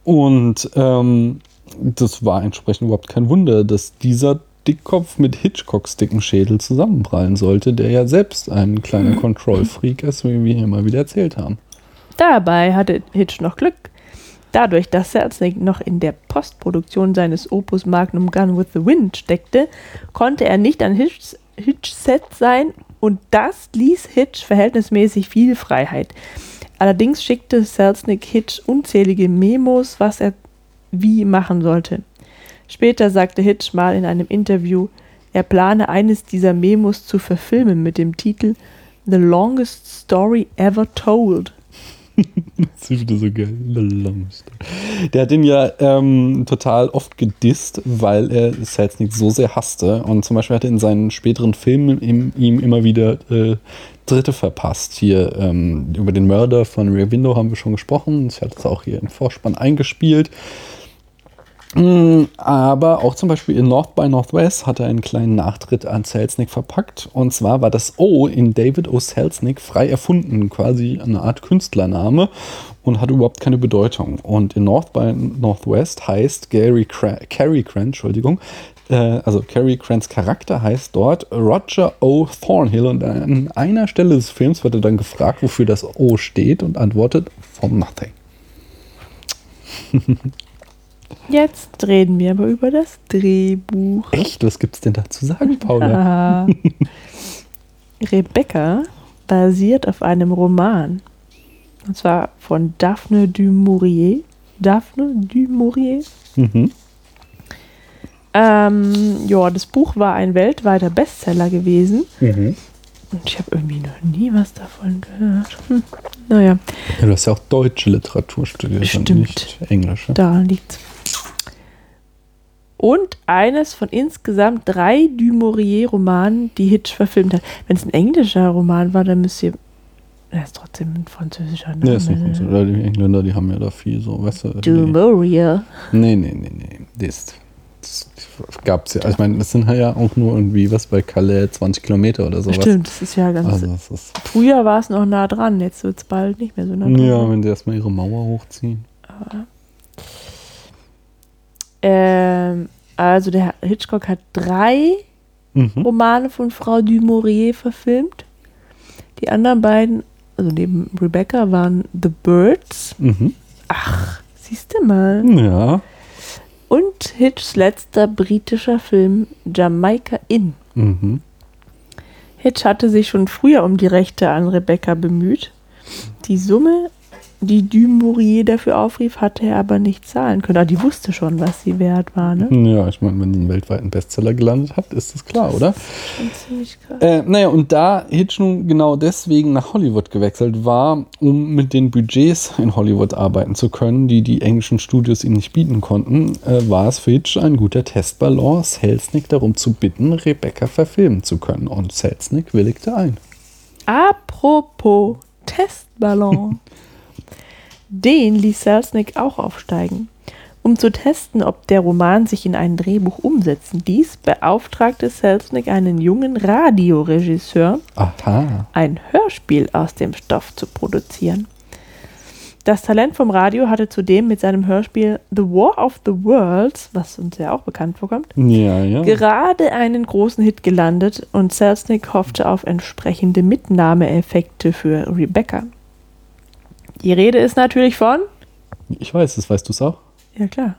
Und ähm, das war entsprechend überhaupt kein Wunder, dass dieser Dickkopf mit Hitchcocks dicken Schädel zusammenprallen sollte, der ja selbst ein kleiner Control-Freak ist, wie wir hier mal wieder erzählt haben. Dabei hatte Hitch noch Glück. Dadurch, dass Selznick noch in der Postproduktion seines Opus Magnum Gun with the Wind steckte, konnte er nicht an Hitchs Hitch-Set sein und das ließ Hitch verhältnismäßig viel Freiheit. Allerdings schickte Selznick Hitch unzählige Memos, was er wie machen sollte. Später sagte Hitch mal in einem Interview, er plane eines dieser Memos zu verfilmen mit dem Titel The Longest Story Ever Told. *laughs* Das ist wieder so geil. Der hat ihn ja ähm, total oft gedisst, weil er Selznick so sehr hasste. Und zum Beispiel hat er in seinen späteren Filmen ihm, ihm immer wieder äh, Dritte verpasst. Hier ähm, über den Mörder von Rear Window haben wir schon gesprochen. Ich hatte es auch hier im Vorspann eingespielt. Mm, Aber auch zum Beispiel in North by Northwest hat er einen kleinen Nachtritt an Selznick verpackt. Und zwar war das O in David O. Selznick frei erfunden, quasi eine Art Künstlername und hat überhaupt keine Bedeutung. Und in North by Northwest heißt Gary Cra Cary Grant, Entschuldigung, äh, also Cary Grants Charakter heißt dort Roger O. Thornhill. Und an einer Stelle des Films wird er dann gefragt, wofür das O steht und antwortet for nothing. *laughs* Jetzt reden wir aber über das Drehbuch. Echt? Was gibt's denn da zu sagen, Paula? *laughs* Rebecca basiert auf einem Roman. Und zwar von Daphne du Maurier. Daphne du Maurier. Mhm. Ähm, ja, das Buch war ein weltweiter Bestseller gewesen. Mhm. Und ich habe irgendwie noch nie was davon gehört. Hm. Naja, Ja, du hast ja auch deutsche Literatur studiert, Stimmt. und nicht englische. daran liegt's. Und eines von insgesamt drei Dumouriez-Romanen, die Hitch verfilmt hat. Wenn es ein englischer Roman war, dann müsst ihr. Er ist trotzdem ein französischer Name. Ja, ist ein Franzose. Oder die Engländer, die haben ja da viel so, weißt du. Dumouriez. Nee, nee, nee, nee. Das, das gab's ja. Also ich meine, das sind ja auch nur irgendwie was bei Calais 20 Kilometer oder sowas. Stimmt, das ist ja ganz. Also ist. Früher war es noch nah dran, jetzt wird es bald nicht mehr so nah dran. Ja, wenn die erstmal ihre Mauer hochziehen. Ähm, also der Hitchcock hat drei Mhm. Romane von Frau Dumouriez verfilmt. Die anderen beiden, also neben Rebecca, waren The Birds. Mhm. Siehst du mal. Ja. Und Hitchs letzter britischer Film Jamaica Inn. Mhm. Hitch hatte sich schon früher um die Rechte an Rebecca bemüht. Die Summe, die Dumouriez dafür aufrief, hatte er aber nicht zahlen können. Aber die wusste schon, was sie wert war, ne? Ja, ich meine, wenn die einen weltweiten Bestseller gelandet hat, ist das klar, oder? Schon ziemlich krass. Äh, naja, und da Hitch nun genau deswegen nach Hollywood gewechselt war, um mit den Budgets in Hollywood arbeiten zu können, die die englischen Studios ihm nicht bieten konnten, äh, war es für Hitch ein guter Testballon, Selznick darum zu bitten, Rebecca verfilmen zu können. Und Selznick willigte ein. Apropos Testballon. *laughs* Den ließ Selznick auch aufsteigen. Um zu testen, ob der Roman sich in ein Drehbuch umsetzen ließ, beauftragte Selznick einen jungen Radioregisseur, Aha. ein Hörspiel aus dem Stoff zu produzieren. Das Talent vom Radio hatte zudem mit seinem Hörspiel The War of the Worlds, was uns ja auch bekannt vorkommt, Ja, ja. gerade einen großen Hit gelandet und Selznick hoffte auf entsprechende Mitnahmeeffekte für Rebecca. Die Rede ist natürlich von. Ich weiß es, weißt du es auch? Ja, klar.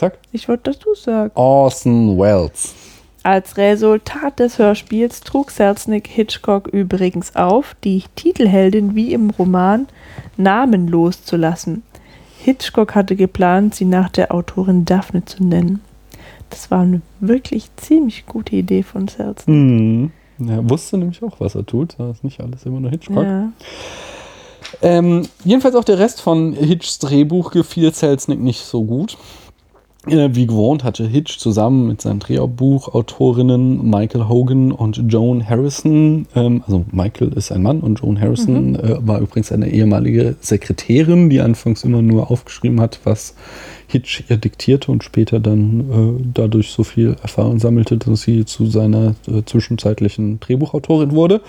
Sag. Ich wollte, dass du sagst. Orson Welles. Als Resultat des Hörspiels trug Selznick Hitchcock übrigens auf, die Titelheldin wie im Roman namenlos zu lassen. Hitchcock hatte geplant, sie nach der Autorin Daphne zu nennen. Das war eine wirklich ziemlich gute Idee von Selznick. Mhm. Er wusste nämlich auch, was er tut. Das ist nicht alles immer nur Hitchcock. Ja. Ähm, jedenfalls auch der Rest von Hitchs Drehbuch gefiel Selznick nicht so gut. Äh, wie gewohnt hatte Hitch zusammen mit seinen Drehbuchautorinnen Michael Hogan und Joan Harrison, ähm, also Michael ist ein Mann und Joan Harrison äh, war übrigens eine ehemalige Sekretärin, die anfangs immer nur aufgeschrieben hat, was Hitch ihr diktierte und später dann äh, dadurch so viel Erfahrung sammelte, dass sie zu seiner äh, zwischenzeitlichen Drehbuchautorin wurde.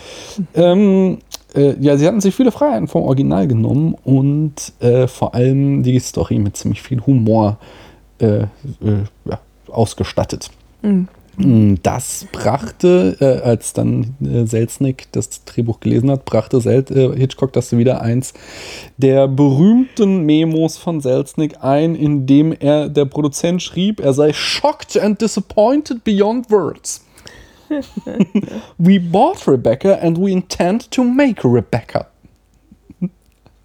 Ähm, äh, ja, sie hatten sich viele Freiheiten vom Original genommen und äh, vor allem die Story mit ziemlich viel Humor äh, äh, ja, ausgestattet. Mhm. Mm, Das brachte, äh, als dann äh, Selznick das Drehbuch gelesen hat, brachte Sel Hitchcock das wieder eins der berühmten Memos von Selznick ein, in dem er der Produzent schrieb, er sei shocked and disappointed beyond words. *laughs* we bought Rebecca and we intend to make Rebecca.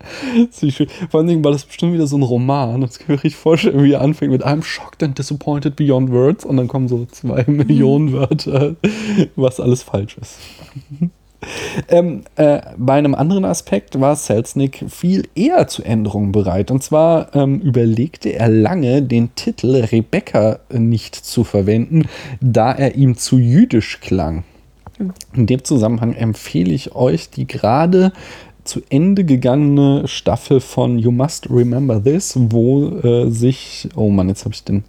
*laughs* Vor allen Dingen war das bestimmt wieder so ein Roman. Das kann ich mir richtig vorstellen, wie er anfängt mit I'm shocked and disappointed beyond words und dann kommen so zwei Millionen Wörter, was alles falsch ist. *laughs* Ähm, äh, bei einem anderen Aspekt war Selznick viel eher zu Änderungen bereit. Und zwar ähm, überlegte er lange, den Titel Rebecca nicht zu verwenden, da er ihm zu jüdisch klang. In dem Zusammenhang empfehle ich euch die gerade zu Ende gegangene Staffel von You Must Remember This, wo äh, sich, oh Mann, jetzt habe ich den,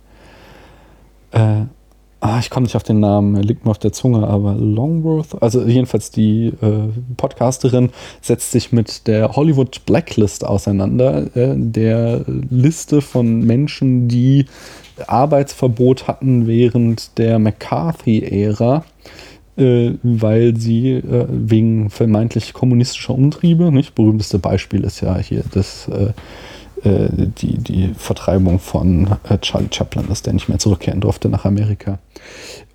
äh, ah, ich komme nicht auf den Namen, er liegt mir auf der Zunge, aber Longworth, also jedenfalls die äh, Podcasterin setzt sich mit der Hollywood Blacklist auseinander, äh, der Liste von Menschen, die Arbeitsverbot hatten während der McCarthy-Ära äh, weil sie äh, wegen vermeintlich kommunistischer Umtriebe, nicht? Berühmteste Beispiel ist ja hier das, äh, die, die Vertreibung von äh, Charlie Chaplin ist, der nicht mehr zurückkehren durfte nach Amerika.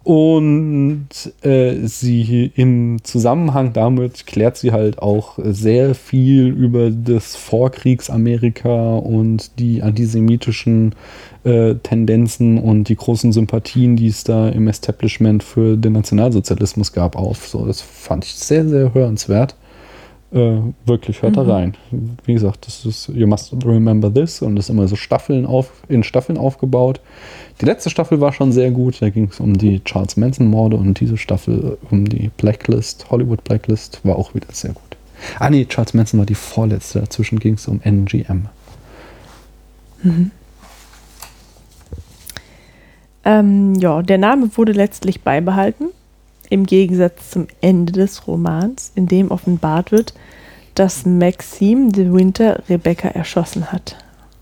Und äh, sie im Zusammenhang damit klärt sie halt auch sehr viel über das Vorkriegsamerika und die antisemitischen äh, Tendenzen und die großen Sympathien, die es da im Establishment für den Nationalsozialismus gab, auf. So, das fand ich sehr, sehr hörenswert. Äh, wirklich hört da rein. Wie gesagt, das ist You Must Remember This und das ist immer so Staffeln auf, in Staffeln aufgebaut. Die letzte Staffel war schon sehr gut. Da ging es um die Charles Manson-Morde und diese Staffel um die Blacklist, Hollywood Blacklist, war auch wieder sehr gut. Ah nee, Charles Manson war die vorletzte. Dazwischen ging es um NGM. Ähm, ja, der Name wurde letztlich beibehalten, im Gegensatz zum Ende des Romans, in dem offenbart wird, dass Maxime de Winter Rebecca erschossen hat.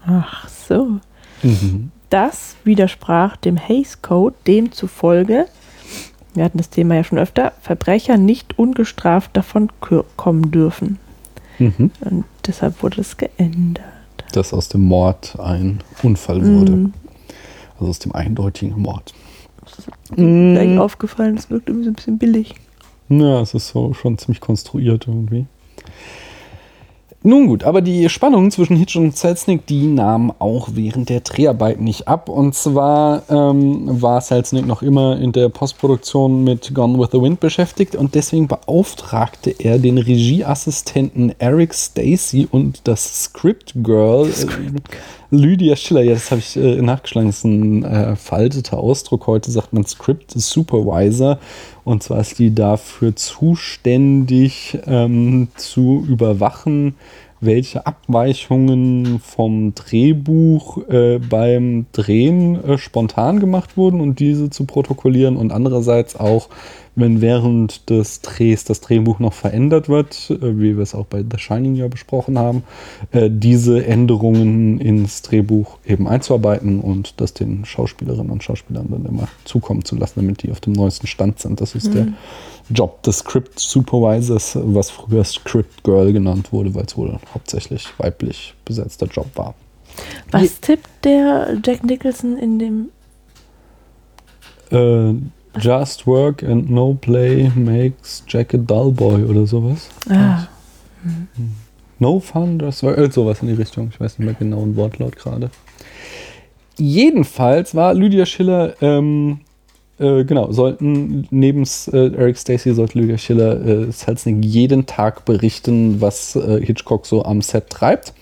Ach so. Mhm. Das widersprach dem Hays Code, demzufolge, wir hatten das Thema ja schon öfter, Verbrecher nicht ungestraft davon kommen dürfen. Mhm. Und deshalb wurde es geändert. Dass aus dem Mord ein Unfall wurde. Mhm. Also aus dem eindeutigen Mord. Gleich Mhm. aufgefallen, es wirkt irgendwie so ein bisschen billig. Ja, es ist so schon ziemlich konstruiert irgendwie. Nun gut, aber die Spannung zwischen Hitch und Selznick, die nahm auch während der Dreharbeiten nicht ab. Und zwar ähm, war Selznick noch immer in der Postproduktion mit Gone with the Wind beschäftigt und deswegen beauftragte er den Regieassistenten Eric Stacy und das Script Girl äh, Lydia Schiller. Ja, das habe ich äh, nachgeschlagen. Das ist ein äh, veralteter Ausdruck. Heute sagt man Script Supervisor. Und zwar ist die dafür zuständig, ähm, zu überwachen, welche Abweichungen vom Drehbuch äh, beim Drehen äh, spontan gemacht wurden und diese zu protokollieren und andererseits auch, wenn während des Drehs das Drehbuch noch verändert wird, äh, wie wir es auch bei The Shining ja besprochen haben, äh, diese Änderungen ins Drehbuch eben einzuarbeiten und das den Schauspielerinnen und Schauspielern dann immer zukommen zu lassen, damit die auf dem neuesten Stand sind. Das ist der Job des Script Supervisors, was früher Script Girl genannt wurde, weil es wohl hauptsächlich weiblich besetzter Job war. Was tippt der Jack Nicholson in dem Äh, Just Work and No Play makes Jack a dull boy oder sowas. Ah, No Fun, Just Work, äh, sowas in die Richtung. Ich weiß nicht mehr genau den Wortlaut gerade. Jedenfalls war Lydia Schiller, ähm, äh, genau, sollten neben äh, Eric Stacey sollte Lydia Schiller äh, Selznick jeden Tag berichten, was äh, Hitchcock so am Set treibt.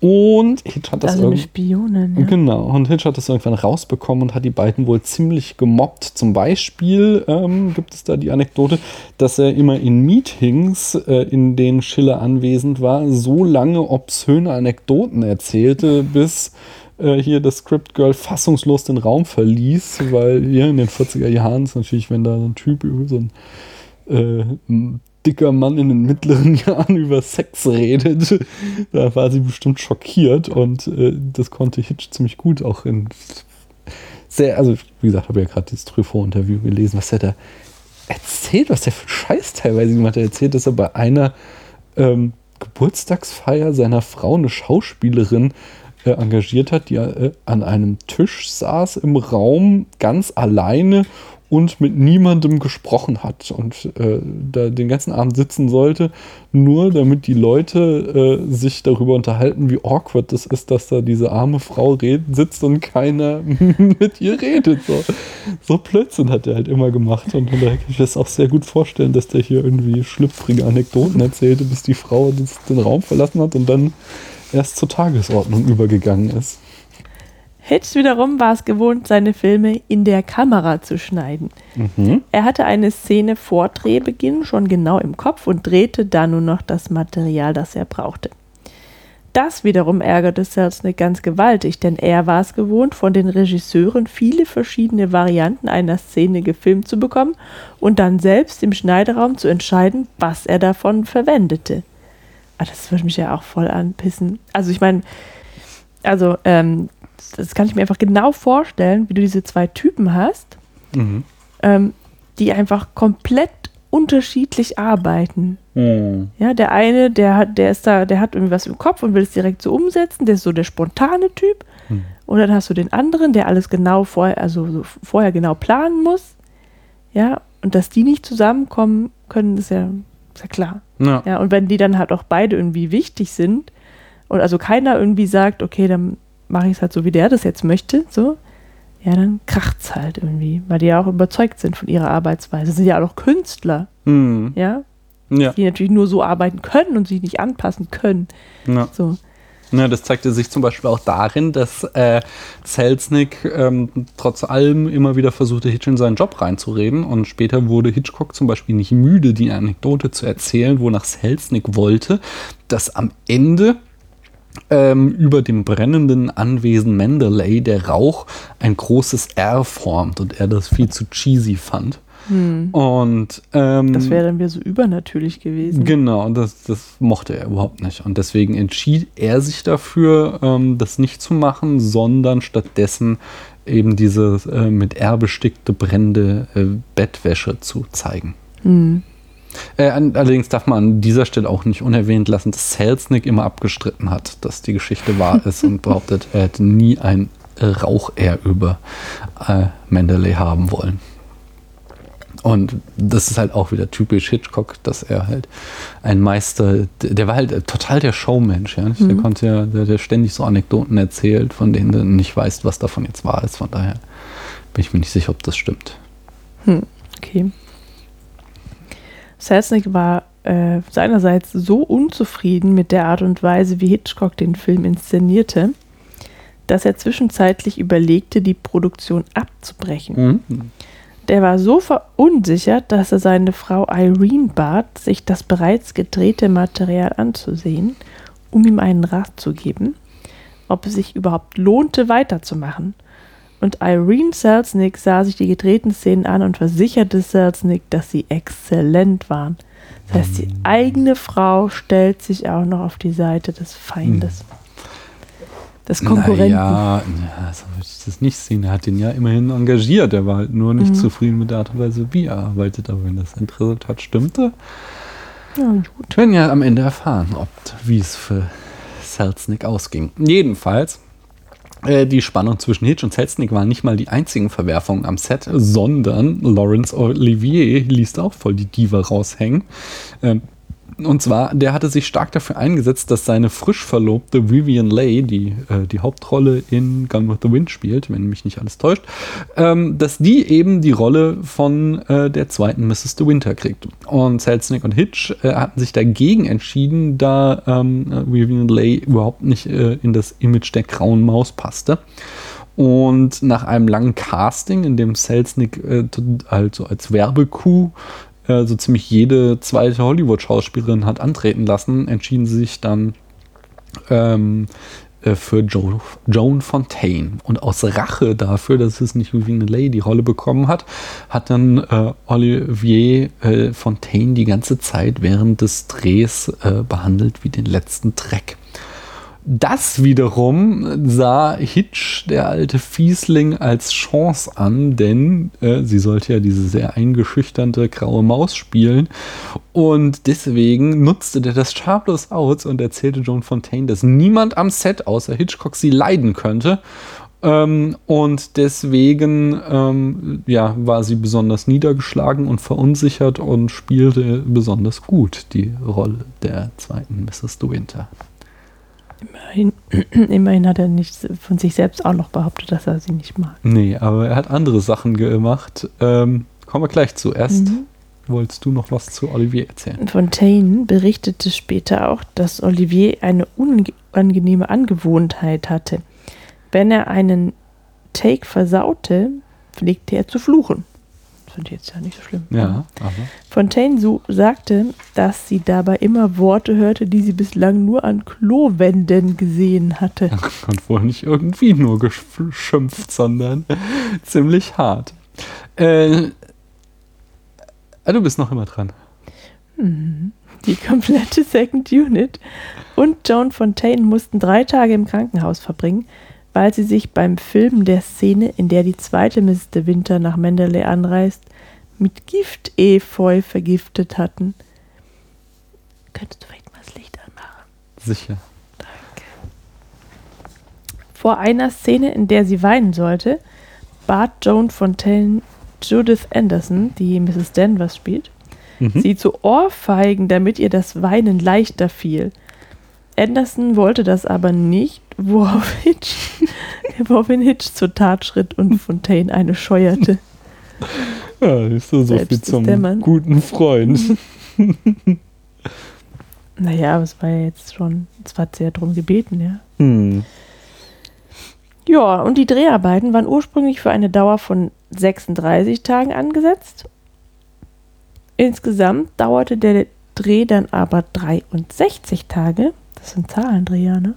Und Hitch hat das also eine irgendwie. Spionin. Ja. Genau, und Hitch hat das irgendwann rausbekommen und hat die beiden wohl ziemlich gemobbt. Zum Beispiel ähm, gibt es da die Anekdote, dass er immer in Meetings, äh, in denen Schiller anwesend war, so lange obszöne Anekdoten erzählte, bis äh, hier das Script Girl fassungslos den Raum verließ, weil hier in den 40er Jahren ist natürlich, wenn da ein Typ über so ein äh, ein dicker Mann in den mittleren *laughs* Jahren über Sex redet, da war sie bestimmt schockiert und äh, das konnte Hitch ziemlich gut auch in sehr, also wie gesagt, habe ja gerade dieses Truffaut-Interview gelesen, was er da erzählt, was der für Scheiß teilweise gemacht hat. Er erzählt, dass er bei einer ähm, Geburtstagsfeier seiner Frau eine Schauspielerin äh, engagiert hat, die äh, an einem Tisch saß im Raum ganz alleine und mit niemandem gesprochen hat und äh, da den ganzen Abend sitzen sollte, nur damit die Leute äh, sich darüber unterhalten, wie awkward das ist, dass da diese arme Frau red sitzt und keiner *laughs* mit ihr redet. So, so Blödsinn hat er halt immer gemacht und da kann ich mir das auch sehr gut vorstellen, dass der hier irgendwie schlüpfrige Anekdoten erzählte, bis die Frau den Raum verlassen hat und dann erst zur Tagesordnung übergegangen ist. Hitch wiederum war es gewohnt, seine Filme in der Kamera zu schneiden. Mhm. Er hatte eine Szene vor Drehbeginn schon genau im Kopf und drehte dann nur noch das Material, das er brauchte. Das wiederum ärgerte Selznick ganz gewaltig, denn er war es gewohnt, von den Regisseuren viele verschiedene Varianten einer Szene gefilmt zu bekommen und dann selbst im Schneideraum zu entscheiden, was er davon verwendete. Ah, das würde mich ja auch voll anpissen. Also ich meine, also ähm, das kann ich mir einfach genau vorstellen, wie du diese zwei Typen hast, Mhm. ähm, die einfach komplett unterschiedlich arbeiten. Hm. Ja, der eine, der hat, der ist da, der hat irgendwie was im Kopf und will es direkt so umsetzen, der ist so der spontane Typ. Hm. Und dann hast du den anderen, der alles genau vorher, also so vorher genau planen muss. Ja, und dass die nicht zusammenkommen können, ist ja, ist ja klar. Ja. Ja, und wenn die dann halt auch beide irgendwie wichtig sind und also keiner irgendwie sagt, okay, dann mache ich es halt so, wie der das jetzt möchte, so, ja, dann kracht's halt irgendwie, weil die ja auch überzeugt sind von ihrer Arbeitsweise. Das sind ja auch Künstler, Hm. ja, Ja. die natürlich nur so arbeiten können und sich nicht anpassen können. ja. So. Ja, das zeigte sich zum Beispiel auch darin, dass äh, Selznick ähm, trotz allem immer wieder versuchte, Hitch in seinen Job reinzureden. Und später wurde Hitchcock zum Beispiel nicht müde, die Anekdote zu erzählen, wonach Selznick wollte, dass am Ende ähm, über dem brennenden Anwesen Mendeley der Rauch ein großes R formt und er das viel zu cheesy fand. Und ähm, Das wäre dann wieder so übernatürlich gewesen. Genau, das, das mochte er überhaupt nicht. Und deswegen entschied er sich dafür, ähm, das nicht zu machen, sondern stattdessen eben diese äh, mit R bestickte brennende äh, Bettwäsche zu zeigen. Hm. Äh, allerdings darf man an dieser Stelle auch nicht unerwähnt lassen, dass Selznick immer abgestritten hat, dass die Geschichte wahr ist und *laughs* behauptet, er hätte nie ein Rauch-R über äh, Mendeley haben wollen. Und das ist halt auch wieder typisch Hitchcock, dass er halt ein Meister, der der war halt total der Showmensch, ja. Der konnte ja, der, der ständig so Anekdoten erzählt, von denen du nicht weißt, was davon jetzt wahr ist. Von daher bin ich mir nicht sicher, ob das stimmt. Okay. Selznick war äh, seinerseits so unzufrieden mit der Art und Weise, wie Hitchcock den Film inszenierte, dass er zwischenzeitlich überlegte, die Produktion abzubrechen. Der war so verunsichert, dass er seine Frau Irene bat, sich das bereits gedrehte Material anzusehen, um ihm einen Rat zu geben, ob es sich überhaupt lohnte, weiterzumachen. Und Irene Selznick sah sich die gedrehten Szenen an und versicherte Selznick, dass sie exzellent waren. Das heißt, die eigene Frau stellt sich auch noch auf die Seite des Feindes. Des Konkurrenten. Naja, ja, so würde ich das nicht sehen. Er hat ihn ja immerhin engagiert. Er war halt nur nicht zufrieden mit der Art und Weise, wie er arbeitet. Aber wenn das Endresultat stimmte, Ja, gut. werden ja am Ende erfahren, ob wie es für Selznick ausging. Jedenfalls, äh, die Spannung zwischen Hitch und Selznick waren nicht mal die einzigen Verwerfungen am Set, sondern Laurence Olivier ließ auch voll die Diva raushängen. Ähm, und zwar, der hatte sich stark dafür eingesetzt, dass seine frisch verlobte Vivian Leigh, die äh, die Hauptrolle in Gun with the Wind spielt, wenn mich nicht alles täuscht, ähm, dass die eben die Rolle von äh, der zweiten Mrs. De Winter kriegt. Und Selznick und Hitch äh, hatten sich dagegen entschieden, da ähm, Vivian Leigh überhaupt nicht äh, in das Image der grauen Maus passte. Und nach einem langen Casting, in dem Selznick äh, also als Werbekuh äh, so ziemlich jede zweite Hollywood-Schauspielerin hat antreten lassen, entschieden sie sich dann ähm, äh, für jo Joan Fontaine. Und aus Rache dafür, dass es nicht Vivian Leigh die Rolle bekommen hat, hat dann äh, Olivier äh, Fontaine die ganze Zeit während des Drehs äh, behandelt wie den letzten Dreck. Das wiederum sah Hitch, der alte Fiesling, als Chance an, denn äh, sie sollte ja diese sehr eingeschüchternde graue Maus spielen. Und deswegen nutzte der das schamlos aus und erzählte Joan Fontaine, dass niemand am Set außer Hitchcock sie leiden könnte. Ähm, und deswegen ähm, ja, war sie besonders niedergeschlagen und verunsichert und spielte besonders gut die Rolle der zweiten Mrs. De Winter. Immerhin, *clears throat* immerhin hat er nicht von sich selbst auch noch behauptet, dass er sie nicht mag. Nee, aber er hat andere Sachen gemacht. Ähm, kommen wir gleich zu. Erst wolltest du noch was zu Olivier erzählen? Fontaine berichtete später auch, dass Olivier eine unangenehme Angewohnheit hatte. Wenn er einen Take versaute, pflegte er zu fluchen. Finde ich jetzt ja nicht so schlimm. Ja, aber. Fontaine so sagte, dass sie dabei immer Worte hörte, die sie bislang nur an Klowänden gesehen hatte. *laughs* Und wohl nicht irgendwie nur geschimpft, sondern *laughs* ziemlich hart. Äh, ah, du bist noch immer dran. Die komplette *laughs* Second Unit und Joan Fontaine mussten drei Tage im Krankenhaus verbringen, weil sie sich beim Filmen der Szene, in der die zweite Miss de Winter nach Mendeley anreist, mit Gift-Efeu vergiftet hatten. Könntest du vielleicht mal das Licht anmachen? Sicher. Vor einer Szene, in der sie weinen sollte, bat Joan Fontaine Judith Anderson, die Mrs. Danvers spielt, Mhm. sie zu ohrfeigen, damit ihr das Weinen leichter fiel. Anderson wollte das aber nicht, worauf *laughs* Hitch, woraufhin Hitch zur Tat schritt und Fontaine eine scheuerte. Ja, du, so Selbst viel ist zum der Mann. guten Freund. *laughs* *laughs* Naja, aber es war ja jetzt schon, es war sehr darum gebeten, ja. Hm. Ja, und die Dreharbeiten waren ursprünglich für eine Dauer von 36 Tagen angesetzt. Insgesamt dauerte der Dreh dann aber 63 Tage. Das sind Zahlendreher, ne?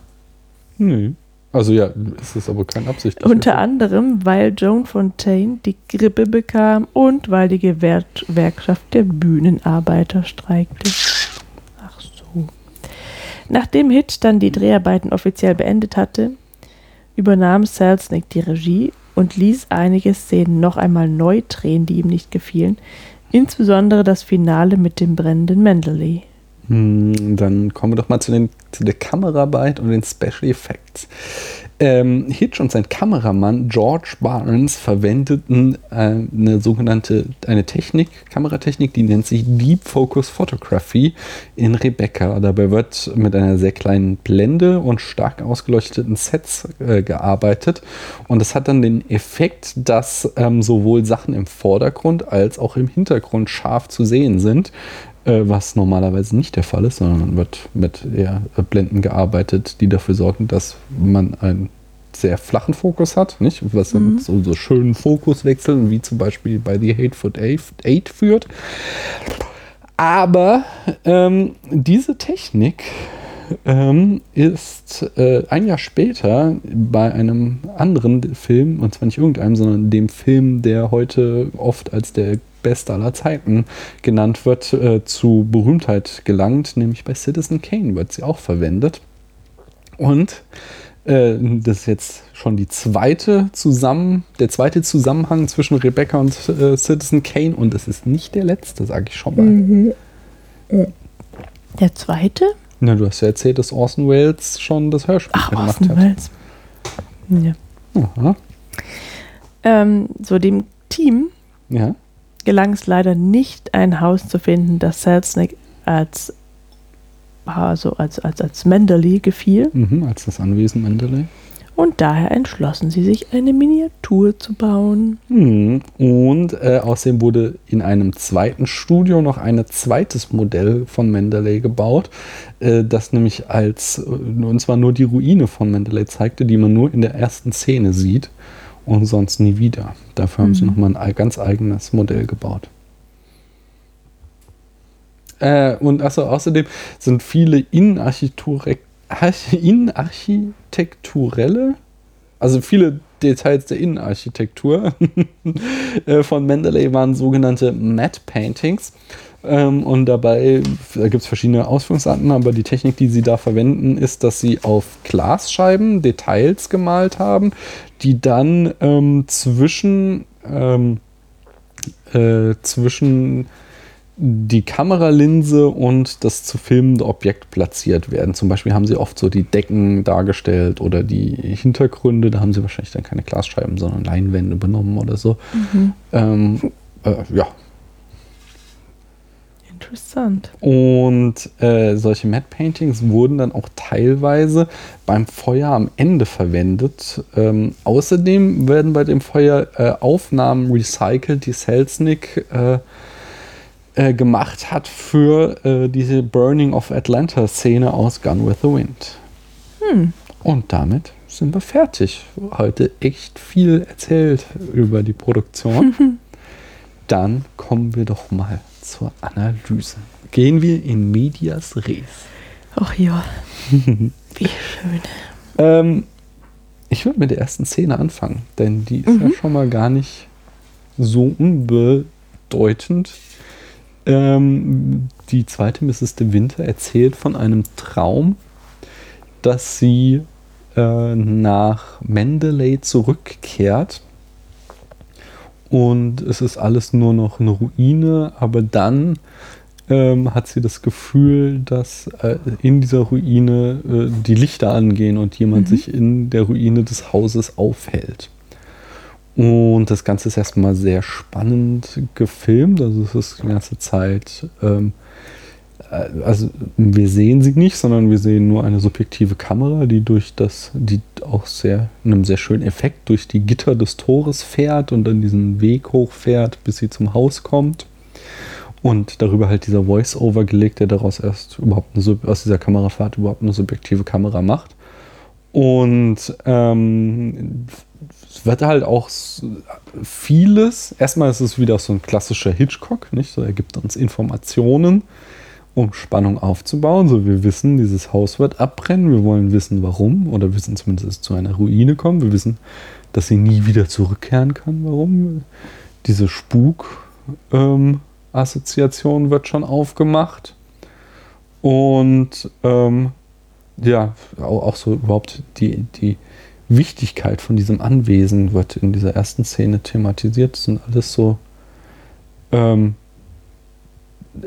Nee. Also ja, es ist aber kein Absicht. Unter anderem, weil Joan Fontaine die Grippe bekam und weil die Gewerkschaft der Bühnenarbeiter streikte. Ach so. Nachdem Hitch dann die Dreharbeiten offiziell beendet hatte, übernahm Selznick die Regie und ließ einige Szenen noch einmal neu drehen, die ihm nicht gefielen. Insbesondere das Finale mit dem brennenden Mendeley. Hm, dann kommen wir doch mal zu, den, zu der Kameraarbeit und den Special Effects. Ähm, Hitch und sein Kameramann George Barnes verwendeten äh, eine sogenannte eine Technik, Kameratechnik, die nennt sich Deep Focus Photography in Rebecca. Dabei wird mit einer sehr kleinen Blende und stark ausgeleuchteten Sets äh, gearbeitet. Und das hat dann den Effekt, dass ähm, sowohl Sachen im Vordergrund als auch im Hintergrund scharf zu sehen sind äh, was normalerweise nicht der Fall ist, sondern man wird mit eher Blenden gearbeitet, die dafür sorgen, dass man einen sehr flachen Fokus hat, nicht? Was dann so, so schönen Fokuswechseln, wie zum Beispiel bei The Hateful Eight führt. Aber ähm, diese Technik ähm, ist äh, ein Jahr später bei einem anderen Film, und zwar nicht irgendeinem, sondern dem Film, der heute oft als der beste aller Zeiten genannt wird, äh, zu Berühmtheit gelangt, nämlich bei Citizen Kane wird sie auch verwendet. Und äh, das ist jetzt schon die zweite zusammen, der zweite Zusammenhang zwischen Rebecca und äh, Citizen Kane und es ist nicht der letzte, sage ich schon mal. Der zweite? Na, du hast ja erzählt, dass Orson Welles schon das Hörspiel Ach, gemacht Orson hat. Welles. Ja. Ähm, so dem Team Ja. Gelang es leider nicht, ein Haus zu finden, das Selznick als, also als, als, als Mendeley gefiel. Mhm, als das Anwesen Mendeley. Und daher entschlossen sie sich, eine Miniatur zu bauen. Hm. Und äh, außerdem wurde in einem zweiten Studio noch ein zweites Modell von Mendeley gebaut, äh, das nämlich als, äh, und zwar nur die Ruine von Mendeley zeigte, die man nur in der ersten Szene sieht und sonst nie wieder. Dafür haben sie nochmal ein ei- ganz eigenes Modell gebaut. Äh, und also außerdem sind viele Innenarchitektur- Archi- innenarchitekturelle, also viele Details der Innenarchitektur *laughs* äh, von Mendeley waren sogenannte Matte Paintings. Ähm, und dabei da gibt es verschiedene Ausführungsarten, aber die Technik, die sie da verwenden, ist, dass sie auf Glasscheiben Details gemalt haben, die dann ähm, zwischen, ähm, äh, zwischen die Kameralinse und das zu filmende Objekt platziert werden. Zum Beispiel haben sie oft so die Decken dargestellt oder die Hintergründe. Da haben sie wahrscheinlich dann keine Glasscheiben, sondern Leinwände benommen oder so. Ähm, äh, ja, Interessant. und äh, solche Matte Paintings wurden dann auch teilweise beim Feuer am Ende verwendet. Ähm, außerdem werden bei dem Feuer äh, Aufnahmen recycelt, die Selznick äh, äh, gemacht hat für äh, diese Burning of Atlanta Szene aus Gun with the Wind. Und damit sind wir fertig. Heute echt viel erzählt über die Produktion. *laughs* Dann kommen wir doch mal zur Analyse. Gehen wir in Medias Res. Ach ja. *laughs* Wie schön. Ähm, ich würde mit der ersten Szene anfangen, denn die ist ja schon mal gar nicht so unbedeutend. Ähm, die zweite Mrs. de Winter erzählt von einem Traum, dass sie äh, nach Mendeley zurückkehrt und es ist alles nur noch eine Ruine, aber dann ähm, hat sie das Gefühl, dass äh, in dieser Ruine äh, die Lichter angehen und jemand sich in der Ruine des Hauses aufhält. Und das Ganze ist erstmal sehr spannend gefilmt. Also es ist die ganze Zeit, ähm, äh, also wir sehen sie nicht, sondern wir sehen nur eine subjektive Kamera, die durch das, die auch sehr, in einem sehr schönen Effekt durch die Gitter des Tores fährt und dann diesen Weg hochfährt, bis sie zum Haus kommt. Und darüber halt dieser Voice-Over gelegt, der daraus erst überhaupt eine, aus dieser Kamerafahrt überhaupt eine subjektive Kamera macht. Und ähm, es wird halt auch vieles. Erstmal ist es wieder so ein klassischer Hitchcock, nicht? So, er gibt uns Informationen, um Spannung aufzubauen. So, wir wissen, dieses Haus wird abbrennen. Wir wollen wissen, warum. Oder wissen zumindest, dass es zu einer Ruine kommt. Wir wissen, dass sie nie wieder zurückkehren kann. Warum? Diese Spuk-Assoziation wird schon aufgemacht. Und ähm, ja, auch, auch so überhaupt die, die Wichtigkeit von diesem Anwesen wird in dieser ersten Szene thematisiert. Das sind alles so ähm,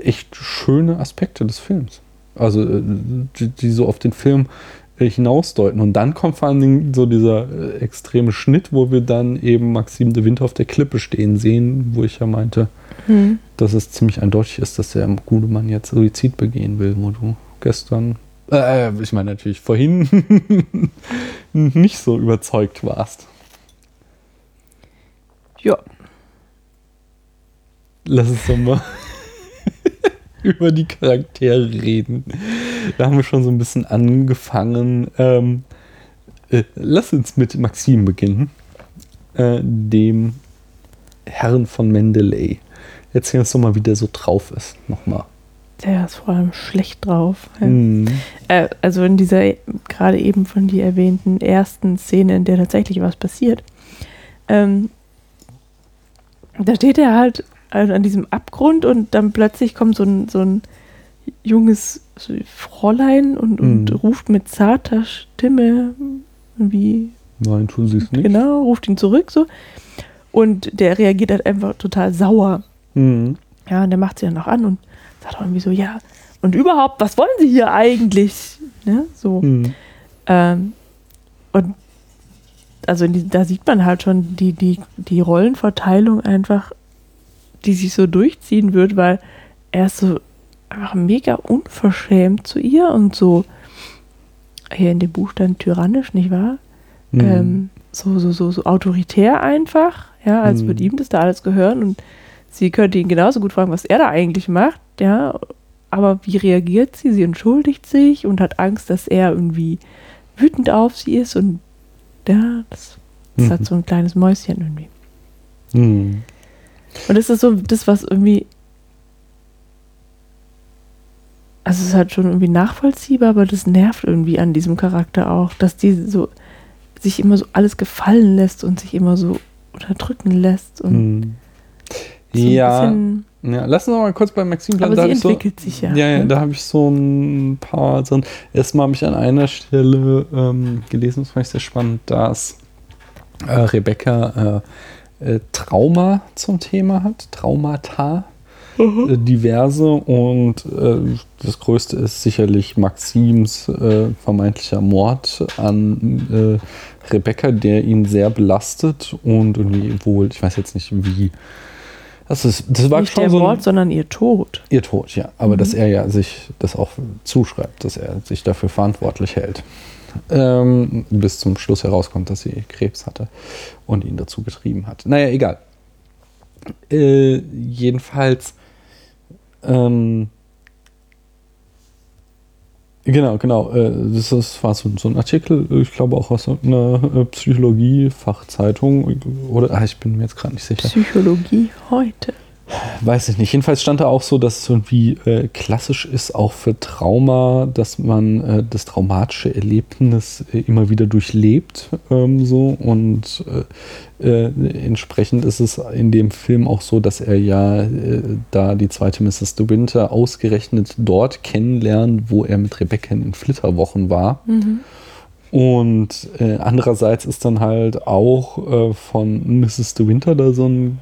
echt schöne Aspekte des Films. Also, äh, die, die so auf den Film hinausdeuten. Und dann kommt vor allen Dingen so dieser äh, extreme Schnitt, wo wir dann eben Maxim de Winter auf der Klippe stehen sehen, wo ich ja meinte, Hm. dass es ziemlich eindeutig ist, dass der gute Mann jetzt Suizid begehen will, wo du gestern, äh, ich meine natürlich vorhin *laughs* nicht so überzeugt warst. Ja, Lass uns doch mal über die Charaktere reden. Da haben wir schon so ein bisschen angefangen. Ähm, äh, lass uns mit Maxim beginnen, äh, dem Herrn von Mendeley. Erzähl uns doch mal, wie der so drauf ist. Nochmal. der ist vor allem schlecht drauf. Ja. Mhm. Äh, also in dieser gerade eben von dir erwähnten ersten Szene, in der tatsächlich was passiert, ähm, da steht er halt also an diesem Abgrund und dann plötzlich kommt so ein, so ein junges Fräulein und, und Mhm. ruft mit zarter Stimme wie Nein, tun sie es nicht. genau, ruft ihn zurück so. Und der reagiert halt einfach total sauer. Mhm. Ja, und der macht sie dann auch an und sagt auch irgendwie so, ja, und überhaupt, was wollen sie hier eigentlich? Ne? So. Mhm. Ähm, und also da sieht man halt schon die, die, die Rollenverteilung einfach, die sich so durchziehen wird, weil er ist so einfach mega unverschämt zu ihr und so hier in dem Buchstaben tyrannisch, nicht wahr? Mhm. Ähm, so, so, so, so autoritär einfach, ja, als Mhm. würde ihm das da alles gehören und sie könnte ihn genauso gut fragen, was er da eigentlich macht, ja, aber wie reagiert sie? Sie entschuldigt sich und hat Angst, dass er irgendwie wütend auf sie ist und ja, das ist Mhm. halt so ein kleines Mäuschen irgendwie. Mhm. Und das ist so das, was irgendwie. Also es ist halt schon irgendwie nachvollziehbar, aber das nervt irgendwie an diesem Charakter auch, dass die so sich immer so alles gefallen lässt und sich immer so unterdrücken lässt und Mhm. so Ja, ja, lass uns mal kurz bei Maxim bleiben. aber Da sie ich so, entwickelt sich ja. Ja, ja, ne? da habe ich so ein paar Sachen. Erstmal habe ich an einer Stelle ähm, gelesen, das fand ich sehr spannend, dass äh, Rebecca äh, äh, Trauma zum Thema hat, Traumata, äh, diverse und äh, das größte ist sicherlich Maxims äh, vermeintlicher Mord an Rebecca, der ihn sehr belastet und irgendwie wohl, ich weiß jetzt nicht wie. Das, ist, das war Nicht schon der so ein, Mord, sondern ihr Tod. Ihr Tod, ja. Aber Mhm. dass er ja sich das auch zuschreibt, dass er sich dafür verantwortlich hält. Ähm, bis zum Schluss herauskommt, dass sie Krebs hatte und ihn dazu getrieben hat. Naja, egal. Äh, jedenfalls. Ähm, genau, genau. Äh, das war so, so ein Artikel, ich glaube auch aus einer äh, Psychologie-Fachzeitung. Oder, ah, ich bin mir jetzt gerade nicht sicher. Psychologie heute. Weiß ich nicht. Jedenfalls stand da auch so, dass es irgendwie äh, klassisch ist, auch für Trauma, dass man äh, das traumatische Erlebnis äh, immer wieder durchlebt. Ähm, so. Und äh, äh, entsprechend ist es in dem Film auch so, dass er ja äh, da die zweite Mrs. De Winter ausgerechnet dort kennenlernt, wo er mit Rebecca in den Flitterwochen war. Mhm. Und andererseits ist dann halt auch von Mrs. De Winter da so ein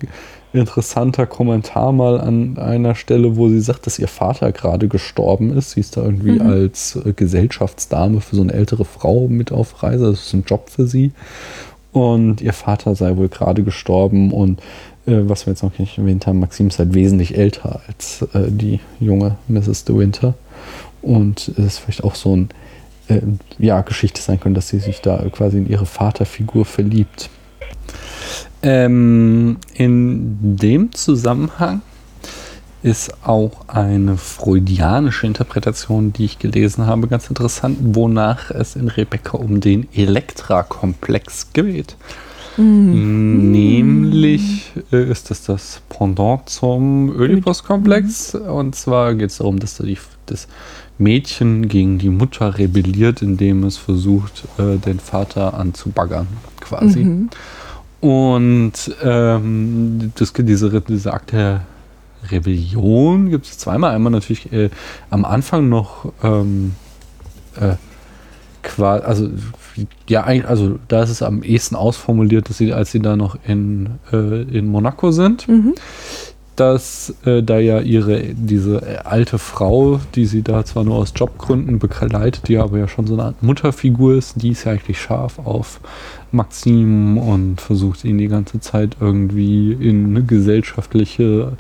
interessanter Kommentar mal an einer Stelle, wo sie sagt, dass ihr Vater gerade gestorben ist. Sie ist da irgendwie mhm. als äh, Gesellschaftsdame für so eine ältere Frau mit auf Reise. Das ist ein Job für sie. Und ihr Vater sei wohl gerade gestorben. Und äh, was wir jetzt noch nicht erwähnt haben, Maxim ist halt wesentlich älter als äh, die junge Mrs. De Winter. Und es ist vielleicht auch so ein äh, ja, Geschichte sein können, dass sie sich da quasi in ihre Vaterfigur verliebt. Ähm, in dem Zusammenhang ist auch eine freudianische Interpretation, die ich gelesen habe, ganz interessant, wonach es in Rebecca um den Elektra-Komplex geht. Mhm. Nämlich äh, ist das das Pendant zum Oedipus-Komplex. Mhm. Und zwar geht es darum, dass die, das Mädchen gegen die Mutter rebelliert, indem es versucht, äh, den Vater anzubaggern, quasi. Mhm. Und ähm, das, diese, der Rebellion gibt es zweimal. Einmal natürlich äh, am Anfang noch ähm, äh, quasi, also ja, also da ist es am ehesten ausformuliert, dass sie, als sie da noch in, äh, in Monaco sind. Mhm dass äh, da ja ihre, diese äh, alte Frau, die sie da zwar nur aus Jobgründen begleitet, die aber ja schon so eine Art Mutterfigur ist, die ist ja eigentlich scharf auf Maxim und versucht ihn die ganze Zeit irgendwie in gesellschaftliche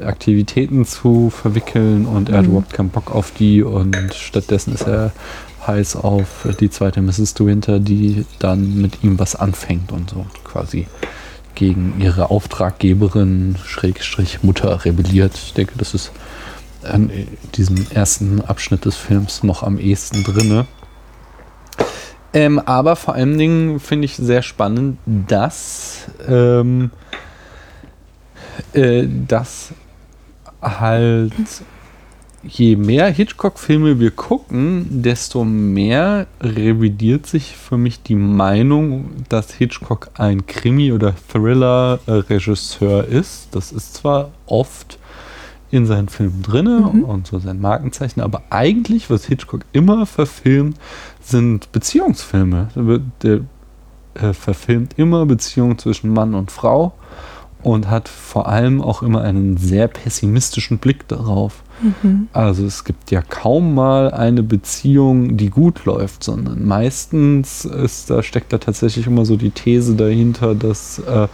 Aktivitäten zu verwickeln und er hat mhm. überhaupt keinen Bock auf die und stattdessen ist er heiß auf die zweite Mrs. De Winter, die dann mit ihm was anfängt und so quasi gegen ihre Auftraggeberin, Schrägstrich Mutter, rebelliert. Ich denke, das ist in diesem ersten Abschnitt des Films noch am ehesten drinne. Ähm, aber vor allen Dingen finde ich sehr spannend, dass, ähm, äh, dass halt je mehr Hitchcock-Filme wir gucken, desto mehr revidiert sich für mich die Meinung, dass Hitchcock ein Krimi- oder Thriller-Regisseur ist. Das ist zwar oft in seinen Filmen drin mhm. und so sein Markenzeichen, aber eigentlich, was Hitchcock immer verfilmt, sind Beziehungsfilme. Der, der verfilmt immer Beziehungen zwischen Mann und Frau und hat vor allem auch immer einen sehr pessimistischen Blick darauf. Mhm. Also es gibt ja kaum mal eine Beziehung, die gut läuft, sondern meistens ist, da steckt da tatsächlich immer so die These dahinter, dass äh,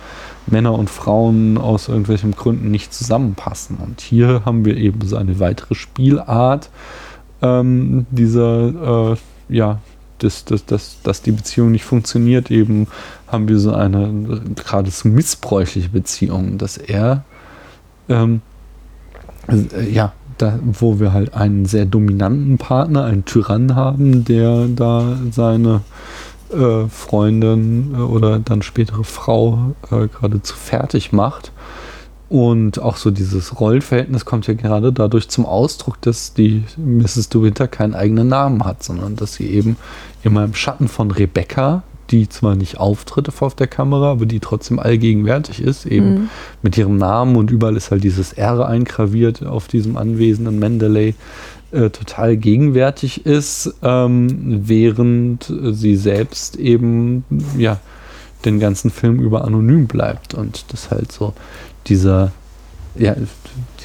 Männer und Frauen aus irgendwelchen Gründen nicht zusammenpassen. Und hier haben wir eben so eine weitere Spielart ähm, dieser, äh, ja, dass, dass, dass, dass die Beziehung nicht funktioniert, eben haben wir so eine geradezu missbräuchliche Beziehung, dass er ähm, äh, ja, da, wo wir halt einen sehr dominanten Partner, einen Tyrann haben, der da seine äh, Freundin äh, oder dann spätere Frau äh, geradezu fertig macht. Und auch so dieses Rollenverhältnis kommt ja gerade dadurch zum Ausdruck, dass die Mrs. De Winter keinen eigenen Namen hat, sondern dass sie eben immer im Schatten von Rebecca die zwar nicht auftritt auf der Kamera, aber die trotzdem allgegenwärtig ist, eben mhm. mit ihrem Namen und überall ist halt dieses R eingraviert auf diesem anwesenden Mendeley, äh, total gegenwärtig ist, ähm, während sie selbst eben, ja, den ganzen Film über anonym bleibt und das halt so dieser, ja,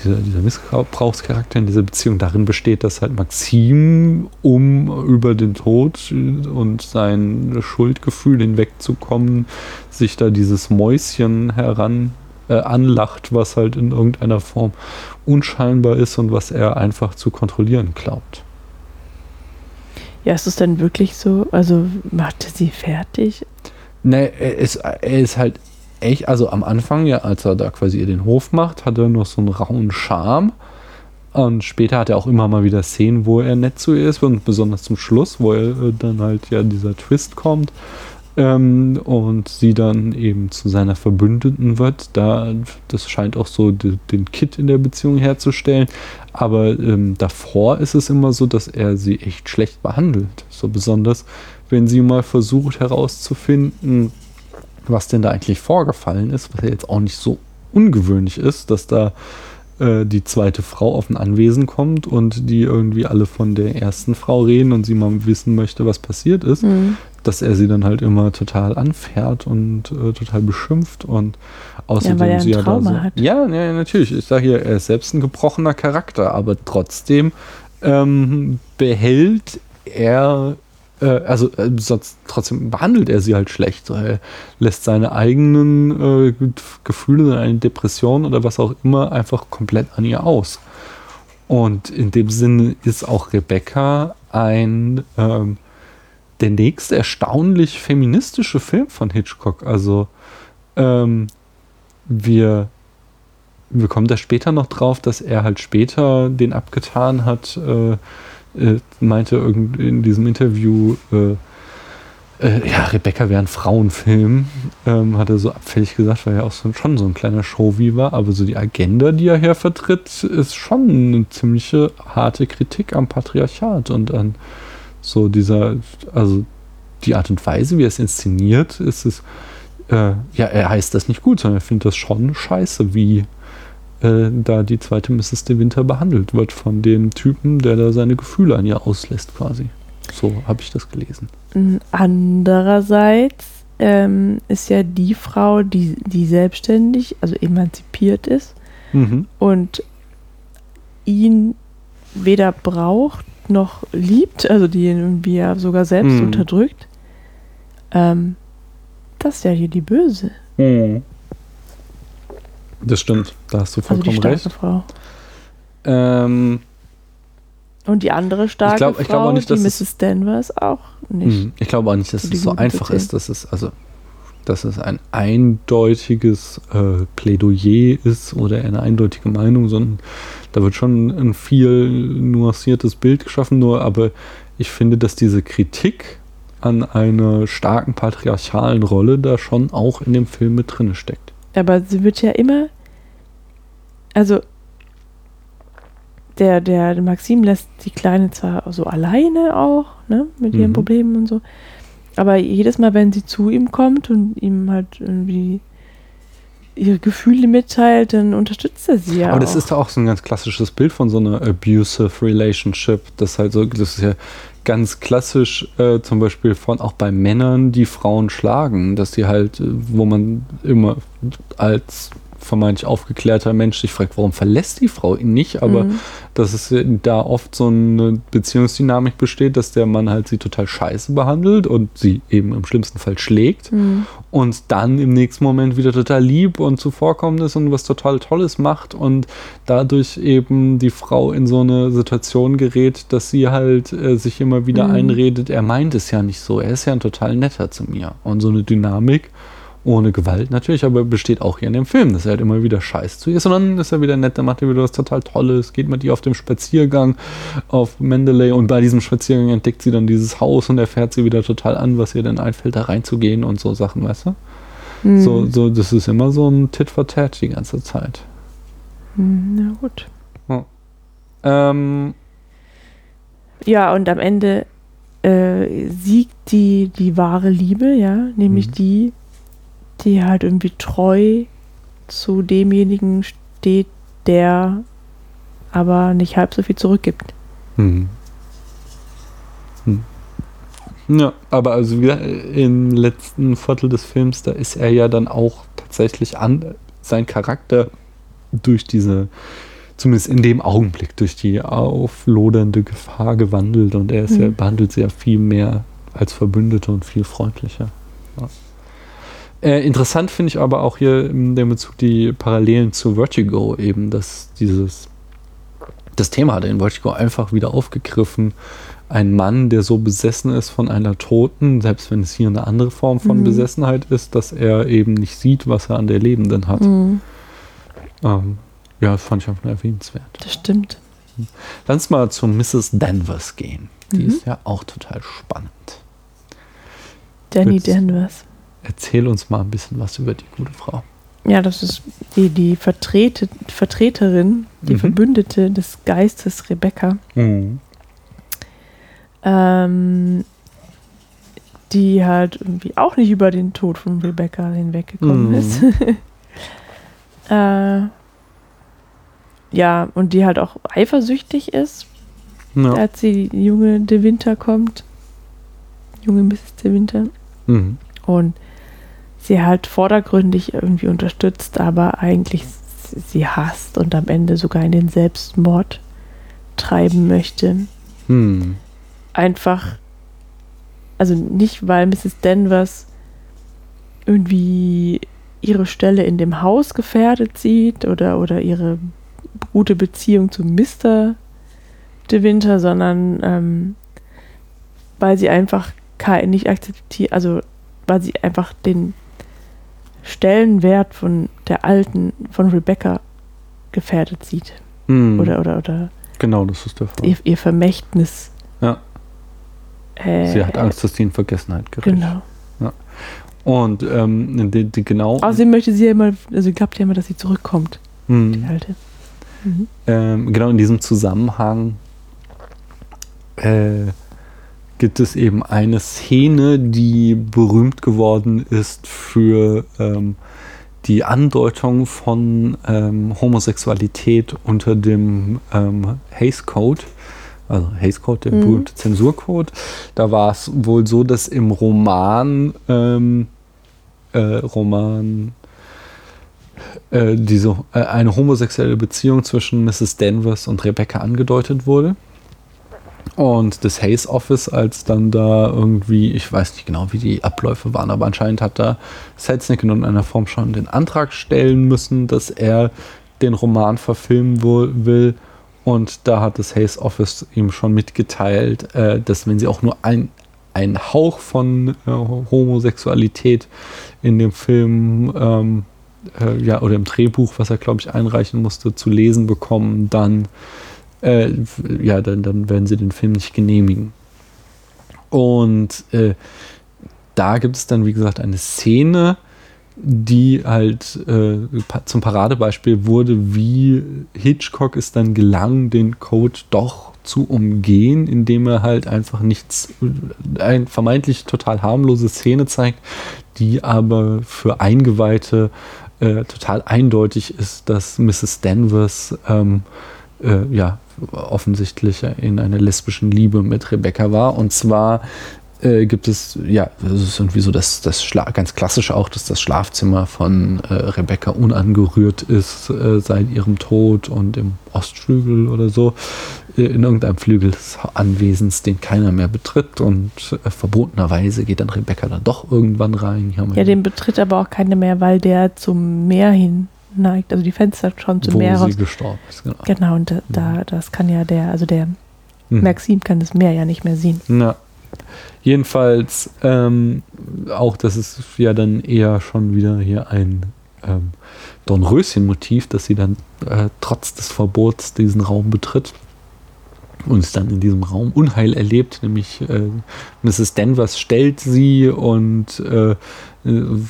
dieser, dieser Missbrauchscharakter in dieser Beziehung darin besteht, dass halt Maxim, um über den Tod und sein Schuldgefühl hinwegzukommen, sich da dieses Mäuschen heran äh, anlacht, was halt in irgendeiner Form unscheinbar ist und was er einfach zu kontrollieren glaubt. Ja, ist es denn wirklich so? Also macht er sie fertig? Ne, er ist, er ist halt echt, also am Anfang, ja, als er da quasi ihr den Hof macht, hat er noch so einen rauen Charme. Und später hat er auch immer mal wieder Szenen, wo er nett zu ihr ist, und besonders zum Schluss, wo er äh, dann halt ja dieser Twist kommt ähm, und sie dann eben zu seiner Verbündeten wird. Da, das scheint auch so die, den Kit in der Beziehung herzustellen. Aber ähm, davor ist es immer so, dass er sie echt schlecht behandelt. So besonders, wenn sie mal versucht herauszufinden, was denn da eigentlich vorgefallen ist, was ja jetzt auch nicht so ungewöhnlich ist, dass da äh, die zweite Frau auf ein Anwesen kommt und die irgendwie alle von der ersten Frau reden und sie mal wissen möchte, was passiert ist, Mhm. dass er sie dann halt immer total anfährt und äh, total beschimpft und außerdem weil er sie ja da so, hat. Ja, ja, natürlich. Ich sage hier, er ist selbst ein gebrochener Charakter, aber trotzdem ähm, behält er äh, also äh, sonst trotzdem behandelt er sie halt schlecht. Er lässt seine eigenen äh, Gefühle, eine Depression oder was auch immer einfach komplett an ihr aus. Und in dem Sinne ist auch Rebecca ein ähm, der nächste erstaunlich feministische Film von Hitchcock. Also ähm, wir, wir kommen da später noch drauf, dass er halt später den abgetan hat, äh, äh, meinte in diesem Interview, äh, äh, ja, Rebecca wäre ein Frauenfilm, ähm, hat er so abfällig gesagt, weil er auch so, schon so ein kleiner Show-wie war, aber so die Agenda, die er hier vertritt, ist schon eine ziemliche harte Kritik am Patriarchat und an so dieser, also die Art und Weise, wie er es inszeniert, ist es, äh, ja, er heißt das nicht gut, sondern er findet das schon scheiße, wie äh, da die zweite Mrs. De Winter behandelt wird von dem Typen, der da seine Gefühle an ihr auslässt, quasi. So habe ich das gelesen. Andererseits ähm, ist ja die Frau, die, die selbstständig, also emanzipiert ist Mhm. und ihn weder braucht noch liebt, also die ihn irgendwie ja sogar selbst Mhm. unterdrückt. Ähm, das ist ja hier die Böse, Das stimmt, da hast du also die vollkommen starke recht. Frau. Ähm, Und die andere starke glaub- Frau, ich glaub auch nicht, die Mrs. Danvers, auch nicht. ich glaube auch nicht, dass So es so einfach ist, dass es, also, dass es ein eindeutiges äh, Plädoyer ist oder eine eindeutige Meinung, sondern da wird schon ein viel nuanciertes Bild geschaffen, nur aber ich finde, dass diese Kritik an einer starken patriarchalen Rolle da schon auch in dem Film mit drin steckt. Aber sie wird ja immer, also der, der Maxim lässt die Kleine zwar so alleine auch, ne, mit ihren Mhm. Problemen und so, aber jedes Mal, wenn sie zu ihm kommt und ihm halt irgendwie ihre Gefühle mitteilt, dann unterstützt er sie ja Aber das auch. ist auch so ein ganz klassisches Bild von so einer abusive Relationship. Das halt so, das ist ja ganz klassisch, äh, zum Beispiel von auch bei Männern, die Frauen schlagen, dass die halt, äh, wo man immer als vermeintlich aufgeklärter Mensch sich fragt, warum verlässt die Frau ihn nicht? Aber Mhm. dass es da oft so eine Beziehungsdynamik besteht, dass der Mann halt sie total scheiße behandelt und sie eben im schlimmsten Fall schlägt Mhm. und dann im nächsten Moment wieder total lieb und zuvorkommend ist und was total Tolles macht und dadurch eben die Frau in so eine Situation gerät, dass sie halt äh, sich immer wieder Mhm. einredet, er meint es ja nicht so, er ist ja ein total netter zu mir. Und so eine Dynamik ohne Gewalt natürlich, aber besteht auch hier in dem Film, dass er halt immer wieder scheiß zu ihr ist, sondern ist er wieder nett, der macht wieder was total Tolles, geht mit ihr auf dem Spaziergang auf Mendeley und bei diesem Spaziergang entdeckt sie dann dieses Haus und er fährt sie wieder total an, was ihr denn einfällt, da reinzugehen und so Sachen, weißt du? Mhm. So, so, das ist immer so ein Tit for Tat die ganze Zeit. Mhm, Na gut. Ähm, Ja, und am Ende äh, siegt die, die wahre Liebe, ja, nämlich Mhm. die, die halt irgendwie treu zu demjenigen steht, der aber nicht halb so viel zurückgibt. hm. Hm. Ja, aber also wieder im letzten Viertel des Films, da ist er ja dann auch tatsächlich an sein Charakter durch diese, zumindest in dem Augenblick, durch die auflodernde Gefahr gewandelt und er ist ja, Mhm. behandelt sie ja viel mehr als Verbündete und viel freundlicher. Ja. Äh, interessant finde ich aber auch hier in dem Bezug die Parallelen zu Vertigo eben, dass dieses das Thema hat in Vertigo einfach wieder aufgegriffen. Ein Mann, der so besessen ist von einer Toten, selbst wenn es hier eine andere Form von Mhm. Besessenheit ist, dass er eben nicht sieht, was er an der Lebenden hat. Mhm, Ähm, ja, das fand ich einfach erwähnenswert. das stimmt. Lass mal zu Mrs. Danvers gehen. Die Mhm. ist ja auch total spannend. Danny Danvers. Erzähl uns mal ein bisschen was über die gute Frau. Ja, das ist die, die Vertrete, Vertreterin, die Mhm. Verbündete des Geistes Rebecca. ähm, die halt irgendwie auch nicht über den Tod von Rebecca hinweggekommen Mhm. ist. *laughs* äh, ja, und die halt auch eifersüchtig ist, Ja. als die junge De Winter kommt. Junge Mrs. De Winter. Mhm. Und sie halt vordergründig irgendwie unterstützt, aber eigentlich sie hasst und am Ende sogar in den Selbstmord treiben möchte. Hm. Einfach, also nicht, weil Mrs. Danvers irgendwie ihre Stelle in dem Haus gefährdet sieht oder, oder ihre gute Beziehung zu Mr. De Winter, sondern ähm, weil sie einfach nicht akzeptiert, also weil sie einfach den Stellenwert von der alten, von Rebecca gefährdet sieht. Hm. Oder, oder, oder Genau, das ist der Fall. ihr, ihr Vermächtnis. Ja. Äh, Sie hat Angst, dass die in Vergessenheit gerät. Genau. Und ähm, die, die genau. Außerdem möchte sie ja immer, also glaubt ja immer, dass sie zurückkommt, die Hm. alte. Mhm. Ähm, genau in diesem Zusammenhang äh, gibt es eben eine Szene, die berühmt geworden ist für ähm, die Andeutung von ähm, Homosexualität unter dem ähm, Hays Code. Also Hays Code, der Mhm. berühmte Zensurcode. Da war es wohl so, dass im Roman ähm, äh, Roman äh, diese, äh, eine homosexuelle Beziehung zwischen Mrs. Danvers und Rebecca angedeutet wurde. Und das Hayes Office, als dann da irgendwie, ich weiß nicht genau, wie die Abläufe waren, aber anscheinend hat da Selznick in irgendeiner Form schon den Antrag stellen müssen, dass er den Roman verfilmen will. Und da hat das Hayes Office ihm schon mitgeteilt, äh, dass wenn sie auch nur ein, einen Hauch von äh, Homosexualität in dem Film ähm, äh, ja, oder im Drehbuch, was er, glaube ich, einreichen musste, zu lesen bekommen, dann, äh, ja, dann, dann werden sie den Film nicht genehmigen. Und äh, da gibt es dann, wie gesagt, eine Szene, die halt äh, zum Paradebeispiel wurde, wie Hitchcock es dann gelang, den Code doch zu umgehen, indem er halt einfach nichts, eine vermeintlich total harmlose Szene zeigt, die aber für Eingeweihte äh, total eindeutig ist, dass Mrs. Danvers ähm, äh, ja offensichtlich in einer lesbischen Liebe mit Rebecca war. Und zwar äh, gibt es, ja, das ist irgendwie so das, das Schla ganz klassisch auch, dass das Schlafzimmer von äh, Rebecca unangerührt ist äh, seit ihrem Tod und im Ostflügel oder so, äh, in irgendeinem Flügel des Anwesens, den keiner mehr betritt und äh, verbotenerweise geht dann Rebecca dann doch irgendwann rein. Ja, den betritt aber auch keine mehr, weil der zum Meer hin neigt. Also die Fenster schauen zum wo Meer raus. sie gestorben ist. Genau. Genau, und da, da, das kann ja der, also der Mhm. Maxim kann das Meer ja nicht mehr sehen. Na, jedenfalls ähm, auch, das ist ja dann eher schon wieder hier ein ähm, Dornröschen-Motiv, dass sie dann äh, trotz des Verbots diesen Raum betritt und es dann in diesem Raum Unheil erlebt, nämlich äh, Mrs. Danvers stellt sie und äh,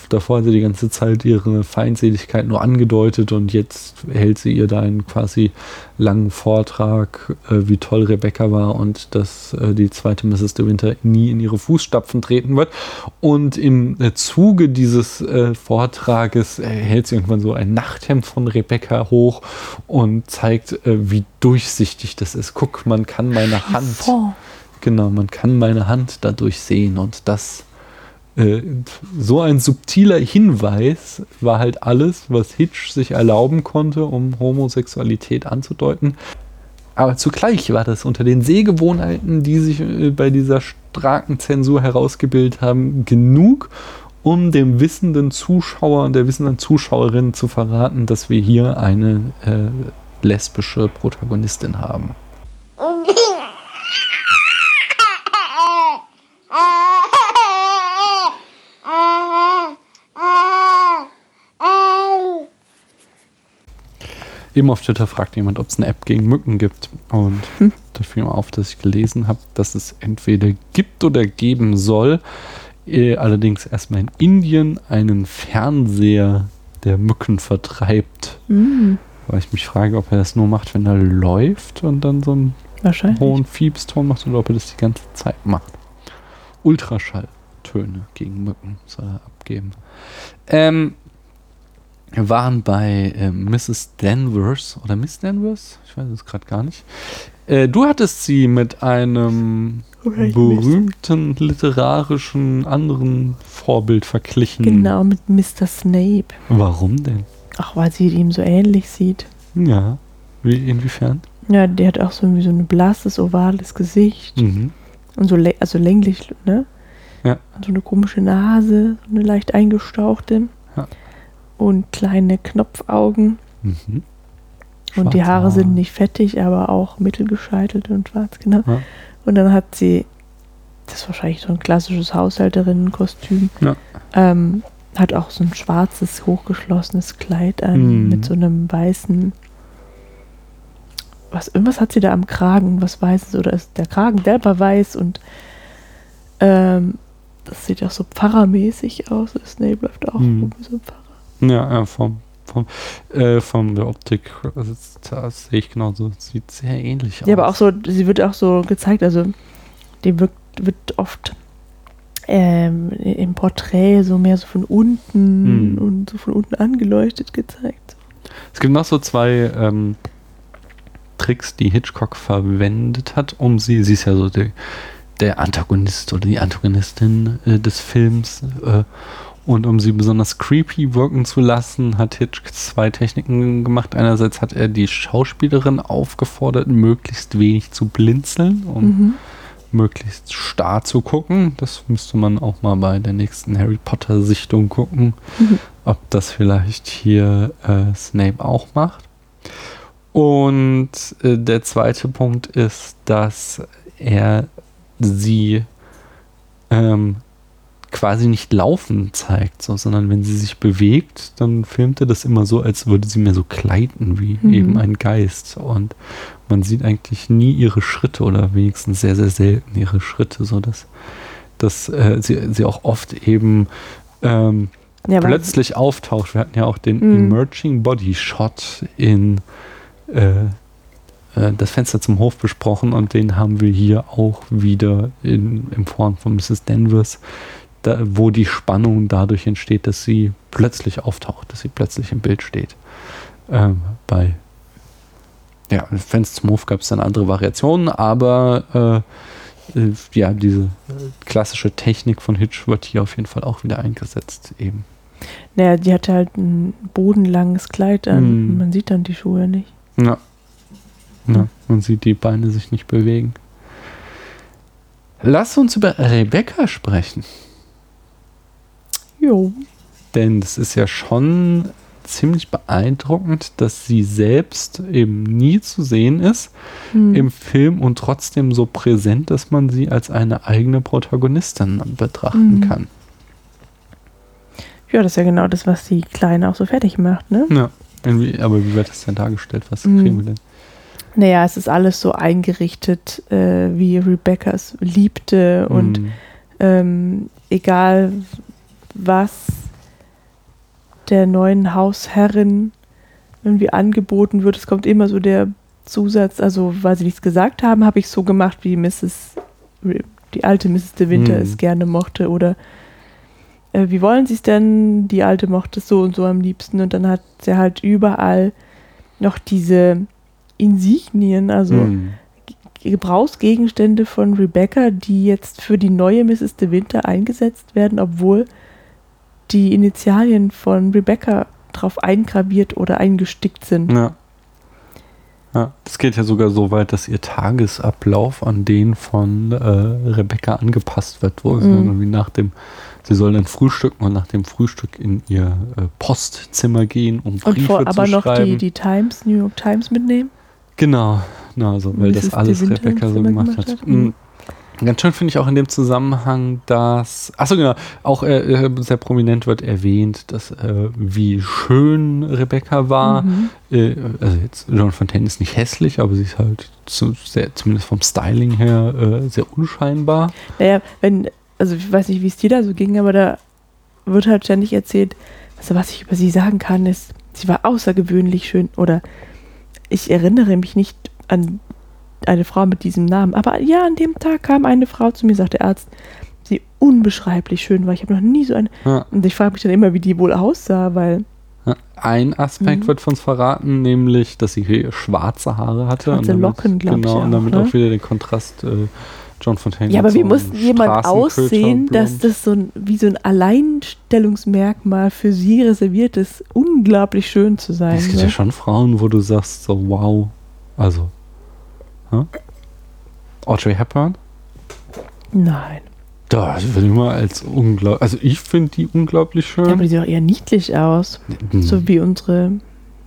davor hat sie die ganze Zeit ihre Feindseligkeit nur angedeutet und jetzt hält sie ihr da einen quasi langen Vortrag, äh, wie toll Rebecca war und dass äh, die zweite Mrs. De Winter nie in ihre Fußstapfen treten wird. Und im äh, Zuge dieses äh, Vortrages äh, hält sie irgendwann so ein Nachthemd von Rebecca hoch und zeigt, äh, wie durchsichtig das ist. Guck, man kann meine Hand, genau, man kann meine Hand dadurch sehen und das äh, so ein subtiler Hinweis war halt alles, was Hitch sich erlauben konnte, um Homosexualität anzudeuten. Aber zugleich war das unter den Sehgewohnheiten, die sich äh, bei dieser starken Zensur herausgebildet haben, genug, um dem wissenden Zuschauer und der wissenden Zuschauerin zu verraten, dass wir hier eine äh, lesbische Protagonistin haben. *laughs* Eben auf Twitter fragt jemand, ob es eine App gegen Mücken gibt. Und da fiel mir auf, dass ich gelesen habe, dass es entweder gibt oder geben soll. Äh, allerdings erstmal in Indien einen Fernseher, der Mücken vertreibt. mm, Weil ich mich frage, ob er das nur macht, wenn er läuft und dann so einen hohen Fiebston macht oder ob er das die ganze Zeit macht. Ultraschalltöne gegen Mücken soll er abgeben. Ähm, Wir waren bei äh, Mrs. Danvers oder Miss Danvers, ich weiß es gerade gar nicht. Äh, du hattest sie mit einem berühmten literarischen anderen Vorbild verglichen. Genau, mit Mr. Snape. Warum denn? Ach, weil sie ihm so ähnlich sieht. Ja. Wie, inwiefern? Ja, der hat auch so irgendwie so ein blasses, ovales Gesicht. Mhm. Und so also länglich, ne? Ja. Und so eine komische Nase, so eine leicht eingestauchte. Und kleine Knopfaugen. Mhm. Und die Haare sind nicht fettig, aber auch mittelgescheitelt und schwarz, genau. Ja. Und dann hat sie, das ist wahrscheinlich so ein klassisches Haushälterinnen-Kostüm, Ja. ähm, hat auch so ein schwarzes, hochgeschlossenes Kleid an Mhm. mit so einem weißen, was, irgendwas hat sie da am Kragen, was Weißes, oder ist der Kragen selber weiß und ähm, das sieht auch so pfarrermäßig aus. Snape läuft auch Mhm. so ein Pfarrer. Ja, ja, vom, vom, äh, von der Optik, also das sehe ich genauso. Sieht sehr ähnlich aus. Ja, aber auch so, sie wird auch so gezeigt, also die wirkt, wird oft ähm, im Porträt so mehr so von unten Mhm. und so von unten angeleuchtet gezeigt. Es gibt noch so zwei ähm, Tricks, die Hitchcock verwendet hat, um sie, sie ist ja so der, der Antagonist oder die Antagonistin äh, des Films, äh, und um sie besonders creepy wirken zu lassen, hat Hitchcock zwei Techniken gemacht. Einerseits hat er die Schauspielerin aufgefordert, möglichst wenig zu blinzeln, um Mhm. möglichst starr zu gucken. Das müsste man auch mal bei der nächsten Harry Potter Sichtung gucken, Mhm. ob das vielleicht hier äh, Snape auch macht. Und äh, der zweite Punkt ist, dass er sie ähm, quasi nicht laufen zeigt, so, sondern wenn sie sich bewegt, dann filmt er das immer so, als würde sie mehr so gleiten wie Mhm. eben ein Geist. Und man sieht eigentlich nie ihre Schritte oder wenigstens sehr, sehr selten ihre Schritte, so dass, äh, sie, sie auch oft eben ähm, Ja, plötzlich auftaucht. Wir hatten ja auch den Mhm. Emerging Body Shot in äh, äh, das Fenster zum Hof besprochen und den haben wir hier auch wieder in, in Form von Mrs. Danvers, da, wo die Spannung dadurch entsteht, dass sie plötzlich auftaucht, dass sie plötzlich im Bild steht. Ähm, bei ja, Fenster zum Hof gab es dann andere Variationen, aber äh, äh, ja, diese klassische Technik von Hitch wird hier auf jeden Fall auch wieder eingesetzt eben. Naja, die hatte halt ein bodenlanges Kleid an. Mhm. Man sieht dann die Schuhe nicht. Ja. ja. Man sieht die Beine sich nicht bewegen. Lass uns über Rebecca sprechen. Jo. Denn es ist ja schon ziemlich beeindruckend, dass sie selbst eben nie zu sehen ist Hm. im Film und trotzdem so präsent, dass man sie als eine eigene Protagonistin betrachten Mhm. kann. Ja, das ist ja genau das, was die Kleine auch so fertig macht, ne? Ja. Aber wie wird das denn dargestellt? Was Mhm. kriegen wir denn? Naja, es ist alles so eingerichtet, äh, wie Rebecca es liebte und Mhm. ähm, egal was der neuen Hausherrin irgendwie angeboten wird, es kommt immer so der Zusatz, also weil sie nichts gesagt haben, habe ich so gemacht, wie Mrs. Die alte Mrs. de Winter Mhm. es gerne mochte oder äh, wie wollen sie es denn? Die alte mochte es so und so am liebsten und dann hat sie halt überall noch diese Insignien, also Mhm. Gebrauchsgegenstände von Rebecca, die jetzt für die neue Mrs. de Winter eingesetzt werden, obwohl die Initialien von Rebecca drauf eingraviert oder eingestickt sind. Ja. Ja, es geht ja sogar so weit, dass ihr Tagesablauf an den von äh, Rebecca angepasst wird, wo sie Mhm. dann irgendwie nach dem, sie soll dann frühstücken und nach dem Frühstück in ihr äh, Postzimmer gehen, um Und Briefe vor, aber zu noch schreiben. die, die Times, New York Times mitnehmen. Genau, na, also, weil das alles Rebecca so gemacht gemacht hat. hat. Mhm. Ganz schön finde ich auch in dem Zusammenhang, dass, achso genau, auch äh, äh, sehr prominent wird erwähnt, dass äh, wie schön Rebecca war. Mhm. Äh, also jetzt Joan Fontaine ist nicht hässlich, aber sie ist halt zu, sehr, zumindest vom Styling her äh, sehr unscheinbar. Naja, wenn, also ich weiß nicht, wie es dir da so ging, aber da wird halt ständig erzählt, also was ich über sie sagen kann, ist, sie war außergewöhnlich schön oder ich erinnere mich nicht an eine Frau mit diesem Namen, aber ja, an dem Tag kam eine Frau zu mir, sagt der Arzt, die unbeschreiblich schön war. Ich habe noch nie so eine. Ja, Und ich frage mich dann immer, wie die wohl aussah, weil Ja, Ein Aspekt Mhm. wird von uns verraten, nämlich, dass sie schwarze Haare hatte. Schwarze damit, Locken, glaub ich Genau, und damit ne? auch wieder den Kontrast äh, John Fontaine. Ja, aber so wie muss jemand aussehen, dass das so ein, wie so ein Alleinstellungsmerkmal für sie reserviert ist, unglaublich schön zu sein. Es gibt ne? ja schon Frauen, wo du sagst, so wow. Also. Hä? Audrey Hepburn? Nein. Da würde ich mal als unglaublich. Also ich finde die unglaublich schön. Ja, aber die sieht auch eher niedlich aus. Hm. So wie unsere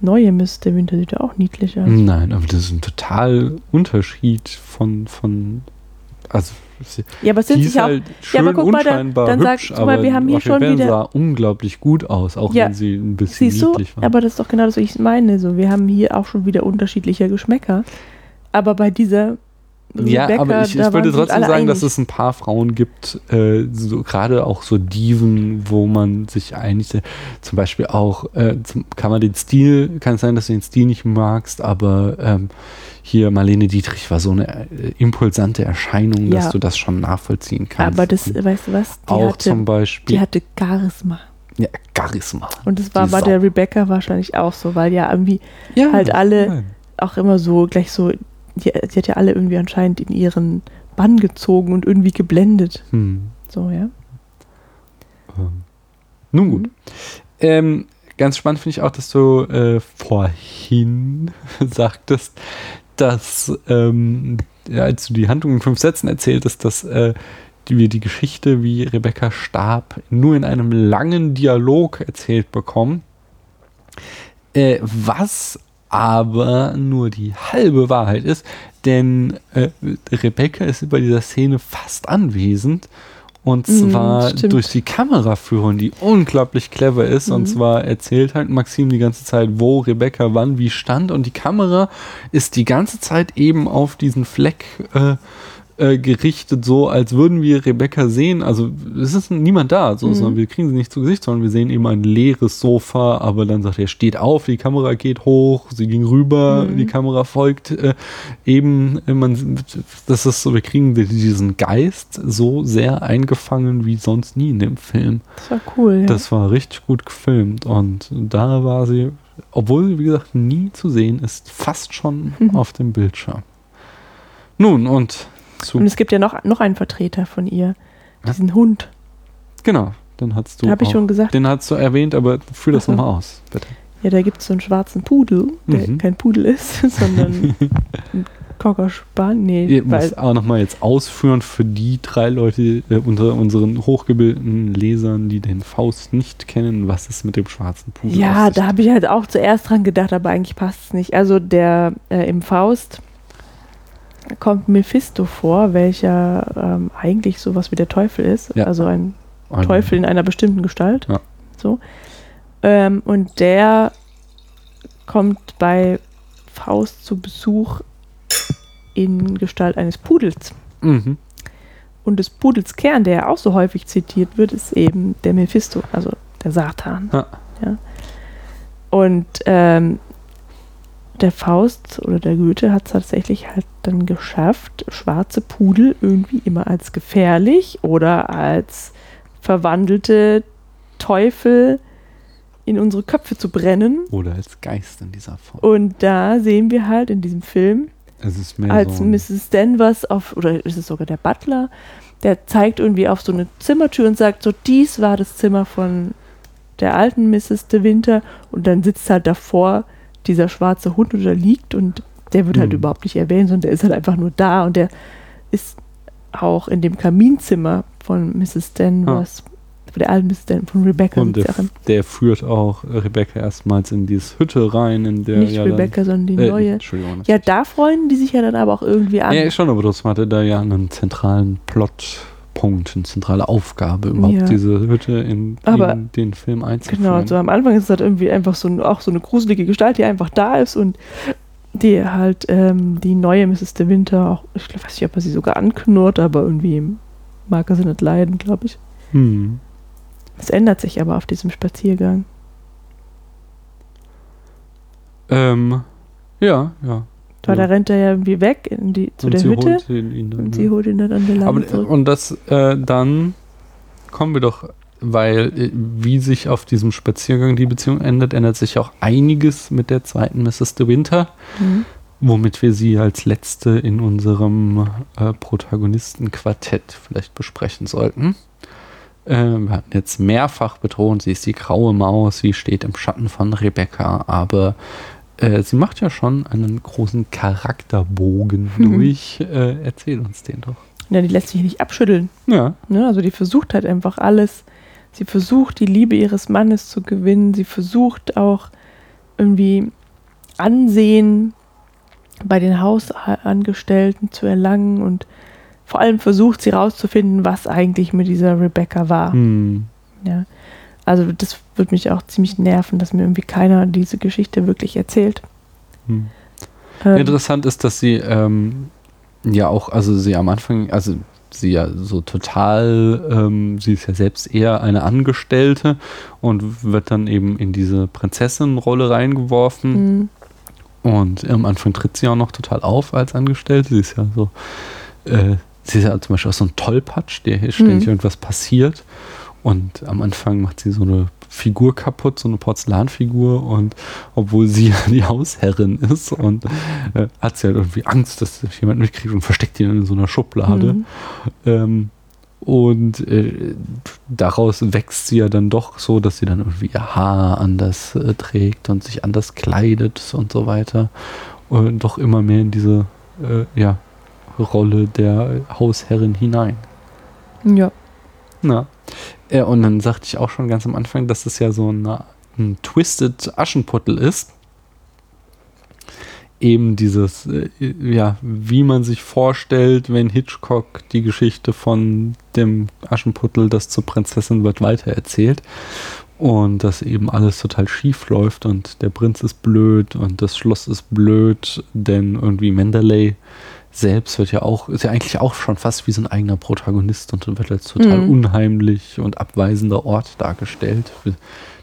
neue Miss der Winter sieht ja auch niedlich aus. Nein, aber das ist ein total Unterschied von, von also Ja, aber sind sich auch. halt Ja, schön aber guck mal, dann sag- hübsch, guck mal, wir haben hier schon wieder- sah unglaublich gut aus, auch Ja, wenn sie ein bisschen Siehst du? niedlich war. Aber das ist doch genau das, was ich meine. So, wir haben hier auch schon wieder unterschiedliche Geschmäcker. Aber bei dieser ja, Rebecca, aber ich, ich würde trotzdem sagen, dass einig. es ein paar Frauen gibt, äh, so, gerade auch so Diven, wo man sich einig Zum Beispiel auch, äh, zum, kann man den Stil, kann es sein, dass du den Stil nicht magst, aber ähm, hier Marlene Dietrich war so eine äh, impulsante Erscheinung, Ja. dass du das schon nachvollziehen kannst. Aber das, weißt du was? Die, auch hatte, zum Beispiel die hatte Charisma. ja, Charisma. Und das war Die bei Sau. der Rebecca wahrscheinlich auch so, weil ja irgendwie Ja, halt alle- nein. auch immer so gleich so, die, sie hat ja alle irgendwie anscheinend in ihren Bann gezogen und irgendwie geblendet. Hm. So, ja. Ähm, nun gut. Mhm. Ähm, ganz spannend finde ich auch, dass du äh, vorhin *laughs* sagtest, dass ähm, ja, als du die Handlung in fünf Sätzen erzähltest, dass äh, die, wir die Geschichte, wie Rebecca starb, nur in einem langen Dialog erzählt bekommen. Äh, was aber nur die halbe Wahrheit ist, denn äh, Rebecca ist bei dieser Szene fast anwesend. Und Mm, zwar stimmt. durch die Kameraführung, die unglaublich clever ist. Und Mhm. zwar erzählt halt Maxim die ganze Zeit, wo Rebecca wann wie stand. Und die Kamera ist die ganze Zeit eben auf diesen Fleck äh, äh, gerichtet, so als würden wir Rebecca sehen. Also es ist niemand da, so, Mhm. sondern wir kriegen sie nicht zu Gesicht, sondern wir sehen eben ein leeres Sofa. Aber dann sagt er, steht auf, die Kamera geht hoch, sie ging rüber, Mhm. die Kamera folgt äh, eben. Äh, man, das ist so, wir kriegen diesen Geist so sehr eingefangen wie sonst nie in dem Film. Das war cool. Ja. Das war richtig gut gefilmt und da war sie, obwohl sie, wie gesagt, nie zu sehen ist, fast schon Mhm. auf dem Bildschirm. Nun, und zu. und es gibt ja noch, noch einen Vertreter von ihr. Diesen Hund. Genau, den hast du. Habe ich schon gesagt. Den hast du erwähnt, aber führ das nochmal aus, bitte. Ja, da gibt es so einen schwarzen Pudel, der Mhm. kein Pudel ist, *laughs* sondern ein Cocker Span. Nee, Ihr müsst auch nochmal jetzt ausführen für die drei Leute äh, unter unseren hochgebildeten Lesern, die den Faust nicht kennen, was es mit dem schwarzen Pudel ja, auf sich da habe ich halt auch zuerst dran gedacht, aber eigentlich passt es nicht. Also der äh, im Faust kommt Mephisto vor, welcher ähm, eigentlich sowas wie der Teufel ist. Ja. Also ein. Teufel in einer bestimmten Gestalt. Ja. So. Ähm, und der kommt bei Faust zu Besuch in Gestalt eines Pudels. Mhm. Und des Pudels Kern, der ja auch so häufig zitiert wird, ist eben der Mephisto, also der Satan. Ja. Ja. Und ähm, der Faust oder der Goethe hat es tatsächlich halt dann geschafft, schwarze Pudel irgendwie immer als gefährlich oder als verwandelte Teufel in unsere Köpfe zu brennen. Oder als Geist in dieser Form. Und da sehen wir halt in diesem Film, als so Mrs. Danvers auf, oder ist es sogar der Butler, der zeigt irgendwie auf so eine Zimmertür und sagt so, dies war das Zimmer von der alten Mrs. de Winter und dann sitzt halt davor dieser schwarze Hund oder liegt und der wird halt Mhm. überhaupt nicht erwähnt, sondern der ist halt einfach nur da und der ist auch in dem Kaminzimmer von Mrs. Danvers, von der alten Mrs. Danvers, von Rebecca. Und der, der führt auch Rebecca erstmals in diese Hütte rein, in der Nicht ja Rebecca, sondern die dann, äh, neue. Entschuldigung. Ja, da freuen die sich ja dann aber auch irgendwie an. Ja, schon, aber das hatte da ja einen zentralen Plotpunkt, eine zentrale Aufgabe, überhaupt Ja. diese Hütte in, Aber- in den Film einzuführen. Genau, so am Anfang ist es halt irgendwie einfach so ein, auch so eine gruselige Gestalt, die einfach da ist und die halt ähm, die neue Mrs. de Winter auch, ich weiß nicht, ob er sie sogar anknurrt, aber irgendwie mag er sie nicht leiden, glaube ich. Hm. Es ändert sich aber auf diesem Spaziergang. Ähm, ja, ja. Da Ja. rennt er ja irgendwie weg in die, zu Und der sie Hütte holt ihn, und ja. sie holt ihn dann an der Leine Aber, zurück. und das, äh, dann kommen wir doch weil äh, wie sich auf diesem Spaziergang die Beziehung ändert, ändert sich auch einiges mit der zweiten Mrs. De Winter, Mhm. womit wir sie als letzte in unserem äh, Protagonistenquartett vielleicht besprechen sollten. Äh, wir hatten jetzt mehrfach betont, sie ist die graue Maus, sie steht im Schatten von Rebecca, aber äh, sie macht ja schon einen großen Charakterbogen Mhm. durch. Äh, erzähl uns den doch. Ja, die lässt sich nicht abschütteln. Ja. Ne? Also die versucht halt einfach alles. Sie versucht, die Liebe ihres Mannes zu gewinnen. Sie versucht auch irgendwie Ansehen bei den Hausangestellten zu erlangen und vor allem versucht sie rauszufinden, was eigentlich mit dieser Rebecca war. Hm. Ja. Also das würde mich auch ziemlich nerven, dass mir irgendwie keiner diese Geschichte wirklich erzählt. Hm. Ähm, Interessant ist, dass sie ähm, ja auch, also sie am Anfang, also sie ja so total, ähm, sie ist ja selbst eher eine Angestellte und wird dann eben in diese Prinzessin-Rolle reingeworfen. mh, Und am Anfang tritt sie auch noch total auf als Angestellte. Sie ist ja so, äh, sie ist ja zum Beispiel auch so ein Tollpatsch, der hier ständig Mhm. irgendwas passiert. Und am Anfang macht sie so eine Figur kaputt, so eine Porzellanfigur. Und obwohl sie ja *laughs* die Hausherrin ist und äh, hat sie halt irgendwie Angst, dass das jemand mitkriegt und versteckt ihn in so einer Schublade. Mhm. Ähm, und äh, daraus wächst sie ja dann doch so, dass sie dann irgendwie ihr Haar anders äh, trägt und sich anders kleidet und so weiter. Und doch immer mehr in diese äh, ja, Rolle der Hausherrin hinein. ja. Na. Ja, und dann sagte ich auch schon ganz am Anfang, dass es ja so eine, ein Twisted Aschenputtel ist. Eben dieses, äh, ja, wie man sich vorstellt, wenn Hitchcock die Geschichte von dem Aschenputtel, das zur Prinzessin wird, weitererzählt. Und dass eben alles total schief läuft und der Prinz ist blöd und das Schloss ist blöd, denn irgendwie Mendeley selbst wird ja auch, ist ja eigentlich auch schon fast wie so ein eigener Protagonist und wird als total Mhm. unheimlich und abweisender Ort dargestellt.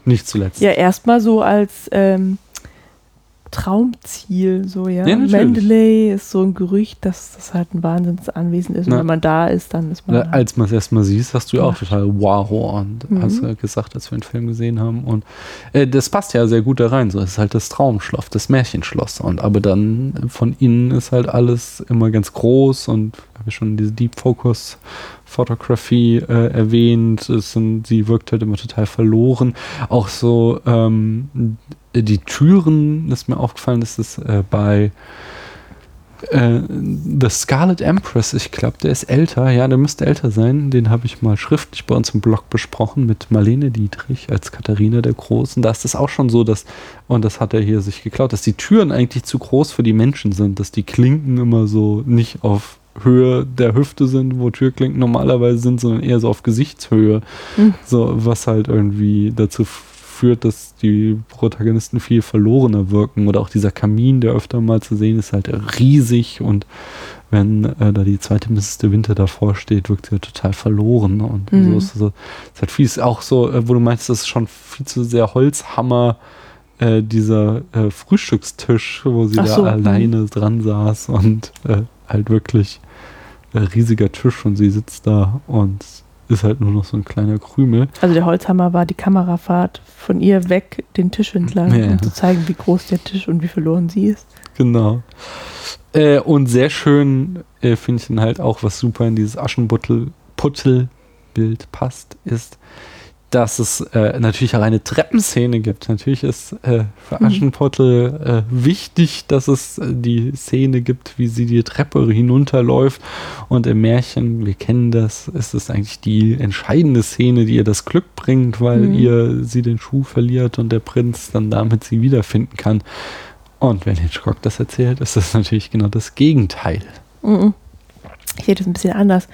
Nicht zuletzt. Ja, erstmal so als ähm, Traumziel, so ja. Ja. Mendeley ist so ein Gerücht, dass das halt ein Wahnsinnsanwesen ist. Und Na. wenn man da ist, dann ist man. Ja, halt- als man es erstmal siehst, hast du ja auch total wow und Mhm. hast gesagt, als wir den Film gesehen haben. Und äh, das passt ja sehr gut da rein. So, es ist halt das Traumschloss, das Märchenschloss. Und aber dann von innen ist halt alles immer ganz groß und habe ich schon diese Deep Focus Photography äh, erwähnt. Es sind, sie wirkt halt immer total verloren. Auch so ähm, die Türen ist mir aufgefallen, dass es äh, bei äh, The Scarlet Empress, ich glaube, der ist älter. Ja, der müsste älter sein. Den habe ich mal schriftlich bei uns im Blog besprochen mit Marlene Dietrich als Katharina der Großen. Da ist es auch schon so, dass, und das hat er hier sich geklaut, dass die Türen eigentlich zu groß für die Menschen sind, dass die Klinken immer so nicht auf Höhe der Hüfte sind, wo Türklinken normalerweise sind, sondern eher so auf Gesichtshöhe. Hm. So, was halt irgendwie dazu führt, dass die Protagonisten viel verlorener wirken. Oder auch dieser Kamin, der öfter mal zu sehen ist, halt riesig und wenn äh, da die zweite Mrs. de Winter davor steht, wirkt sie halt total verloren. Und Mhm. so ist es so, ist halt viel, ist auch so, äh, wo du meinst, das ist schon viel zu sehr Holzhammer, äh, dieser äh, Frühstückstisch, wo sie Ach da so, mhm. alleine dran saß und äh, halt wirklich äh, riesiger Tisch und sie sitzt da und ist halt nur noch so ein kleiner Krümel. Also der Holzhammer war die Kamerafahrt von ihr weg den Tisch entlang, Ja, um zu zeigen, wie groß der Tisch und wie verloren sie ist. Genau. Äh, und sehr schön äh, finde ich dann halt auch, was super in dieses Aschenputtel-Bild passt, ist, dass es äh, natürlich auch eine Treppenszene gibt. Natürlich ist äh, für Mhm. Aschenputtel äh, wichtig, dass es äh, die Szene gibt, wie sie die Treppe hinunterläuft. Und im Märchen, wir kennen das, ist es eigentlich die entscheidende Szene, die ihr das Glück bringt, weil Mhm. ihr sie den Schuh verliert und der Prinz dann damit sie wiederfinden kann. Und wenn Hitchcock das erzählt, ist das natürlich genau das Gegenteil. Mhm. Ich sehe das ein bisschen anders.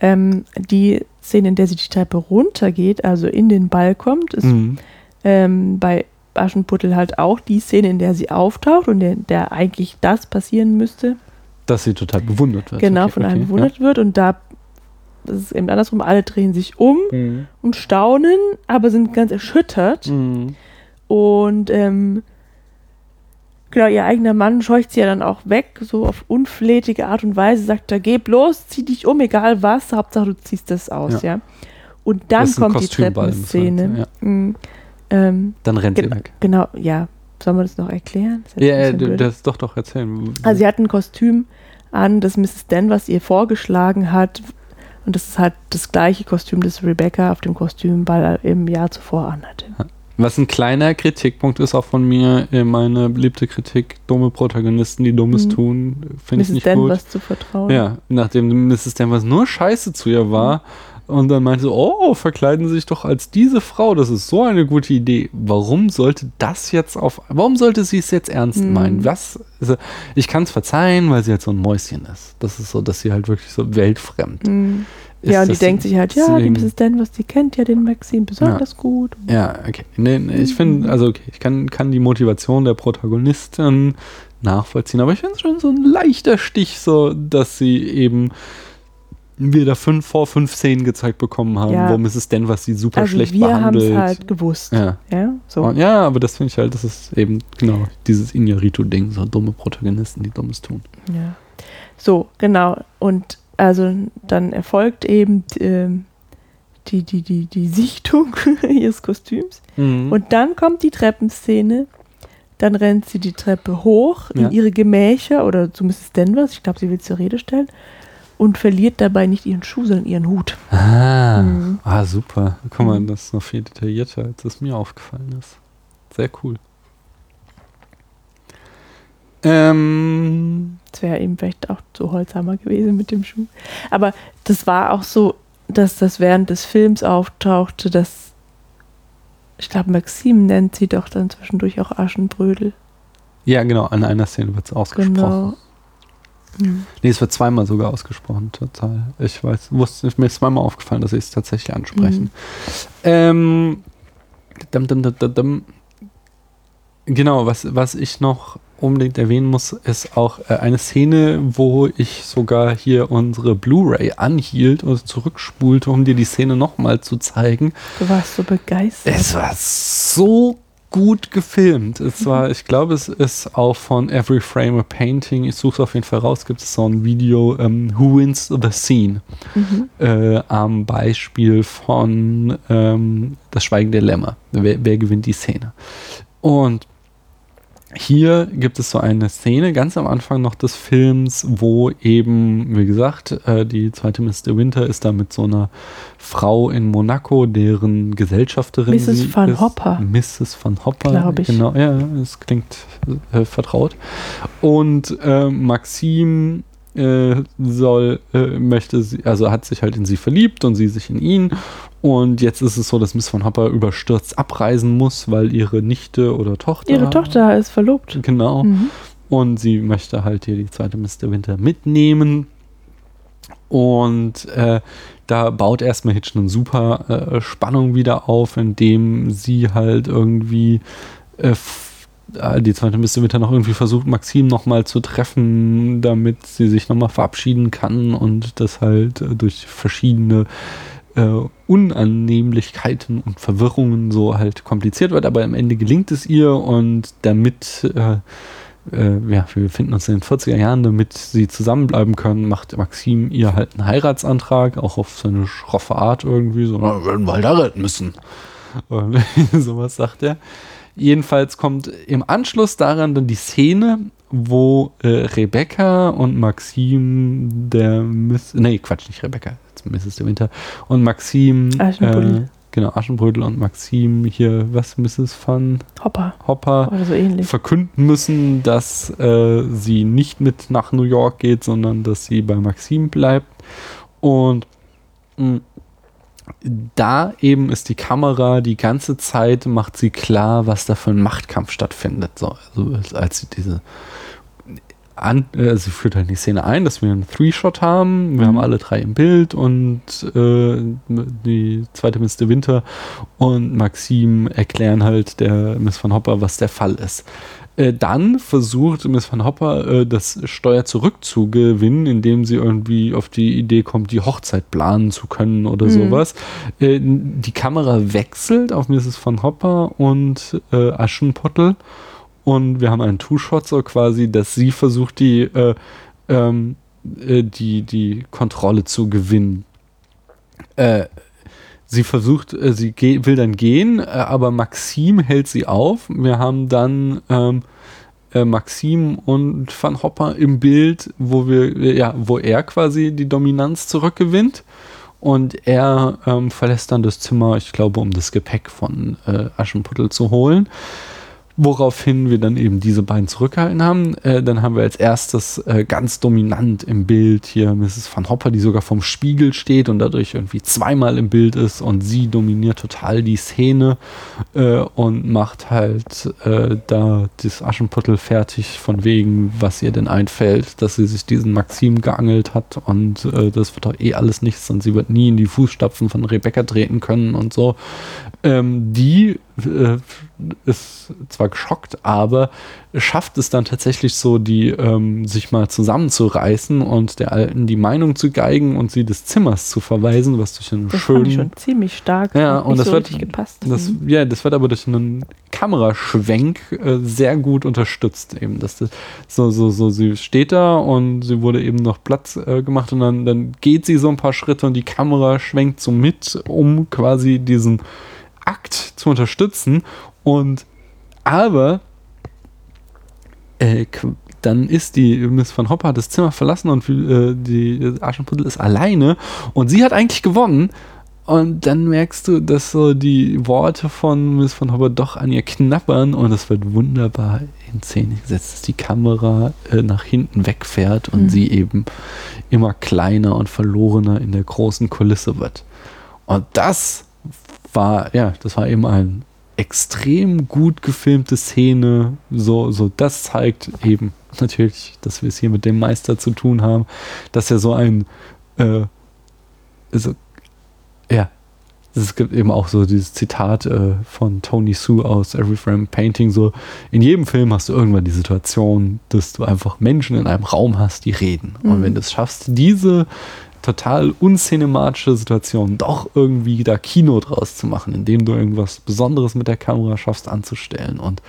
Ähm, die Szene, in der sie die Treppe runtergeht, also in den Ball kommt, ist Mhm. ähm, bei Aschenputtel halt auch die Szene, in der sie auftaucht und in der eigentlich das passieren müsste, Dass sie total bewundert wird. genau Okay, von okay, bewundert wird. Und da ist es eben andersrum, alle drehen sich um Ja. Mhm. und staunen, aber sind ganz erschüttert. Mhm. Und ähm, genau, ihr eigener Mann scheucht sie ja dann auch weg, so auf unflätige Art und Weise, sagt er, geh bloß, zieh dich um, egal was, Hauptsache du ziehst das aus, ja. Und dann kommt die Treppenszene. man Mhm. Ähm, Dann rennt sie weg. genau, ja. Sollen wir das noch erklären? Das Ja, ja, das doch doch erzählen. Also sie hat ein Kostüm an, das Mrs. Danvers ihr vorgeschlagen hat. Und das ist halt das gleiche Kostüm, das Rebecca auf dem Kostümball im Jahr zuvor anhatte. Was ein kleiner Kritikpunkt ist auch von mir, äh, meine beliebte Kritik, dumme Protagonisten, die Dummes Mhm. tun, finde ich Mrs. nicht Danvers gut. zu vertrauen. Ja, nachdem Mrs. Danvers nur scheiße zu ihr war und dann meinte, so, oh, verkleiden Sie sich doch als diese Frau, das ist so eine gute Idee. Warum sollte das jetzt auf, warum sollte sie es jetzt ernst Mhm. meinen? Was, also, ich kann es verzeihen, weil sie halt so ein Mäuschen ist. Das ist so, dass sie halt wirklich so weltfremd Mhm. Ja, und die denkt sich halt, ja, die deswegen- Mrs. Danvers, die kennt ja den Maxim besonders gut. Ja, okay. Nee, nee, ich finde, also okay, ich kann, kann die Motivation der Protagonistin nachvollziehen, aber ich finde es schon so ein leichter Stich, so dass sie eben wir da fünf vor fünf Szenen gezeigt bekommen haben, Ja. wo Mrs. Danvers sie super Also schlecht wir haben es behandelt. halt gewusst. ja. Ja, so. Und ja, aber das finde ich halt, das ist eben genau dieses Inarito-Ding, so dumme Protagonisten, die Dummes tun. Ja. So, genau. Und also dann erfolgt eben ähm, die, die, die, die Sichtung *laughs* ihres Kostüms. Mhm. Und dann kommt die Treppenszene. Dann rennt sie die Treppe hoch Ja. in ihre Gemächer oder zu Mrs. Danvers. Ich glaube, sie will zur Rede stellen. Und verliert dabei nicht ihren Schuh, sondern ihren Hut. Ah, Mhm. ah, super. Guck mal, Mhm. das ist noch viel detaillierter, als es mir aufgefallen ist. Sehr cool. Ähm, Das wäre eben vielleicht auch zu Holzhammer gewesen mit dem Schuh. Aber das war auch so, dass das während des Films auftauchte, dass ich glaube, Maxim nennt sie doch dann zwischendurch auch Aschenbrödel. ja, genau, an einer Szene wird es ausgesprochen. Genau. Mhm. Nee, es wird zweimal sogar ausgesprochen, total. Ich weiß, wusste, mir ist zweimal aufgefallen, dass sie es tatsächlich ansprechen. Mhm. Ähm, dum, dum, dum. Genau, was, was ich noch unbedingt erwähnen muss, ist auch äh, eine Szene, wo ich sogar hier unsere Blu-ray anhielt und zurückspulte, um dir die Szene nochmal zu zeigen. Du warst so begeistert. Es war so gut gefilmt. Es war, ich glaube, es ist auch von Every Frame a Painting. Ich suche es auf jeden Fall raus. Gibt es so ein Video, ähm, Who Wins the Scene? Mhm. Äh, am Beispiel von ähm, Das Schweigen der Lämmer. Wer, wer gewinnt die Szene? Und hier gibt es so eine Szene ganz am Anfang noch des Films, wo eben, wie gesagt, äh, die zweite Mr. Winter ist da mit so einer Frau in Monaco, deren Gesellschafterin Mrs. van ist. Hopper. Mrs. van Hopper. Glaub ich. Genau, ja, es klingt äh, vertraut. Und äh, Maxim äh, soll, äh, möchte sie, also hat sich halt in sie verliebt und sie sich in ihn. Und jetzt ist es so, dass Miss van Hopper überstürzt abreisen muss, weil ihre Nichte oder Tochter. Ihre Tochter ist verlobt. Genau. Mhm. Und sie möchte halt hier die zweite Mr. Winter mitnehmen. Und äh, da baut erstmal Hitch eine super äh, Spannung wieder auf, indem sie halt irgendwie äh, die zweite Mr. Winter noch irgendwie versucht, Maxim nochmal zu treffen, damit sie sich nochmal verabschieden kann und das halt äh, durch verschiedene äh, Unannehmlichkeiten und Verwirrungen so halt kompliziert wird, aber am Ende gelingt es ihr und damit äh, äh, ja, wir befinden uns in den 40er Jahren, damit sie zusammenbleiben können, macht Maxim ihr halt einen Heiratsantrag, auch auf seine schroffe Art irgendwie, so, na, wir werden bald heiraten müssen. *laughs* Und *laughs* sowas sagt er. Jedenfalls kommt im Anschluss daran dann die Szene, wo äh, Rebecca und Maxim der Miss, nee, Quatsch, nicht Rebecca, jetzt Mrs. de Winter und Maxim, Aschenbrödel. äh, genau, Aschenbrödel und Maxim hier, was, Mrs. van Hopper. Hopper Oder so ähnlich. verkünden müssen, dass äh, sie nicht mit nach New York geht, sondern dass sie bei Maxim bleibt. Und mh, da eben ist die Kamera die ganze Zeit, macht sie klar, was da für ein Machtkampf stattfindet. So, also als sie diese an, sie führt halt die Szene ein, dass wir einen Three-Shot haben. Wir Mhm. haben alle drei im Bild und äh, die zweite Mr. Winter und Maxim erklären halt der Miss Van Hopper, was der Fall ist. Äh, dann versucht Miss Van Hopper äh, das Steuer zurückzugewinnen, indem sie irgendwie auf die Idee kommt, die Hochzeit planen zu können oder Mhm. sowas. Äh, die Kamera wechselt auf Mrs. Van Hopper und äh, Aschenputtel und wir haben einen Two-Shot so quasi, dass sie versucht, die, äh, ähm, äh, die, die Kontrolle zu gewinnen. Äh, sie versucht, äh, sie will dann gehen, äh, aber Maxim hält sie auf. Wir haben dann ähm, äh, Maxim und Van Hopper im Bild, wo wir, äh, ja, wo er quasi die Dominanz zurückgewinnt. Und er ähm, verlässt dann das Zimmer, ich glaube, um das Gepäck von äh, Aschenputtel zu holen. Woraufhin wir dann eben diese beiden zurückgehalten haben. Äh, dann haben wir als erstes äh, ganz dominant im Bild hier Mrs. Van Hopper, die sogar vom Spiegel steht und dadurch irgendwie zweimal im Bild ist und sie dominiert total die Szene äh, und macht halt äh, da das Aschenputtel fertig von wegen, was ihr denn einfällt, dass sie sich diesen Maxim geangelt hat und äh, das wird doch eh alles nichts und sie wird nie in die Fußstapfen von Rebecca treten können und so. Ähm, die äh, ist zwar geschockt, aber schafft es dann tatsächlich so, die ähm, sich mal zusammenzureißen und der Alten die Meinung zu geigen und sie des Zimmers zu verweisen, was durch einen Das fand ich schönen schon ziemlich stark. Ja, und das so wird- gepasst. das, Mhm. ja, das wird aber durch einen Kameraschwenk äh, sehr gut unterstützt. Eben, dass das so, so, so, sie steht da und sie wurde eben noch Platz äh, gemacht und dann, dann geht sie so ein paar Schritte und die Kamera schwenkt so mit, um quasi diesen Akt zu unterstützen. Und aber äh, dann ist die Miss Van Hopper das Zimmer verlassen und äh, die Aschenputtel ist alleine und sie hat eigentlich gewonnen. Und dann merkst du, dass so die Worte von Miss Van Hopper doch an ihr knabbern und es wird wunderbar in Szene gesetzt, dass die Kamera äh, nach hinten wegfährt und Mhm. sie eben immer kleiner und verlorener in der großen Kulisse wird. Und das war, ja, das war eben ein extrem gut gefilmte Szene. So, so, das zeigt eben natürlich, dass wir es hier mit dem Meister zu tun haben, dass er so ein, äh, so, ja, es gibt eben auch so dieses Zitat äh, von Tony Sue aus Every Frame Painting, so, in jedem Film hast du irgendwann die Situation, dass du einfach Menschen in einem Raum hast, die reden. Und Mhm. wenn du es schaffst, diese total uncinematische Situation doch irgendwie da Kino draus zu machen, indem du irgendwas Besonderes mit der Kamera schaffst anzustellen und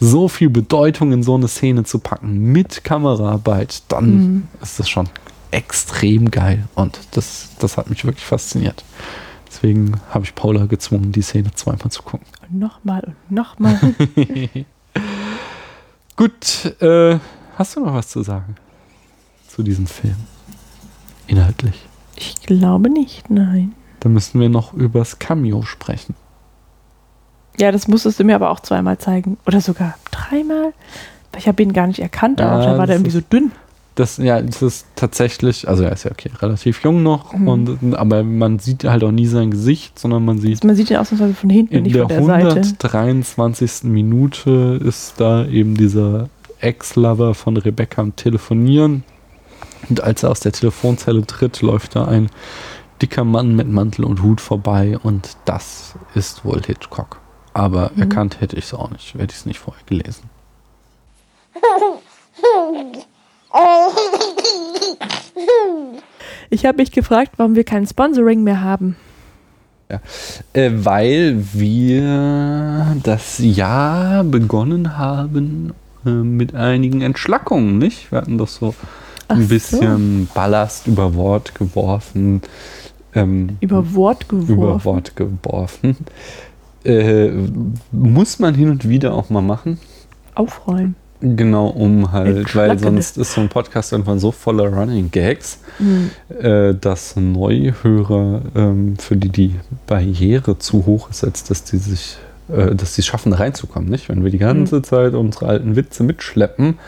so viel Bedeutung in so eine Szene zu packen mit Kameraarbeit, dann Mhm. ist das schon extrem geil und das, das hat mich wirklich fasziniert. Deswegen habe ich Paula gezwungen, die Szene zweimal zu gucken. Und nochmal und nochmal. *laughs* Gut, äh, hast du noch was zu sagen zu diesem Film? Inhaltlich. ich glaube nicht, nein. Dann müssen wir noch übers Cameo sprechen. Ja, das musstest du mir aber auch zweimal zeigen. Oder sogar dreimal. Ich habe ihn gar nicht erkannt, Ja, auch. Da war der irgendwie ist- so dünn. Das, ja, das ist tatsächlich, also er ist ja okay, relativ jung noch, Mhm. und, aber man sieht halt auch nie sein Gesicht, sondern man sieht Man sieht ihn ausnahmsweise von hinten in nicht der von der Seite. 123. Minute ist da eben dieser Ex-Lover von Rebecca am Telefonieren. Und als er aus der Telefonzelle tritt, läuft da ein dicker Mann mit Mantel und Hut vorbei und das ist wohl Hitchcock. Aber Mhm. erkannt hätte ich es auch nicht, hätte ich es nicht vorher gelesen. *laughs* Ich habe mich gefragt, warum wir kein Sponsoring mehr haben. Äh, weil wir das Jahr begonnen haben äh, mit einigen Entschlackungen, nicht? Wir hatten doch so Ach ein so. bisschen Ballast über Wort geworfen. Ähm, Über Wort geworfen. über Wort geworfen. Äh, muss man hin und wieder auch mal machen. Aufräumen. Genau, um halt, weil sonst ist so ein Podcast irgendwann so voller Running Gags, Hm. äh, dass Neuhörer, ähm, für die die Barriere zu hoch ist, als dass die sich, äh, dass die es schaffen, da reinzukommen, nicht? Wenn wir die ganze Zeit unsere alten Witze mitschleppen,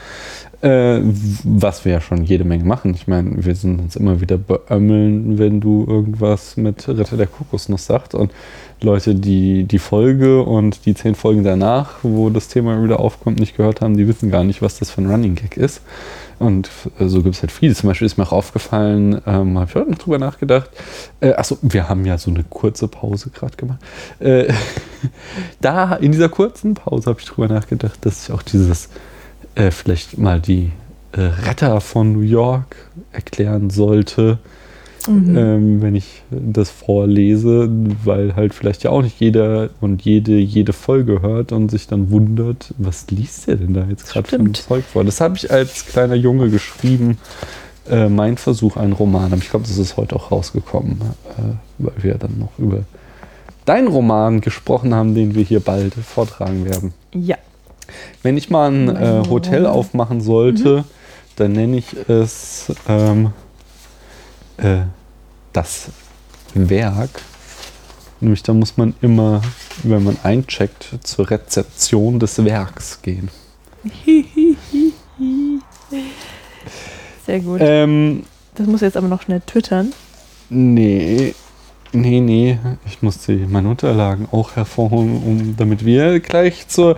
äh, was wir ja schon jede Menge machen. Ich meine, wir sind uns immer wieder beömmeln, wenn du irgendwas mit Ritter der Kokosnuss sagst und Leute, die die Folge und die zehn Folgen danach, wo das Thema wieder aufkommt, nicht gehört haben, die wissen gar nicht, was das für ein Running Gag ist. Und äh, so gibt es halt viele. Zum Beispiel ist mir auch aufgefallen, ähm, habe ich heute noch drüber nachgedacht. Äh, achso, wir haben ja so eine kurze Pause gerade gemacht. Äh, *laughs* da, in dieser kurzen Pause habe ich drüber nachgedacht, dass ich auch dieses, äh, vielleicht mal die äh, Retter von New York erklären sollte Mhm. ähm, wenn ich das vorlese, weil halt vielleicht ja auch nicht jeder und jede jede Folge hört und sich dann wundert, was liest der denn da jetzt gerade für ein. Zeug vor? Das habe ich als kleiner Junge geschrieben. Äh, mein Versuch, ein Roman. Aber ich glaube, das ist heute auch rausgekommen, äh, weil wir dann noch über deinen Roman gesprochen haben, den wir hier bald vortragen werden. Ja. Wenn ich mal ein äh, Hotel aufmachen sollte, dann nenne ich es ähm, äh, das Werk. Nämlich da muss man immer, wenn man eincheckt, zur Rezeption des Werks gehen. *laughs* Sehr gut. Ähm, das muss jetzt aber noch schnell twittern. nee, nee, nee. Ich muss die, meine Unterlagen auch hervorholen, um, damit wir gleich zur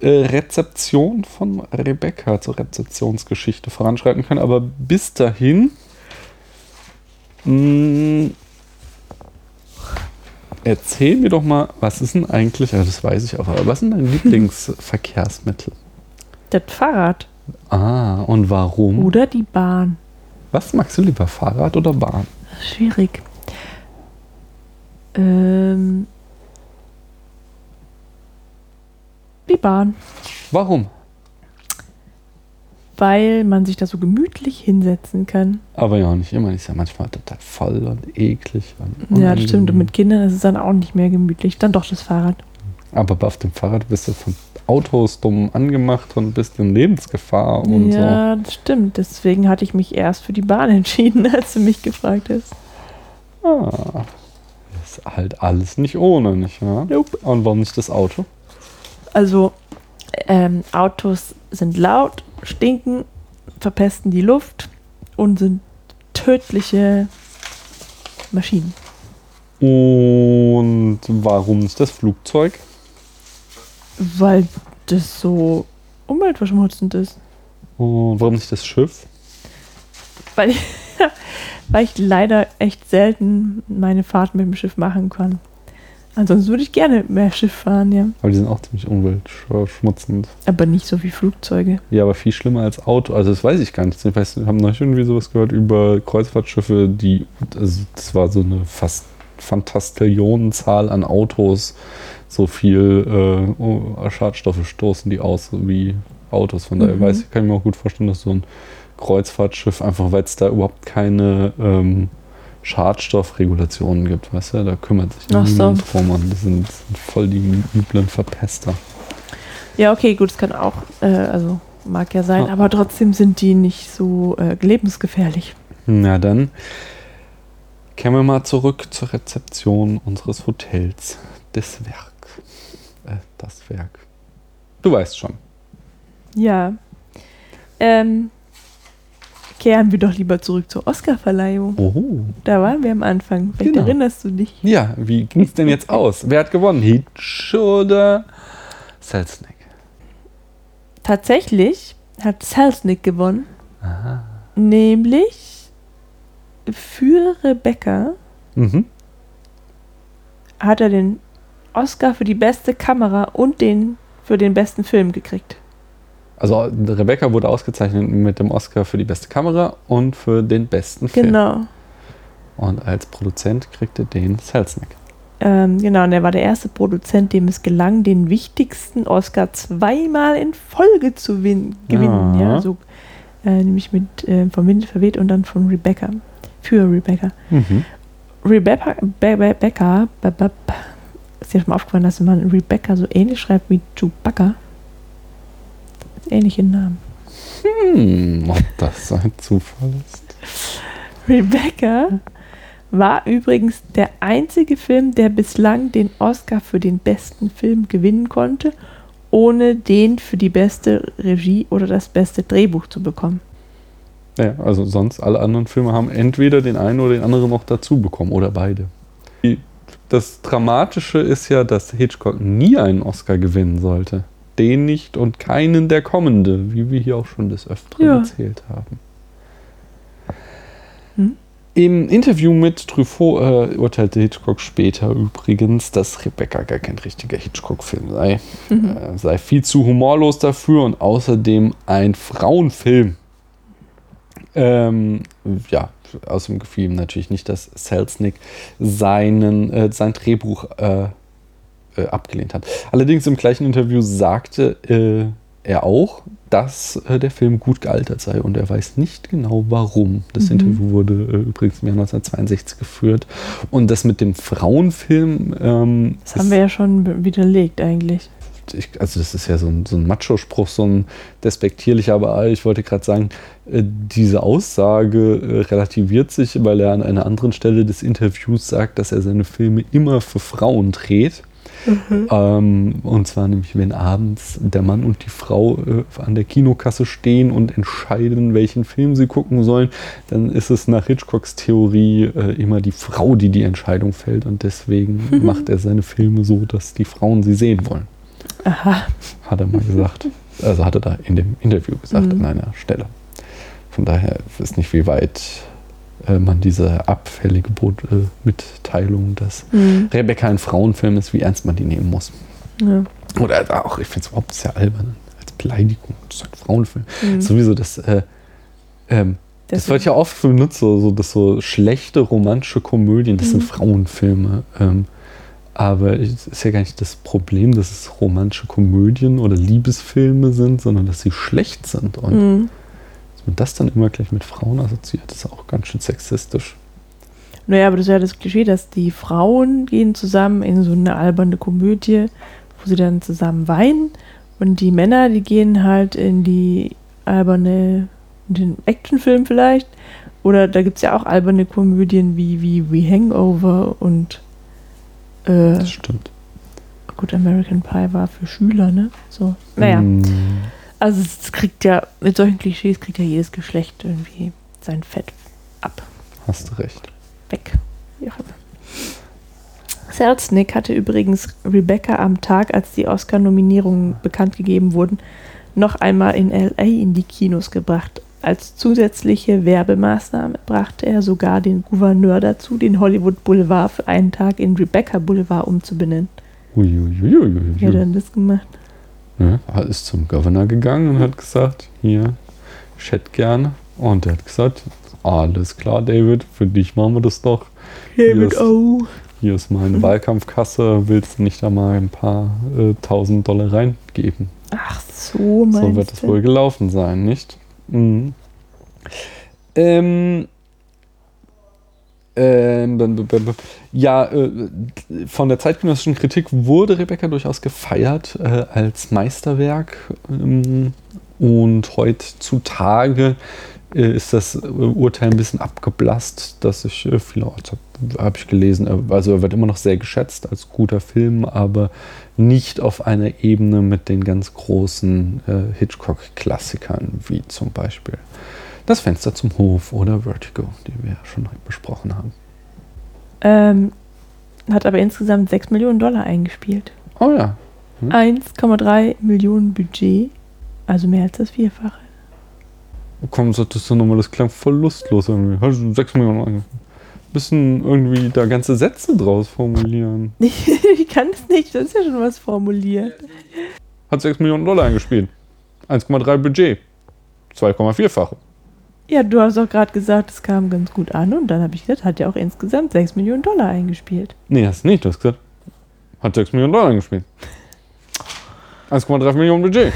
äh, Rezeption von Rebecca, zur Rezeptionsgeschichte voranschreiten können. Aber bis dahin. Mh, erzähl mir doch mal, was ist denn eigentlich, also das weiß ich auch, aber was sind deine Lieblingsverkehrsmittel? Das Fahrrad Ah, und warum? oder die Bahn. Was magst du lieber, Fahrrad oder Bahn? Schwierig. Ähm, die Bahn. Warum? Weil man sich da so gemütlich hinsetzen kann. Aber ja, nicht immer. Ist ja manchmal total voll und eklig. Und Ja, das stimmt. Und mit Kindern ist es dann auch nicht mehr gemütlich. Dann doch das Fahrrad. Aber auf dem Fahrrad bist du von Autos dumm angemacht und bist in Lebensgefahr und ja, das stimmt. Deswegen hatte ich mich erst für die Bahn *laughs* entschieden, als du mich gefragt hast. so. Ah, ist halt alles nicht ohne, nicht wahr? Nope. Und warum nicht das Auto? Also, ähm, Autos sind laut, stinken, verpesten die Luft und sind tödliche Maschinen. Und warum nicht das Flugzeug? Weil das so umweltverschmutzend ist. Und warum nicht das Schiff? Weil ich, *laughs* *laughs* weil ich leider echt selten meine Fahrt mit dem Schiff machen kann. Ansonsten würde ich gerne mehr Schiff fahren, ja. Aber die sind auch ziemlich umweltverschmutzend. Aber nicht so wie Flugzeuge. Ja, aber viel schlimmer als Auto. Also das weiß ich gar nicht. Ich weiß, wir haben neulich irgendwie sowas gehört über Kreuzfahrtschiffe, die, also das war so eine fast Fantastillionenzahl an Autos. So viel äh, Schadstoffe stoßen die aus wie Autos. Von daher Mhm. weiß ich, kann ich mir auch gut vorstellen, dass so ein Kreuzfahrtschiff, einfach weil es da überhaupt keine ähm, Schadstoffregulationen gibt, weißt du, da kümmert sich Ach so. niemand drum und das sind, sind voll die üblen Verpester. Ja, okay, gut, es kann auch, äh, also mag ja sein, Ja. aber trotzdem sind die nicht so äh, lebensgefährlich. Na dann kehren wir mal zurück zur Rezeption unseres Hotels. Das Werk. Äh, das Werk. Du weißt schon. Ja. Ähm, kehren wir doch lieber zurück zur Oscarverleihung. Oh. Da waren wir am Anfang. Vielleicht Genau. erinnerst du dich. Ja, wie ging es denn jetzt aus? Wer hat gewonnen? Hitch oder Selznick? Tatsächlich hat Selznick gewonnen, Aha. nämlich für Rebecca Mhm. hat er den Oscar für die beste Kamera und den für den besten Film gekriegt. Also Rebecca wurde ausgezeichnet mit dem Oscar für die beste Kamera und für den besten Film. Genau. Und als Produzent kriegte den Selznick. Ähm, genau, und er war der erste Produzent, dem es gelang, den wichtigsten Oscar zweimal in Folge zu win gewinnen. Ja. Ja, so, äh, nämlich mit äh, von Wind verweht und dann von Rebecca. Für Rebecca. Mhm. Rebecca, Be Rebecca, Be Be Be- ist dir schon mal aufgefallen, dass man Rebecca so ähnlich schreibt wie Chewbacca? Ähnliche Namen. Hm, ob das ein Zufall ist? Rebecca war übrigens der einzige Film, der bislang den Oscar für den besten Film gewinnen konnte, ohne den für die beste Regie oder das beste Drehbuch zu bekommen. Ja, also sonst alle anderen Filme haben entweder den einen oder den anderen noch dazu bekommen oder beide. Das Dramatische ist ja, dass Hitchcock nie einen Oscar gewinnen sollte. Den nicht und keinen der kommende, wie wir hier auch schon des Öfteren Ja. erzählt haben. Hm? Im Interview mit Truffaut äh, urteilte Hitchcock später übrigens, dass Rebecca gar kein richtiger Hitchcock-Film sei. Äh, sei viel zu humorlos dafür und außerdem ein Frauenfilm. Ähm, ja, außerdem gefiel ihm natürlich nicht, dass Selznick seinen, äh, sein Drehbuch äh, äh, abgelehnt hat. Allerdings im gleichen Interview sagte äh, er auch, dass äh, der Film gut gealtert sei und er weiß nicht genau warum. Das Mhm. Interview wurde äh, übrigens im Jahr 1962 geführt. Und das mit dem Frauenfilm. Ähm, Das haben wir ja schon widerlegt eigentlich. ich, also das ist ja so ein, so ein Macho-Spruch, so ein despektierlicher, aber ich wollte gerade sagen, äh, diese Aussage äh, relativiert sich, weil er an einer anderen Stelle des Interviews sagt, dass er seine Filme immer für Frauen dreht. Ähm, und zwar nämlich, wenn abends der Mann und die Frau äh, an der Kinokasse stehen und entscheiden, welchen Film sie gucken sollen, dann ist es nach Hitchcocks Theorie äh, immer die Frau, die die Entscheidung fällt. Und deswegen macht er seine Filme so, dass die Frauen sie sehen wollen Aha. hat er mal gesagt. Also hat er da in dem Interview gesagt Mhm. an einer Stelle. Von daher ist nicht, wie weit äh, man diese abfällige Boot, äh, Mitteilung, dass Mhm. Rebecca ein Frauenfilm ist, wie ernst man die nehmen muss. Ja. Oder auch, ich finde es überhaupt sehr albern, als Beleidigung. Das ist ein Frauenfilm. Mhm. Sowieso das, äh, ähm, das wird ja oft benutzt, so, so, dass so schlechte romantische Komödien, das sind Mhm. Frauenfilme. Ähm, aber es ist ja gar nicht das Problem, dass es romantische Komödien oder Liebesfilme sind, sondern dass sie schlecht sind. Und Mhm. Man das dann immer gleich mit Frauen assoziiert, ist auch ganz schön sexistisch. Naja, aber das ist ja das Klischee, dass die Frauen gehen zusammen in so eine alberne Komödie, wo sie dann zusammen weinen. Und die Männer, die gehen halt in die alberne, in den Actionfilm vielleicht. Oder da gibt es ja auch alberne Komödien wie, wie, wie Hangover und äh, Das stimmt. gut, American Pie war für Schüler, ne? So. Naja. Mm, Also es kriegt ja, mit solchen Klischees kriegt ja jedes Geschlecht irgendwie sein Fett ab. hast du recht. weg. Wie auch immer. Selznick hatte übrigens Rebecca am Tag, als die Oscar-Nominierungen bekannt gegeben wurden, noch einmal in LA in die Kinos gebracht. Als zusätzliche Werbemaßnahme brachte er sogar den Gouverneur dazu, den Hollywood Boulevard für einen Tag in Rebecca Boulevard umzubenennen. Uiuiuiui. Wie hat er denn das gemacht? Er ist zum Governor gegangen und hat gesagt, hier, hätte gerne. Und er hat gesagt, alles klar, David, für dich machen wir das doch. Hier ist, oh. hier ist meine Wahlkampfkasse, willst du nicht da mal ein paar äh, tausend Dollar reingeben? Ach so, meinst So wird es wohl gelaufen sein, nicht? Mhm. Ähm, ja, äh, von der zeitgenössischen Kritik wurde Rebecca durchaus gefeiert äh, als Meisterwerk. Ähm, und heutzutage äh, ist das Urteil ein bisschen abgeblasst, dass ich äh, vielerorts habe hab ich gelesen. Also er wird immer noch sehr geschätzt als guter Film, aber nicht auf einer Ebene mit den ganz großen Hitchcock-Klassikern, wie zum Beispiel Das Fenster zum Hof oder Vertigo, die wir ja schon besprochen haben. Ähm, hat aber insgesamt 6 Millionen Dollar eingespielt. Oh ja, 1,3 Millionen Budget, also mehr als das Vierfache. komm, sagtest du nochmal, das klang voll lustlos irgendwie. Hast du sechs Millionen Euro? Bisschen irgendwie da ganze Sätze draus formulieren. *laughs* ich kann es nicht, das ist ja schon was formuliert. Hat 6 Millionen Dollar eingespielt. 1,3 Budget. 2,4-fache. Ja, du hast auch gerade gesagt, es kam ganz gut an und dann habe ich gesagt, hat ja auch insgesamt 6 Millionen Dollar eingespielt. Nee, hast nicht. Du hast gesagt, hat 6 Millionen Dollar eingespielt. 1,3 Millionen Budget.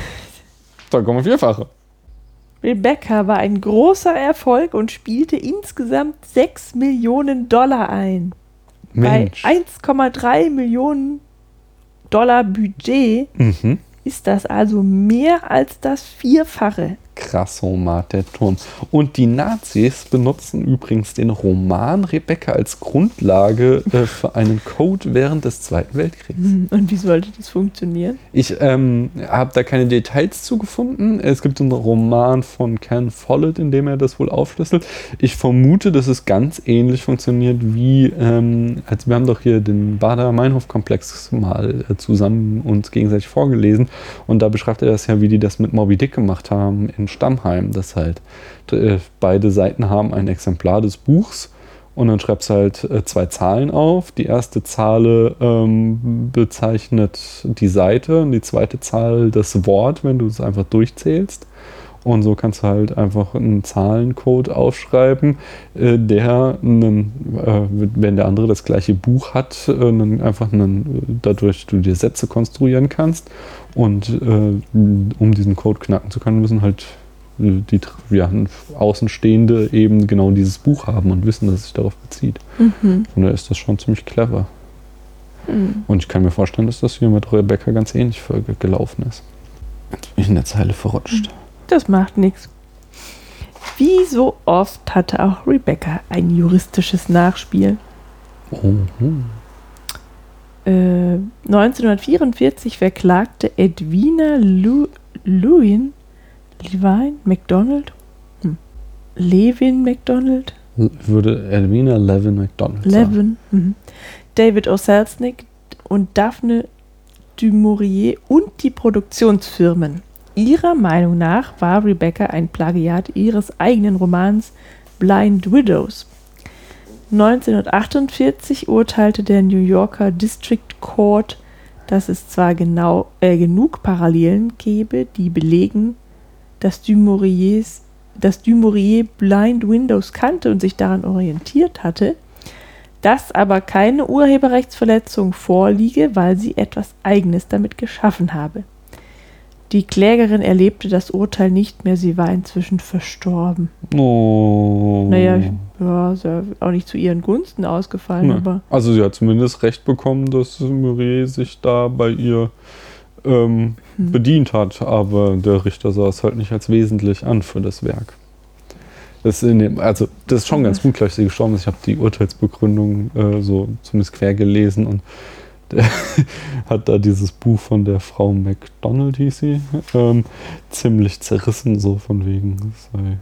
2,4-fache. Rebecca war ein großer Erfolg und spielte insgesamt 6 Millionen Dollar ein. Mensch. Bei 1,3 Millionen Dollar Budget Mhm. ist das also mehr als das Vierfache. Krassomat, der Turm. Und die Nazis benutzen übrigens den Roman Rebecca als Grundlage äh, für einen Code während des Zweiten Weltkriegs. Hm, Und wie sollte das funktionieren? Ich ähm, habe da keine Details zugefunden. Es gibt einen Roman von Ken Follett, in dem er das wohl aufschlüsselt. Ich vermute, dass es ganz ähnlich funktioniert wie, ähm, als wir haben doch hier den Bader-Meinhof-Komplex mal äh, zusammen uns gegenseitig vorgelesen. Und da beschreibt er das ja, wie die das mit Moby Dick gemacht haben in Stammheim. Dass halt äh, beide Seiten haben ein Exemplar des Buchs. Und dann schreibst du halt äh, zwei Zahlen auf. Die erste Zahl ähm, bezeichnet die Seite und die zweite Zahl das Wort, wenn du es einfach durchzählst. Und so kannst du halt einfach einen Zahlencode aufschreiben, äh, der, einen, wenn der andere das gleiche Buch hat, einen, einfach einen, dadurch du dir Sätze konstruieren kannst. Und um diesen Code knacken zu können, müssen halt die ja, Außenstehende eben genau dieses Buch haben und wissen, dass es sich darauf bezieht. Mhm. Und da ist das schon ziemlich clever. Mhm. Und ich kann mir vorstellen, dass das hier mit Rebecca ganz ähnlich ge- gelaufen ist. In der Zeile verrutscht. Das macht nichts. Wie so oft hatte auch Rebecca ein juristisches Nachspiel. Oh, hm. Äh, 1944 verklagte Edwina Lu Lewin, Levine McDonald, hm. Levin McDonald, Würde Edwina Levin McDonald sagen. Levin, mhm. David O. Selznick und Daphne du Maurier und die Produktionsfirmen. Ihrer Meinung nach war Rebecca ein Plagiat ihres eigenen Romans Blind Widows. 1948 urteilte der New Yorker District Court, dass es zwar genau, äh, genug Parallelen gebe, die belegen, dass du Mauriers dass du Maurier Blind Windows kannte und sich daran orientiert hatte, dass aber keine Urheberrechtsverletzung vorliege, weil sie etwas Eigenes damit geschaffen habe. Die Klägerin erlebte das Urteil nicht mehr, sie war inzwischen verstorben. Oh. Naja, ja, ist ja auch nicht zu ihren Gunsten ausgefallen, Nee. aber Also sie hat zumindest recht bekommen, dass Murray sich da bei ihr ähm, Hm. bedient hat, aber der Richter sah es halt nicht als wesentlich an für das Werk. Das, dem, also, das ist schon ganz gut, gleich sie gestorben ist. Ich habe die Urteilsbegründung äh, so zumindest quer gelesen und der *laughs* hat da dieses Buch von der Frau McDonald, hieß sie, ähm, ziemlich zerrissen, so von wegen. es sei-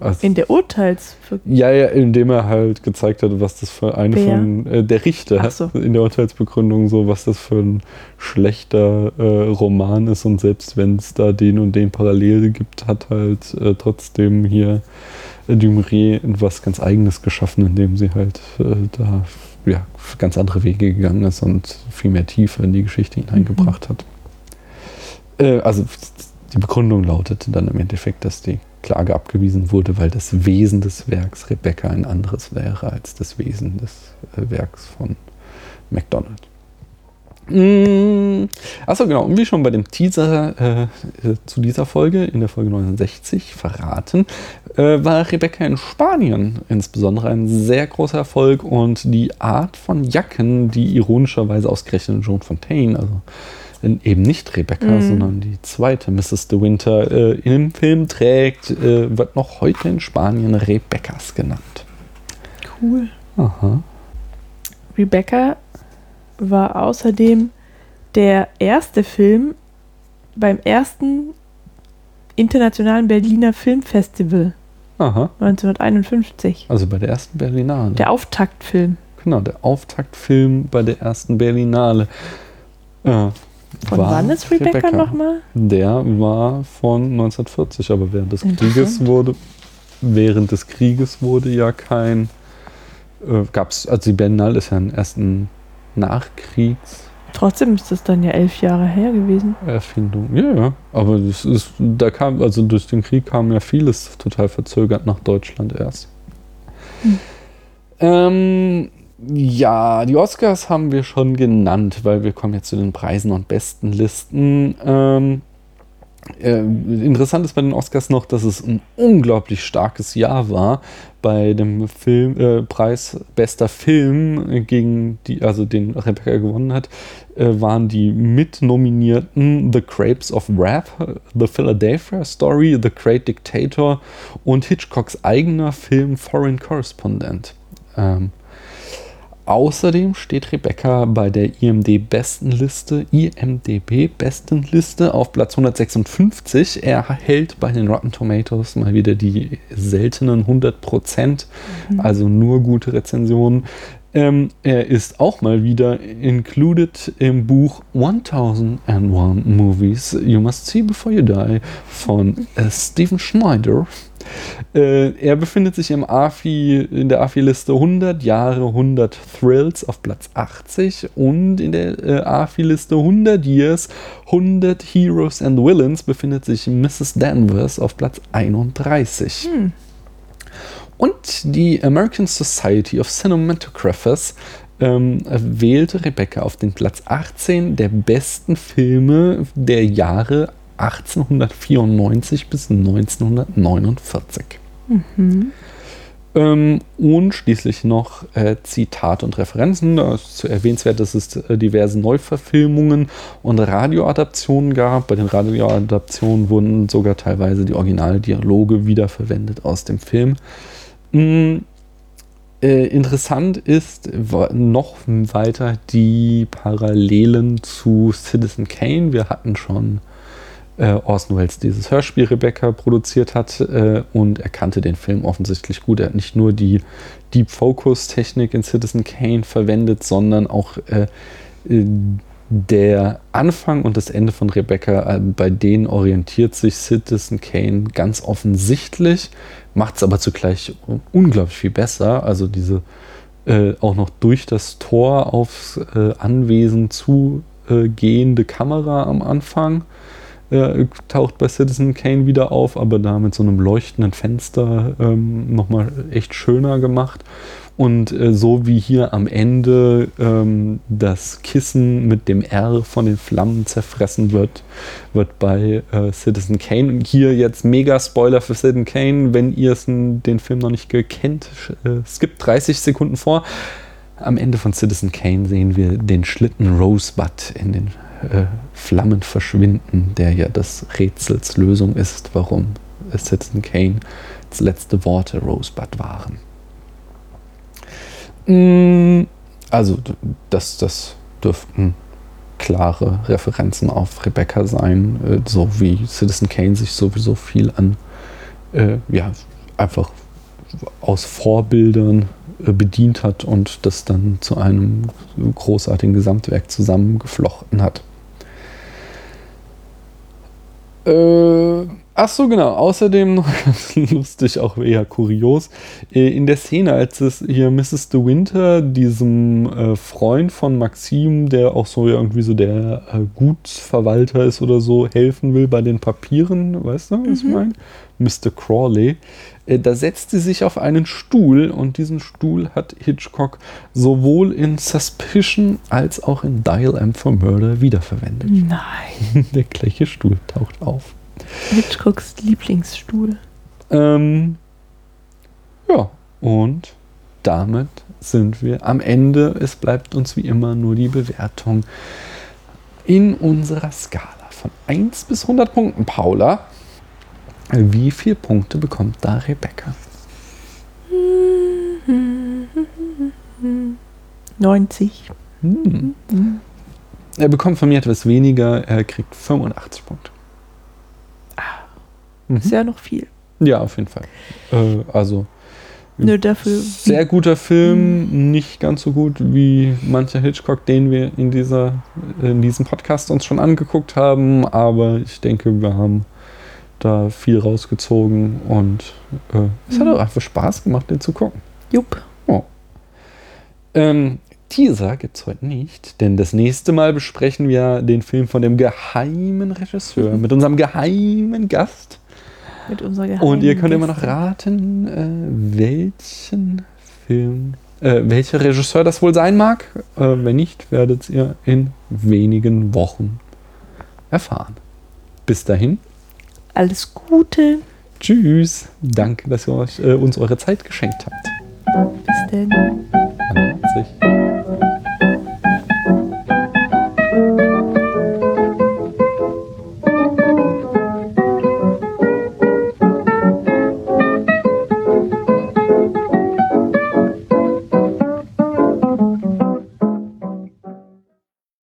Also, in der Urteilsver ja, ja, indem er halt gezeigt hat, was das für eine Wer? von äh, der Richter so. in der Urteilsbegründung so, was das für ein schlechter äh, Roman ist und selbst wenn es da den und den Parallele gibt, hat halt äh, trotzdem hier äh, Dumouriez was ganz Eigenes geschaffen, indem sie halt äh, da ja, ganz andere Wege gegangen ist und viel mehr Tiefe in die Geschichte hineingebracht hat. Äh, also die Begründung lautete dann im Endeffekt, dass die Klage abgewiesen wurde, weil das Wesen des Werks Rebecca ein anderes wäre als das Wesen des äh, Werks von MacDonald. Mm, Achso, genau. Und wie schon bei dem Teaser äh, äh, zu dieser Folge, in der Folge 69, verraten, äh, war Rebecca in Spanien insbesondere ein sehr großer Erfolg und die Art von Jacken, die ironischerweise ausgerechnet Joan Fontaine, also eben nicht Rebecca, Mhm. sondern die zweite Mrs. De Winter äh, im Film trägt, äh, wird noch heute in Spanien Rebecca's genannt. cool. Aha. Rebecca war außerdem der erste Film beim ersten internationalen Berliner Filmfestival Aha. 1951. Also bei der ersten Berlinale. Der Auftaktfilm. Genau, der Auftaktfilm bei der ersten Berlinale. Äh, Von war wann ist Rebecca, nochmal? Der war von 1940, aber während des. Krieges wurde während des Krieges wurde ja kein äh, gab's also die Berlinale ist ja ein ersten Nachkriegs Trotzdem ist das dann ja elf Jahre her gewesen. Erfindung. Ja, ja. Aber das ist, da kam, also durch den Krieg kam ja vieles total verzögert nach Deutschland erst. Hm. Ähm, ja, die Oscars haben wir schon genannt, weil wir kommen jetzt zu den Preisen und besten Listen. Ähm, äh, interessant ist bei den Oscars noch, dass es ein unglaublich starkes Jahr war bei dem Film, äh, Preis bester Film, gegen die, also den Rebecca gewonnen hat, äh, waren die mitnominierten The Grapes of Wrath, The Philadelphia Story, The Great Dictator und Hitchcocks eigener Film Foreign Correspondent. Ähm, Außerdem steht Rebecca bei der IMD Bestenliste, IMDB Bestenliste auf Platz 156. Er hält bei den Rotten Tomatoes mal wieder die seltenen 100 Prozent, also nur gute Rezensionen. Ähm, er ist auch mal wieder included im Buch 1001 Movies You Must See Before You Die von äh, Steven Schneider. Äh, er befindet sich im AFI, in der AFI-Liste 100 Jahre, 100 Thrills auf Platz 80 und in der äh, AFI-Liste 100 Years, 100 Heroes and Villains befindet sich Mrs. Danvers auf Platz 31. Und die American Society of Cinematographers ähm, wählte Rebecca auf den Platz 18 der besten Filme der Jahre 1894 bis 1949. Ähm, und schließlich noch äh, Zitate und Referenzen. Da ist zu erwähnenswert, dass es äh, diverse Neuverfilmungen und Radioadaptionen gab. Bei den Radioadaptionen wurden sogar teilweise die Originaldialoge wiederverwendet aus dem Film. Mm, äh, interessant ist noch weiter die Parallelen zu Citizen Kane. Wir hatten schon äh, Orson Welles dieses Hörspiel Rebecca produziert hat äh, und er kannte den Film offensichtlich gut. Er hat nicht nur die Deep Focus Technik in Citizen Kane verwendet, sondern auch äh, äh, der Anfang und das Ende von Rebecca, äh, bei denen orientiert sich Citizen Kane ganz offensichtlich, macht es aber zugleich unglaublich viel besser. Also diese äh, auch noch durch das Tor aufs äh, Anwesen zugehende Kamera am Anfang taucht bei Citizen Kane wieder auf, aber da mit so einem leuchtenden Fenster ähm, nochmal echt schöner gemacht. Und äh, so wie hier am Ende ähm, das Kissen mit dem R von den Flammen zerfressen wird, wird bei äh, Citizen Kane. Und hier jetzt mega Spoiler für Citizen Kane, wenn ihr den Film noch nicht gekennt, äh, skippt 30 Sekunden vor. Am Ende von Citizen Kane sehen wir den Schlitten Rosebud in den äh, Flammen verschwinden, der ja des Rätsels Lösung ist, warum Citizen Kane das letzte Worte Rosebud waren. Mm, Also, das, das dürften klare Referenzen auf Rebecca sein, äh, so wie Citizen Kane sich sowieso viel an, äh, ja, einfach aus Vorbildern bedient hat und das dann zu einem großartigen Gesamtwerk zusammengeflochten hat. Äh, ach so, genau. Außerdem *laughs* lustig, auch eher kurios, äh, in der Szene, als es hier Mrs. De Winter, diesem äh, Freund von Maxim, der auch so irgendwie so der äh, Gutsverwalter ist oder so, helfen will bei den Papieren, weißt du, was ich meine? Mr. Crawley. Äh, da setzt sie sich auf einen Stuhl und diesen Stuhl hat Hitchcock sowohl in Suspicion als auch in Dial M for Murder wiederverwendet. Nein. *laughs* Der gleiche Stuhl taucht auf. Hitchcocks Lieblingsstuhl. Ähm, ja, und damit sind wir am Ende. Es bleibt uns wie immer nur die Bewertung in unserer Skala von 1 bis 100 Punkten. Paula, wie viele Punkte bekommt da Rebecca? 90. Hm. Er bekommt von mir etwas weniger, er kriegt 85 Punkte. Ist ja noch viel. Ja, auf jeden Fall. Äh, also Nur dafür. sehr guter Film, nicht ganz so gut wie mancher Hitchcock, den wir in, dieser, in diesem Podcast uns schon angeguckt haben, aber ich denke, wir haben da viel rausgezogen und äh, es hat auch einfach Spaß gemacht, den zu gucken. Jupp. Ähm, Teaser gibt es heute nicht, denn das nächste Mal besprechen wir den Film von dem geheimen Regisseur *laughs* mit unserem geheimen Gast. Mit unserer geheimen Und ihr könnt immer noch Gäste. raten, äh, welchen Film, äh, welcher Regisseur das wohl sein mag. Äh, wenn nicht, werdet ihr in wenigen Wochen erfahren. Bis dahin, Alles Gute. tschüss. Danke, dass ihr euch, äh, uns eure Zeit geschenkt habt. Bis denn. Man hört sich.